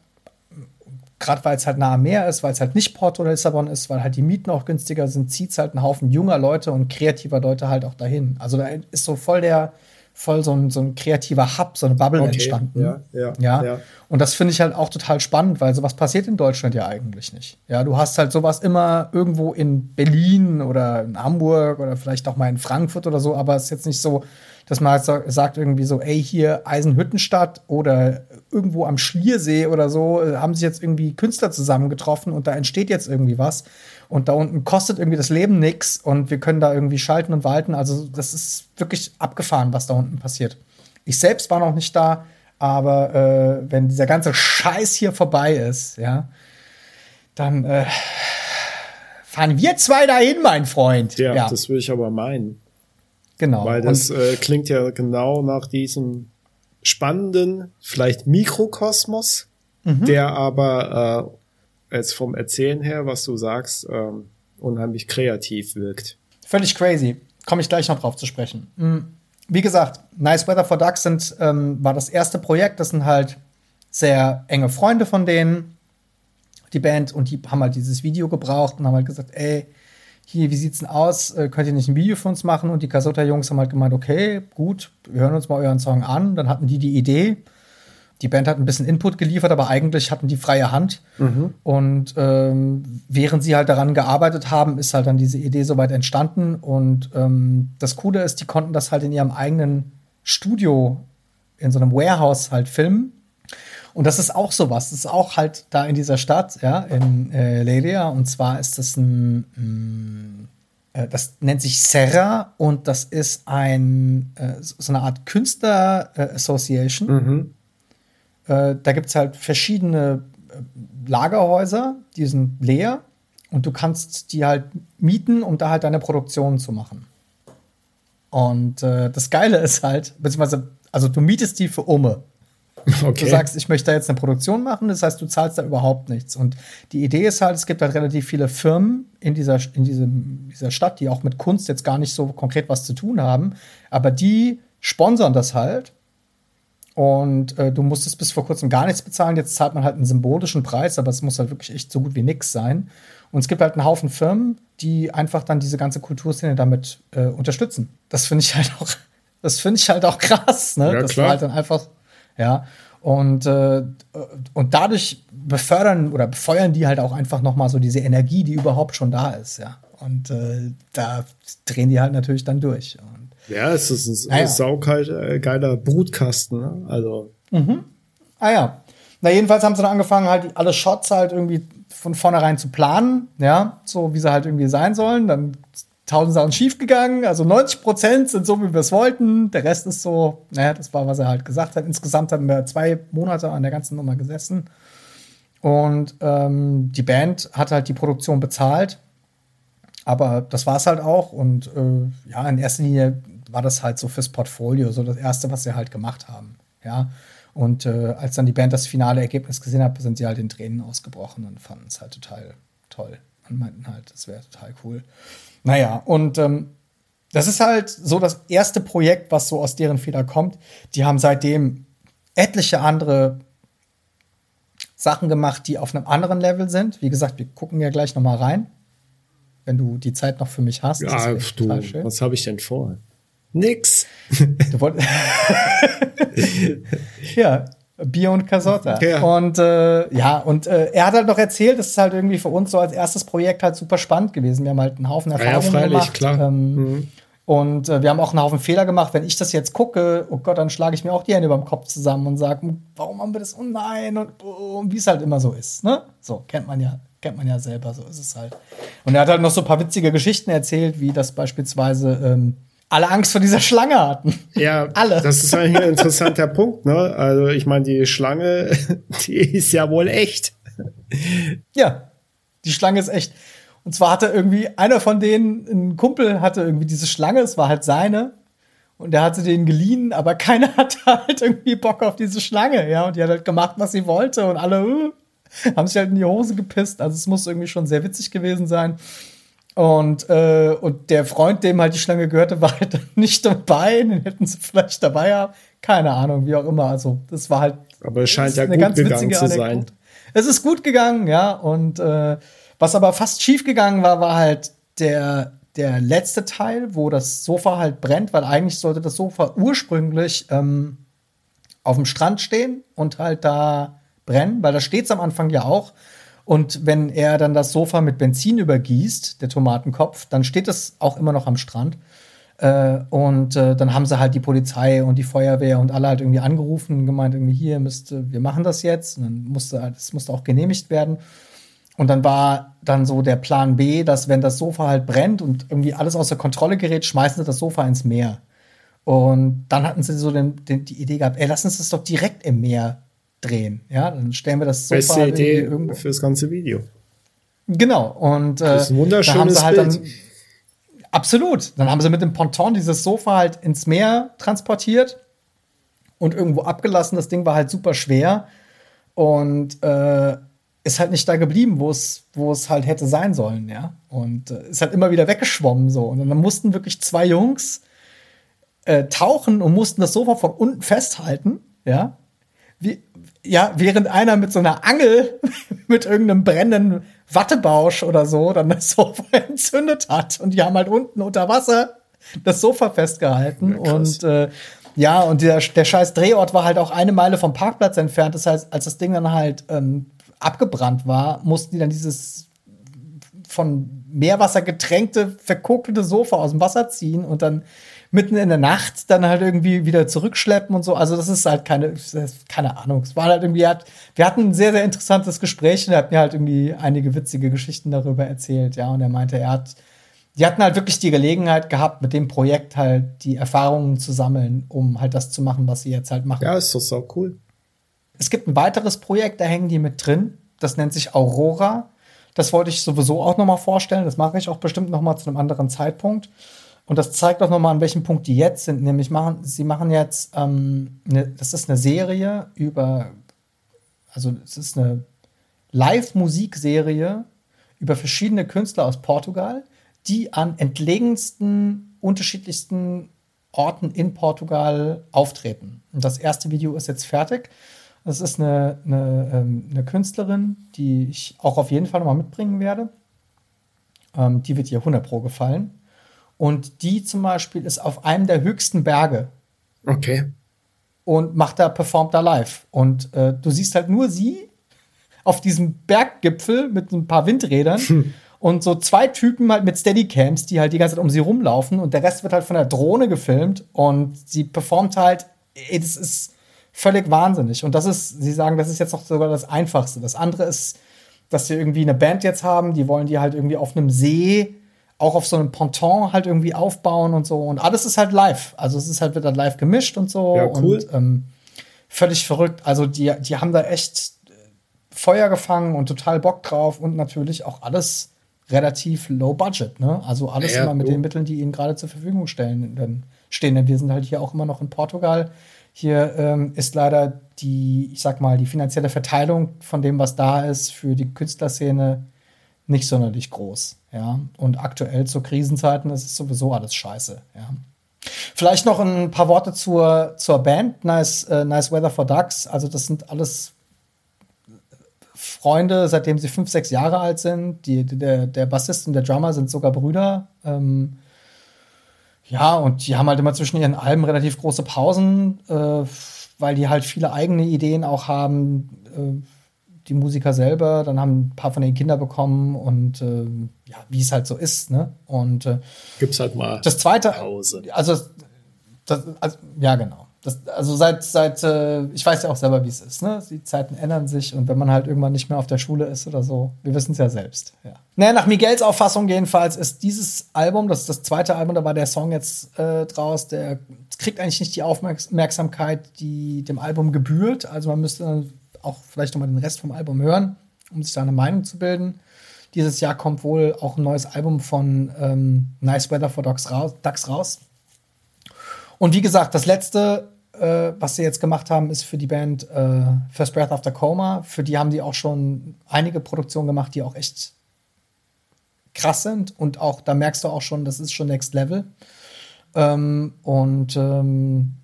gerade weil es halt nah am Meer ist, weil es halt nicht Porto oder Lissabon ist, weil halt die Mieten auch günstiger sind, zieht es halt einen Haufen junger Leute und kreativer Leute halt auch dahin. Also da ist so voll der, voll so ein, so ein kreativer Hub, so eine Bubble okay, entstanden. Ja, ja, ja. ja. Und das finde ich halt auch total spannend, weil sowas passiert in Deutschland ja eigentlich nicht. Ja, du hast halt sowas immer irgendwo in Berlin oder in Hamburg oder vielleicht auch mal in Frankfurt oder so, aber es ist jetzt nicht so, dass man halt sagt irgendwie so, ey, hier Eisenhüttenstadt oder irgendwo am Schliersee oder so, äh, haben sich jetzt irgendwie Künstler zusammengetroffen und da entsteht jetzt irgendwie was. Und da unten kostet irgendwie das Leben nichts und wir können da irgendwie schalten und walten. Also, das ist wirklich abgefahren, was da unten passiert. Ich selbst war noch nicht da, aber äh, wenn dieser ganze Scheiß hier vorbei ist, ja, dann äh, fahren wir zwei dahin, mein Freund. Ja, ja. das würde ich aber meinen. Genau. Weil das äh, klingt ja genau nach diesem spannenden, vielleicht Mikrokosmos, mhm. der aber jetzt vom Erzählen her, was du sagst, ähm, unheimlich kreativ wirkt. Völlig crazy. Komme ich gleich noch drauf zu sprechen. Mhm. Wie gesagt, Nice Weather for Ducks sind, ähm, war das erste Projekt. Das sind halt sehr enge Freunde von denen, die Band, und die haben halt dieses Video gebraucht und haben halt gesagt, ey, hier, wie sieht's denn aus? Äh, könnt ihr nicht ein Video für uns machen? Und die Kasota-Jungs haben halt gemeint, okay, gut, wir hören uns mal euren Song an. Dann hatten die die Idee die Band hat ein bisschen Input geliefert, aber eigentlich hatten die freie Hand. Mhm. Und ähm, während sie halt daran gearbeitet haben, ist halt dann diese Idee soweit entstanden. Und ähm, das Coole ist, die konnten das halt in ihrem eigenen Studio, in so einem Warehouse halt filmen. Und das ist auch sowas. Das ist auch halt da in dieser Stadt, ja, in äh, Leiria. Und zwar ist das ein, mm, äh, das nennt sich Serra und das ist ein, äh, so eine Art Künstler äh, Association. Mhm äh, da gibt es halt verschiedene äh, Lagerhäuser, die sind leer und du kannst die halt mieten, um da halt deine Produktion zu machen. Und äh, das Geile ist halt, beziehungsweise, also du mietest die für Umme. Okay. Du sagst, ich möchte da jetzt eine Produktion machen, das heißt, du zahlst da überhaupt nichts. Und die Idee ist halt, es gibt halt relativ viele Firmen in dieser, in diesem, dieser Stadt, die auch mit Kunst jetzt gar nicht so konkret was zu tun haben, aber die sponsern das halt und äh, du musstest bis vor kurzem gar nichts bezahlen. Jetzt zahlt man halt einen symbolischen Preis, aber es muss halt wirklich echt so gut wie nix sein. Und es gibt halt einen Haufen Firmen, die einfach dann diese ganze Kulturszene damit äh, unterstützen. Das finde ich halt auch, das finde ich halt auch krass, ne? Ja, das klar. halt dann einfach, ja. Und, äh, und dadurch befördern oder befeuern die halt auch einfach noch mal so diese Energie, die überhaupt schon da ist, ja. Und äh, da drehen die halt natürlich dann durch. Und ja, es ist ein naja. saugeiler äh, Brutkasten. Ne? Also Ah ja. Na, jedenfalls haben sie dann angefangen, halt alle Shots halt irgendwie von vornherein zu planen, ja, so wie sie halt irgendwie sein sollen. Dann tausend Sachen schief gegangen. Also 90 Prozent sind so, wie wir es wollten. Der Rest ist so, naja, das war, was er halt gesagt hat. Insgesamt haben wir zwei Monate an der ganzen Nummer gesessen. Und ähm, die Band hat halt die Produktion bezahlt. Aber das war es halt auch. Und äh, ja, in erster Linie war das halt so fürs Portfolio, so das Erste, was sie halt gemacht haben. Ja. Und äh, als dann die Band das finale Ergebnis gesehen hat, sind sie halt in Tränen ausgebrochen und fanden es halt total toll. Und meinten halt, das wäre total cool. Naja, und ähm, das ist halt so das erste Projekt, was so aus deren Feder kommt. Die haben seitdem etliche andere Sachen gemacht, die auf einem anderen Level sind. Wie gesagt, wir gucken ja gleich noch mal rein, wenn du die Zeit noch für mich hast. Ja, du, was habe ich denn vor? Nix. Du wollt ja, Bier und Casotta. Ja. Und äh, ja, und äh, er hat halt noch erzählt, das ist halt irgendwie für uns so als erstes Projekt halt super spannend gewesen. Wir haben halt einen Haufen ja, Erfahrungen freilich, gemacht. klar. Ähm, Mhm. Und äh, wir haben auch einen Haufen Fehler gemacht. Wenn ich das jetzt gucke, oh Gott, dann schlage ich mir auch die Hände über dem Kopf zusammen und sage, warum haben wir das? Oh nein, und, oh, und wie es halt immer so ist. Ne? So, kennt man ja, kennt man ja selber, so ist es halt. Und er hat halt noch so ein paar witzige Geschichten erzählt, wie das beispielsweise ähm, alle Angst vor dieser Schlange hatten. Ja, Alle. das ist eigentlich ein interessanter Punkt, ne? Also ich meine, die Schlange, die ist ja wohl echt. Ja, die Schlange ist echt. Und zwar hatte irgendwie einer von denen, ein Kumpel hatte irgendwie diese Schlange, es war halt seine. Und der hatte den geliehen, aber keiner hatte halt irgendwie Bock auf diese Schlange, ja. Und die hat halt gemacht, was sie wollte. Und alle äh, haben sich halt in die Hose gepisst. Also es muss irgendwie schon sehr witzig gewesen sein. Und, äh, und der Freund, dem halt die Schlange gehörte, war halt nicht dabei. Den hätten sie vielleicht dabei haben. Keine Ahnung, wie auch immer. Also, das war halt. Aber es scheint ja eine gut ganz gegangen witzige zu sein. Anekdote. Es ist gut gegangen, ja. Und äh, was aber fast schief gegangen war, war halt der, der letzte Teil, wo das Sofa halt brennt, weil eigentlich sollte das Sofa ursprünglich ähm, auf dem Strand stehen und halt da brennen, weil da steht's am Anfang ja auch. Und wenn er dann das Sofa mit Benzin übergießt, der Tomatenkopf, dann steht es auch immer noch am Strand. Äh, und äh, dann haben sie halt die Polizei und die Feuerwehr und alle halt irgendwie angerufen und gemeint, irgendwie hier müsste, wir machen das jetzt. Und dann musste halt, es musste auch genehmigt werden. Und dann war dann so der Plan B, dass wenn das Sofa halt brennt und irgendwie alles außer Kontrolle gerät, schmeißen sie das Sofa ins Meer. Und dann hatten sie so den, den, die Idee gehabt, ey, lass uns das doch direkt im Meer drehen. Ja, dann stellen wir das Sofa Beste Idee irgendwo. fürs ganze Video. Genau. Und äh, Das ist ein da haben wunderschönes sie halt Bild. dann absolut. Dann haben sie mit dem Ponton dieses Sofa halt ins Meer transportiert und irgendwo abgelassen. Das Ding war halt super schwer und äh, ist halt nicht da geblieben, wo es wo es halt hätte sein sollen, ja. Und äh, ist halt immer wieder weggeschwommen so. Und dann mussten wirklich zwei Jungs äh, tauchen und mussten das Sofa von unten festhalten, ja. Ja, während einer mit so einer Angel mit irgendeinem brennenden Wattebausch oder so dann das Sofa entzündet hat. Und die haben halt unten unter Wasser das Sofa festgehalten. Ja, und äh, ja, und der, der scheiß Drehort war halt auch eine Meile vom Parkplatz entfernt. Das heißt, als das Ding dann halt ähm, abgebrannt war, mussten die dann dieses von Meerwasser getränkte, verkokelte Sofa aus dem Wasser ziehen und dann mitten in der Nacht dann halt irgendwie wieder zurückschleppen und so. Also das ist halt keine, ist keine Ahnung. Es war halt irgendwie, hat, wir hatten ein sehr, sehr interessantes Gespräch und er hat mir halt irgendwie einige witzige Geschichten darüber erzählt, ja. Und er meinte, er hat, die hatten halt wirklich die Gelegenheit gehabt, mit dem Projekt halt die Erfahrungen zu sammeln, um halt das zu machen, was sie jetzt halt machen. Ja, ist doch so cool. Es gibt ein weiteres Projekt, da hängen die mit drin. Das nennt sich Aurora. Das wollte ich sowieso auch noch mal vorstellen. Das mache ich auch bestimmt noch mal zu einem anderen Zeitpunkt. Und das zeigt auch noch mal, an welchem Punkt die jetzt sind. Nämlich machen sie machen jetzt, ähm, ne, das ist eine Serie über, also es ist eine Live-Musikserie über verschiedene Künstler aus Portugal, die an entlegensten, unterschiedlichsten Orten in Portugal auftreten. Und das erste Video ist jetzt fertig. Das ist eine, eine, ähm, eine Künstlerin, die ich auch auf jeden Fall noch mal mitbringen werde. Ähm, die wird dir 100 Pro gefallen. Und die zum Beispiel ist auf einem der höchsten Berge Okay. und macht da, performt da live. Und äh, du siehst halt nur sie auf diesem Berggipfel mit ein paar Windrädern und so zwei Typen halt mit Steadycams, die halt die ganze Zeit um sie rumlaufen und der Rest wird halt von der Drohne gefilmt und sie performt halt, ey, das ist völlig wahnsinnig. Und das ist, sie sagen, das ist jetzt noch sogar das Einfachste. Das andere ist, dass sie irgendwie eine Band jetzt haben, die wollen die halt irgendwie auf einem See, auch auf so einem Ponton halt irgendwie aufbauen und so. Und alles ist halt live. Also es ist halt wieder live gemischt und so. Ja, cool. Und ähm, völlig verrückt. Also die, die haben da echt Feuer gefangen und total Bock drauf und natürlich auch alles relativ low budget, ne? Also alles Ja, immer mit du. den Mitteln, die ihnen gerade zur Verfügung stellen, dann stehen. Denn wir sind halt hier auch immer noch in Portugal. Hier ähm, ist leider die, ich sag mal, die finanzielle Verteilung von dem, was da ist, für die Künstlerszene nicht sonderlich groß. Ja. Und aktuell zu Krisenzeiten ist es sowieso alles scheiße. Ja. Vielleicht noch ein paar Worte zur, zur Band, nice, äh, nice Weather for Ducks. Also, das sind alles Freunde, seitdem sie fünf, sechs Jahre alt sind. Die, der, der Bassist und der Drummer sind sogar Brüder. Ähm, ja, und die haben halt immer zwischen ihren Alben relativ große Pausen, äh, weil die halt viele eigene Ideen auch haben. Äh, die Musiker selber, dann haben ein paar von den Kinder bekommen und äh, ja, wie es halt so ist, ne? Und äh, Gibt's halt mal das zweite, Pause. also, das, also ja, genau. Das, also seit, seit, äh, ich weiß ja auch selber, wie es ist, ne? Die Zeiten ändern sich und wenn man halt irgendwann nicht mehr auf der Schule ist oder so, wir wissen es ja selbst. Ja. Naja, nach Miguels Auffassung jedenfalls ist dieses Album, das ist das zweite Album, da war der Song jetzt äh, draus, der kriegt eigentlich nicht die Aufmerksamkeit, die dem Album gebührt. Also man müsste dann auch vielleicht noch mal den Rest vom Album hören, um sich da eine Meinung zu bilden. Dieses Jahr kommt wohl auch ein neues Album von ähm, Nice Weather for Ducks raus, Ducks raus. Und wie gesagt, das letzte, äh, was sie jetzt gemacht haben, ist für die Band äh, First Breath After Coma. Für die haben die auch schon einige Produktionen gemacht, die auch echt krass sind. Und auch, da merkst du auch schon, das ist schon Next Level. Ähm, und ähm,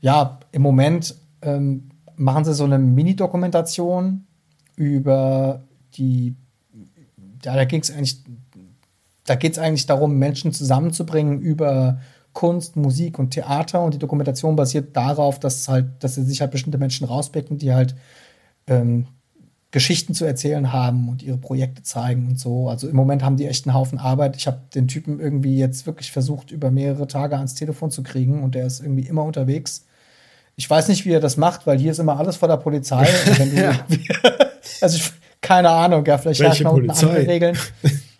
ja, im Moment ähm, machen sie so eine Mini-Dokumentation über die, ja, da ging es eigentlich, da geht es eigentlich darum, Menschen zusammenzubringen über Kunst, Musik und Theater und die Dokumentation basiert darauf, dass halt, dass sie sich halt bestimmte Menschen rauspicken, die halt ähm, Geschichten zu erzählen haben und ihre Projekte zeigen und so. Also im Moment haben die echt einen Haufen Arbeit. Ich habe den Typen irgendwie jetzt wirklich versucht, über mehrere Tage ans Telefon zu kriegen und der ist irgendwie immer unterwegs. Ich weiß nicht, wie er das macht, weil hier ist immer alles vor der Polizei. Ja. also ich, keine Ahnung, ja, vielleicht unten Polizei? andere Regeln.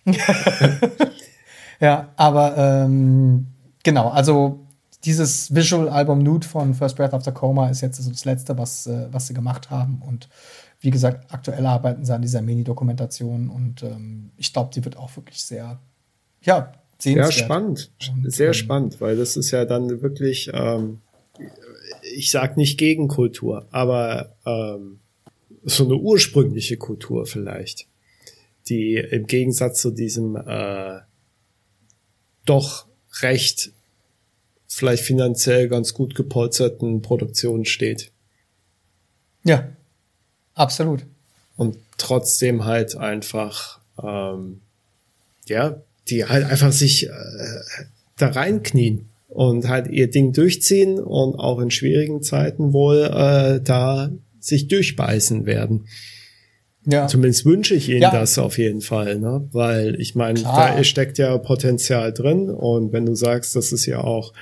ja, aber ähm, genau, also dieses Visual-Album Nude von First Breath After Coma ist jetzt so das letzte, was, äh, was sie gemacht haben. Und wie gesagt, aktuell arbeiten sie an dieser Mini-Dokumentation und ähm, ich glaube, die wird auch wirklich sehr, ja, sehenswert. spannend. Und, Sehr ähm, spannend, weil das ist ja dann wirklich, ähm, ich sag nicht Gegenkultur, aber ähm, so eine ursprüngliche Kultur vielleicht, die im Gegensatz zu diesem äh, doch recht vielleicht finanziell ganz gut gepolsterten Produktion steht Ja, absolut. und trotzdem halt einfach ähm, ja die halt einfach sich äh, da reinknien und halt ihr Ding durchziehen und auch in schwierigen Zeiten wohl äh, da sich durchbeißen werden. Ja. Zumindest wünsche ich ihnen Ja. das auf jeden Fall, ne? Weil ich meine, da steckt ja Potenzial drin und wenn du sagst, dass es ja auch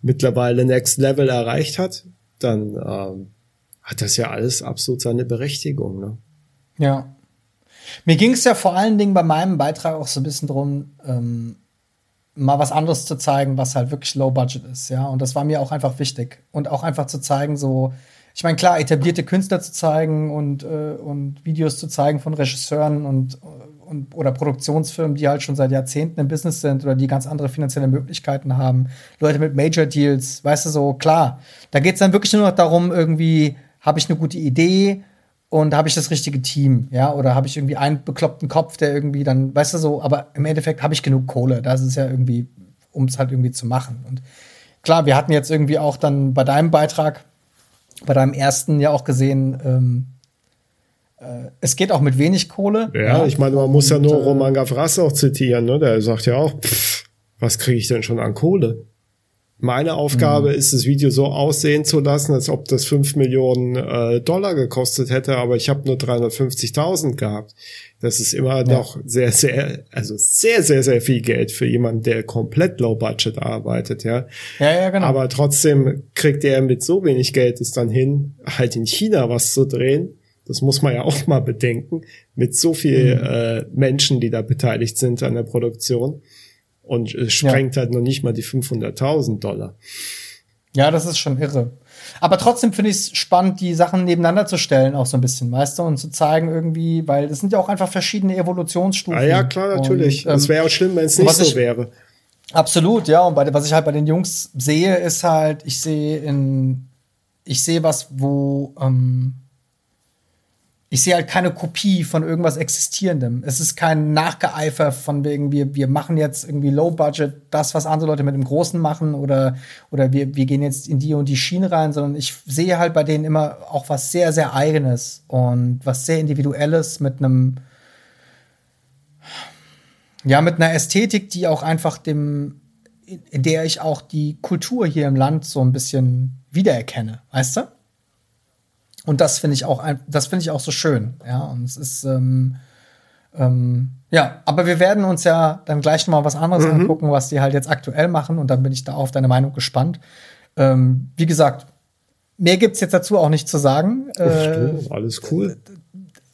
mittlerweile Next Level erreicht hat, dann ähm, hat das ja alles absolut seine Berechtigung, ne? Ja. Mir ging es ja vor allen Dingen bei meinem Beitrag auch so ein bisschen drum, ähm, mal was anderes zu zeigen, was halt wirklich low budget ist, ja. Und das war mir auch einfach wichtig. Und auch einfach zu zeigen, so, ich meine, klar, etablierte Künstler zu zeigen und, äh, und Videos zu zeigen von Regisseuren und, und oder Produktionsfirmen, die halt schon seit Jahrzehnten im Business sind oder die ganz andere finanzielle Möglichkeiten haben. Leute mit Major Deals, weißt du so, klar. Da geht es dann wirklich nur noch darum, irgendwie, habe ich eine gute Idee, und habe ich das richtige Team, ja, oder habe ich irgendwie einen bekloppten Kopf, der irgendwie dann, weißt du so, aber im Endeffekt habe ich genug Kohle, das ist ja irgendwie, um es halt irgendwie zu machen. Und klar, wir hatten jetzt irgendwie auch dann bei deinem Beitrag, bei deinem ersten ja auch gesehen, ähm, äh, es geht auch mit wenig Kohle. Ja, ich meine, man muss ja nur äh, Roman Gavras auch zitieren, ne? Der sagt ja auch, pff, was kriege ich denn schon an Kohle? Meine Aufgabe ist, das Video so aussehen zu lassen, als ob das 5 Millionen äh, Dollar gekostet hätte, aber ich habe nur 350.000 gehabt. Das ist immer ja. noch sehr, sehr, also sehr, sehr, sehr viel Geld für jemanden, der komplett low budget arbeitet, ja. Ja, ja, genau. Aber trotzdem kriegt er mit so wenig Geld es dann hin, halt in China was zu drehen. Das muss man ja auch mal bedenken, mit so viel mhm. äh, Menschen, die da beteiligt sind an der Produktion und es sprengt ja. halt noch nicht mal die 500.000 Dollar. Ja, das ist schon irre. Aber trotzdem finde ich es spannend, die Sachen nebeneinander zu stellen, auch so ein bisschen, weißt du, und zu zeigen irgendwie, weil das sind ja auch einfach verschiedene Evolutionsstufen. Ah ja, klar, natürlich. es ähm, wäre auch schlimm, wenn es nicht so ich, wäre. Absolut, ja. Und bei, was ich halt bei den Jungs sehe, ist halt, ich sehe in, ich sehe was, wo ähm, ich sehe halt keine Kopie von irgendwas Existierendem. Es ist kein Nachgeeifer von wegen, wir, wir machen jetzt irgendwie Low Budget, das, was andere Leute mit dem Großen machen oder, oder wir, wir gehen jetzt in die und die Schiene rein, sondern ich sehe halt bei denen immer auch was sehr, sehr Eigenes und was sehr Individuelles mit einem, ja, mit einer Ästhetik, die auch einfach dem, in der ich auch die Kultur hier im Land so ein bisschen wiedererkenne, weißt du? Und das finde ich auch, das finde ich auch so schön. Ja, und es ist, ähm, ähm, ja, aber wir werden uns ja dann gleich mal was anderes mhm. angucken, was die halt jetzt aktuell machen. Und dann bin ich da auf deine Meinung gespannt. Ähm, wie gesagt, mehr gibt's jetzt dazu auch nicht zu sagen. Äh, alles cool.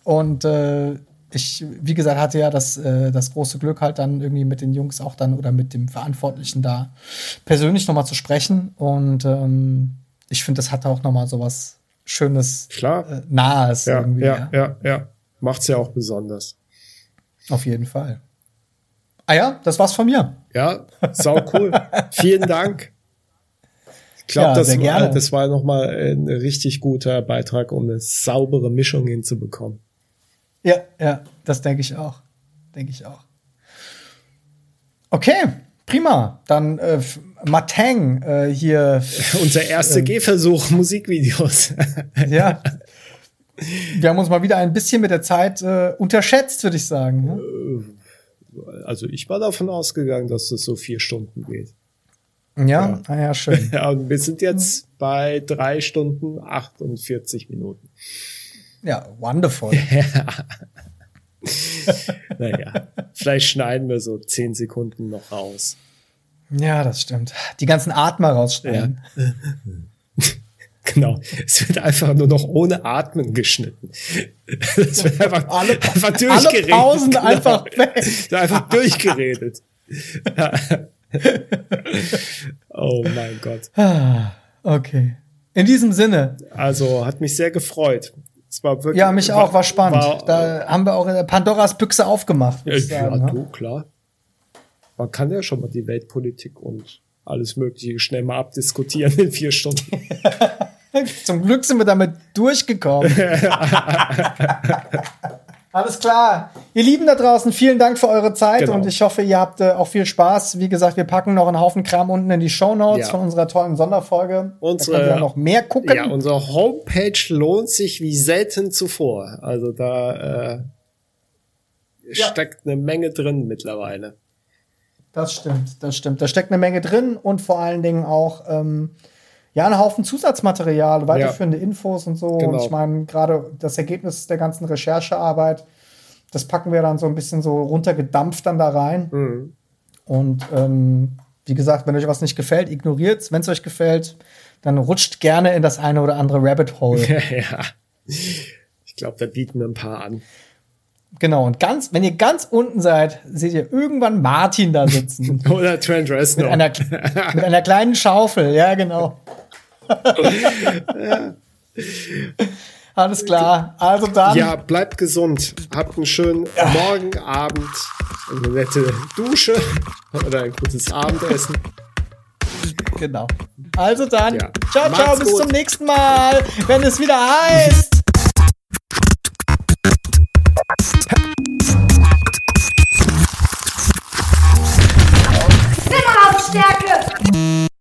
Und äh, ich, wie gesagt, hatte ja das, äh, das große Glück, halt dann irgendwie mit den Jungs auch dann oder mit dem Verantwortlichen da persönlich noch mal zu sprechen. Und ähm, ich finde, das hat auch noch mal so was schönes, Klar. Äh, Nahes ja, irgendwie. Ja, ja, ja. ja. Macht's ja auch besonders. Auf jeden Fall. Ah ja, das war's von mir. Ja, sau cool. Vielen Dank. Ich glaube, ja, das, war, das war nochmal ein richtig guter Beitrag, um eine saubere Mischung hinzubekommen. Ja, ja, das denke ich auch. Denke ich auch. Okay, prima. Dann äh, Matang äh, hier. Unser erster äh, Gehversuch, Musikvideos. ja. Wir haben uns mal wieder ein bisschen mit der Zeit äh, unterschätzt, würde ich sagen. Ne? Also ich war davon ausgegangen, dass es so vier Stunden geht. Ja, ja, ah, ja schön. Ja, und wir sind jetzt bei drei Stunden 48 Minuten. Ja, wonderful. naja, vielleicht schneiden wir so zehn Sekunden noch raus. Ja, das stimmt. Die ganzen Atmer rausschneiden. Ja. Genau. Es wird einfach nur noch ohne Atmen geschnitten. Es wird einfach, alle, einfach durchgeredet. Alle Pausen genau. einfach weg. Einfach durchgeredet. oh mein Gott. Okay. In diesem Sinne. Also hat mich sehr gefreut. Es war wirklich, ja, mich auch, war spannend. War, da haben wir auch Pandoras Büchse aufgemacht. Ja, sagen, ja, ne? du, klar man kann ja schon mal die Weltpolitik und alles Mögliche schnell mal abdiskutieren in vier Stunden. Zum Glück sind wir damit durchgekommen. Alles klar. Ihr Lieben da draußen, vielen Dank für eure Zeit genau. und ich hoffe, ihr habt äh, auch viel Spaß. Wie gesagt, wir packen noch einen Haufen Kram unten in die Show Notes ja. von unserer tollen Sonderfolge. Unsere, da noch mehr gucken. Ja, unsere Homepage lohnt sich wie selten zuvor. Also da äh, ja. steckt eine Menge drin mittlerweile. Das stimmt, das stimmt. Da steckt eine Menge drin und vor allen Dingen auch ähm, ja ein Haufen Zusatzmaterial, weiterführende ja. Infos und so. Genau. Und ich meine, gerade das Ergebnis der ganzen Recherchearbeit, das packen wir dann so ein bisschen so runtergedampft dann da rein. Mhm. Und ähm, wie gesagt, wenn euch was nicht gefällt, ignoriert Wenn es euch gefällt, dann rutscht gerne in das eine oder andere Rabbit Hole. ja. Ich glaube, da bieten wir ein paar an. Genau, und ganz, wenn ihr ganz unten seid, seht ihr irgendwann Martin da sitzen. Oder Trent Reznor. Mit einer, mit einer kleinen Schaufel, ja, genau. ja. Alles klar. Also dann. Ja, bleibt gesund. Habt einen schönen ja. Morgen, Abend, eine nette Dusche oder ein gutes Abendessen. Genau. Also dann. Ja. Ciao, ciao, Macht's bis gut. zum nächsten Mal, wenn es wieder heißt. stack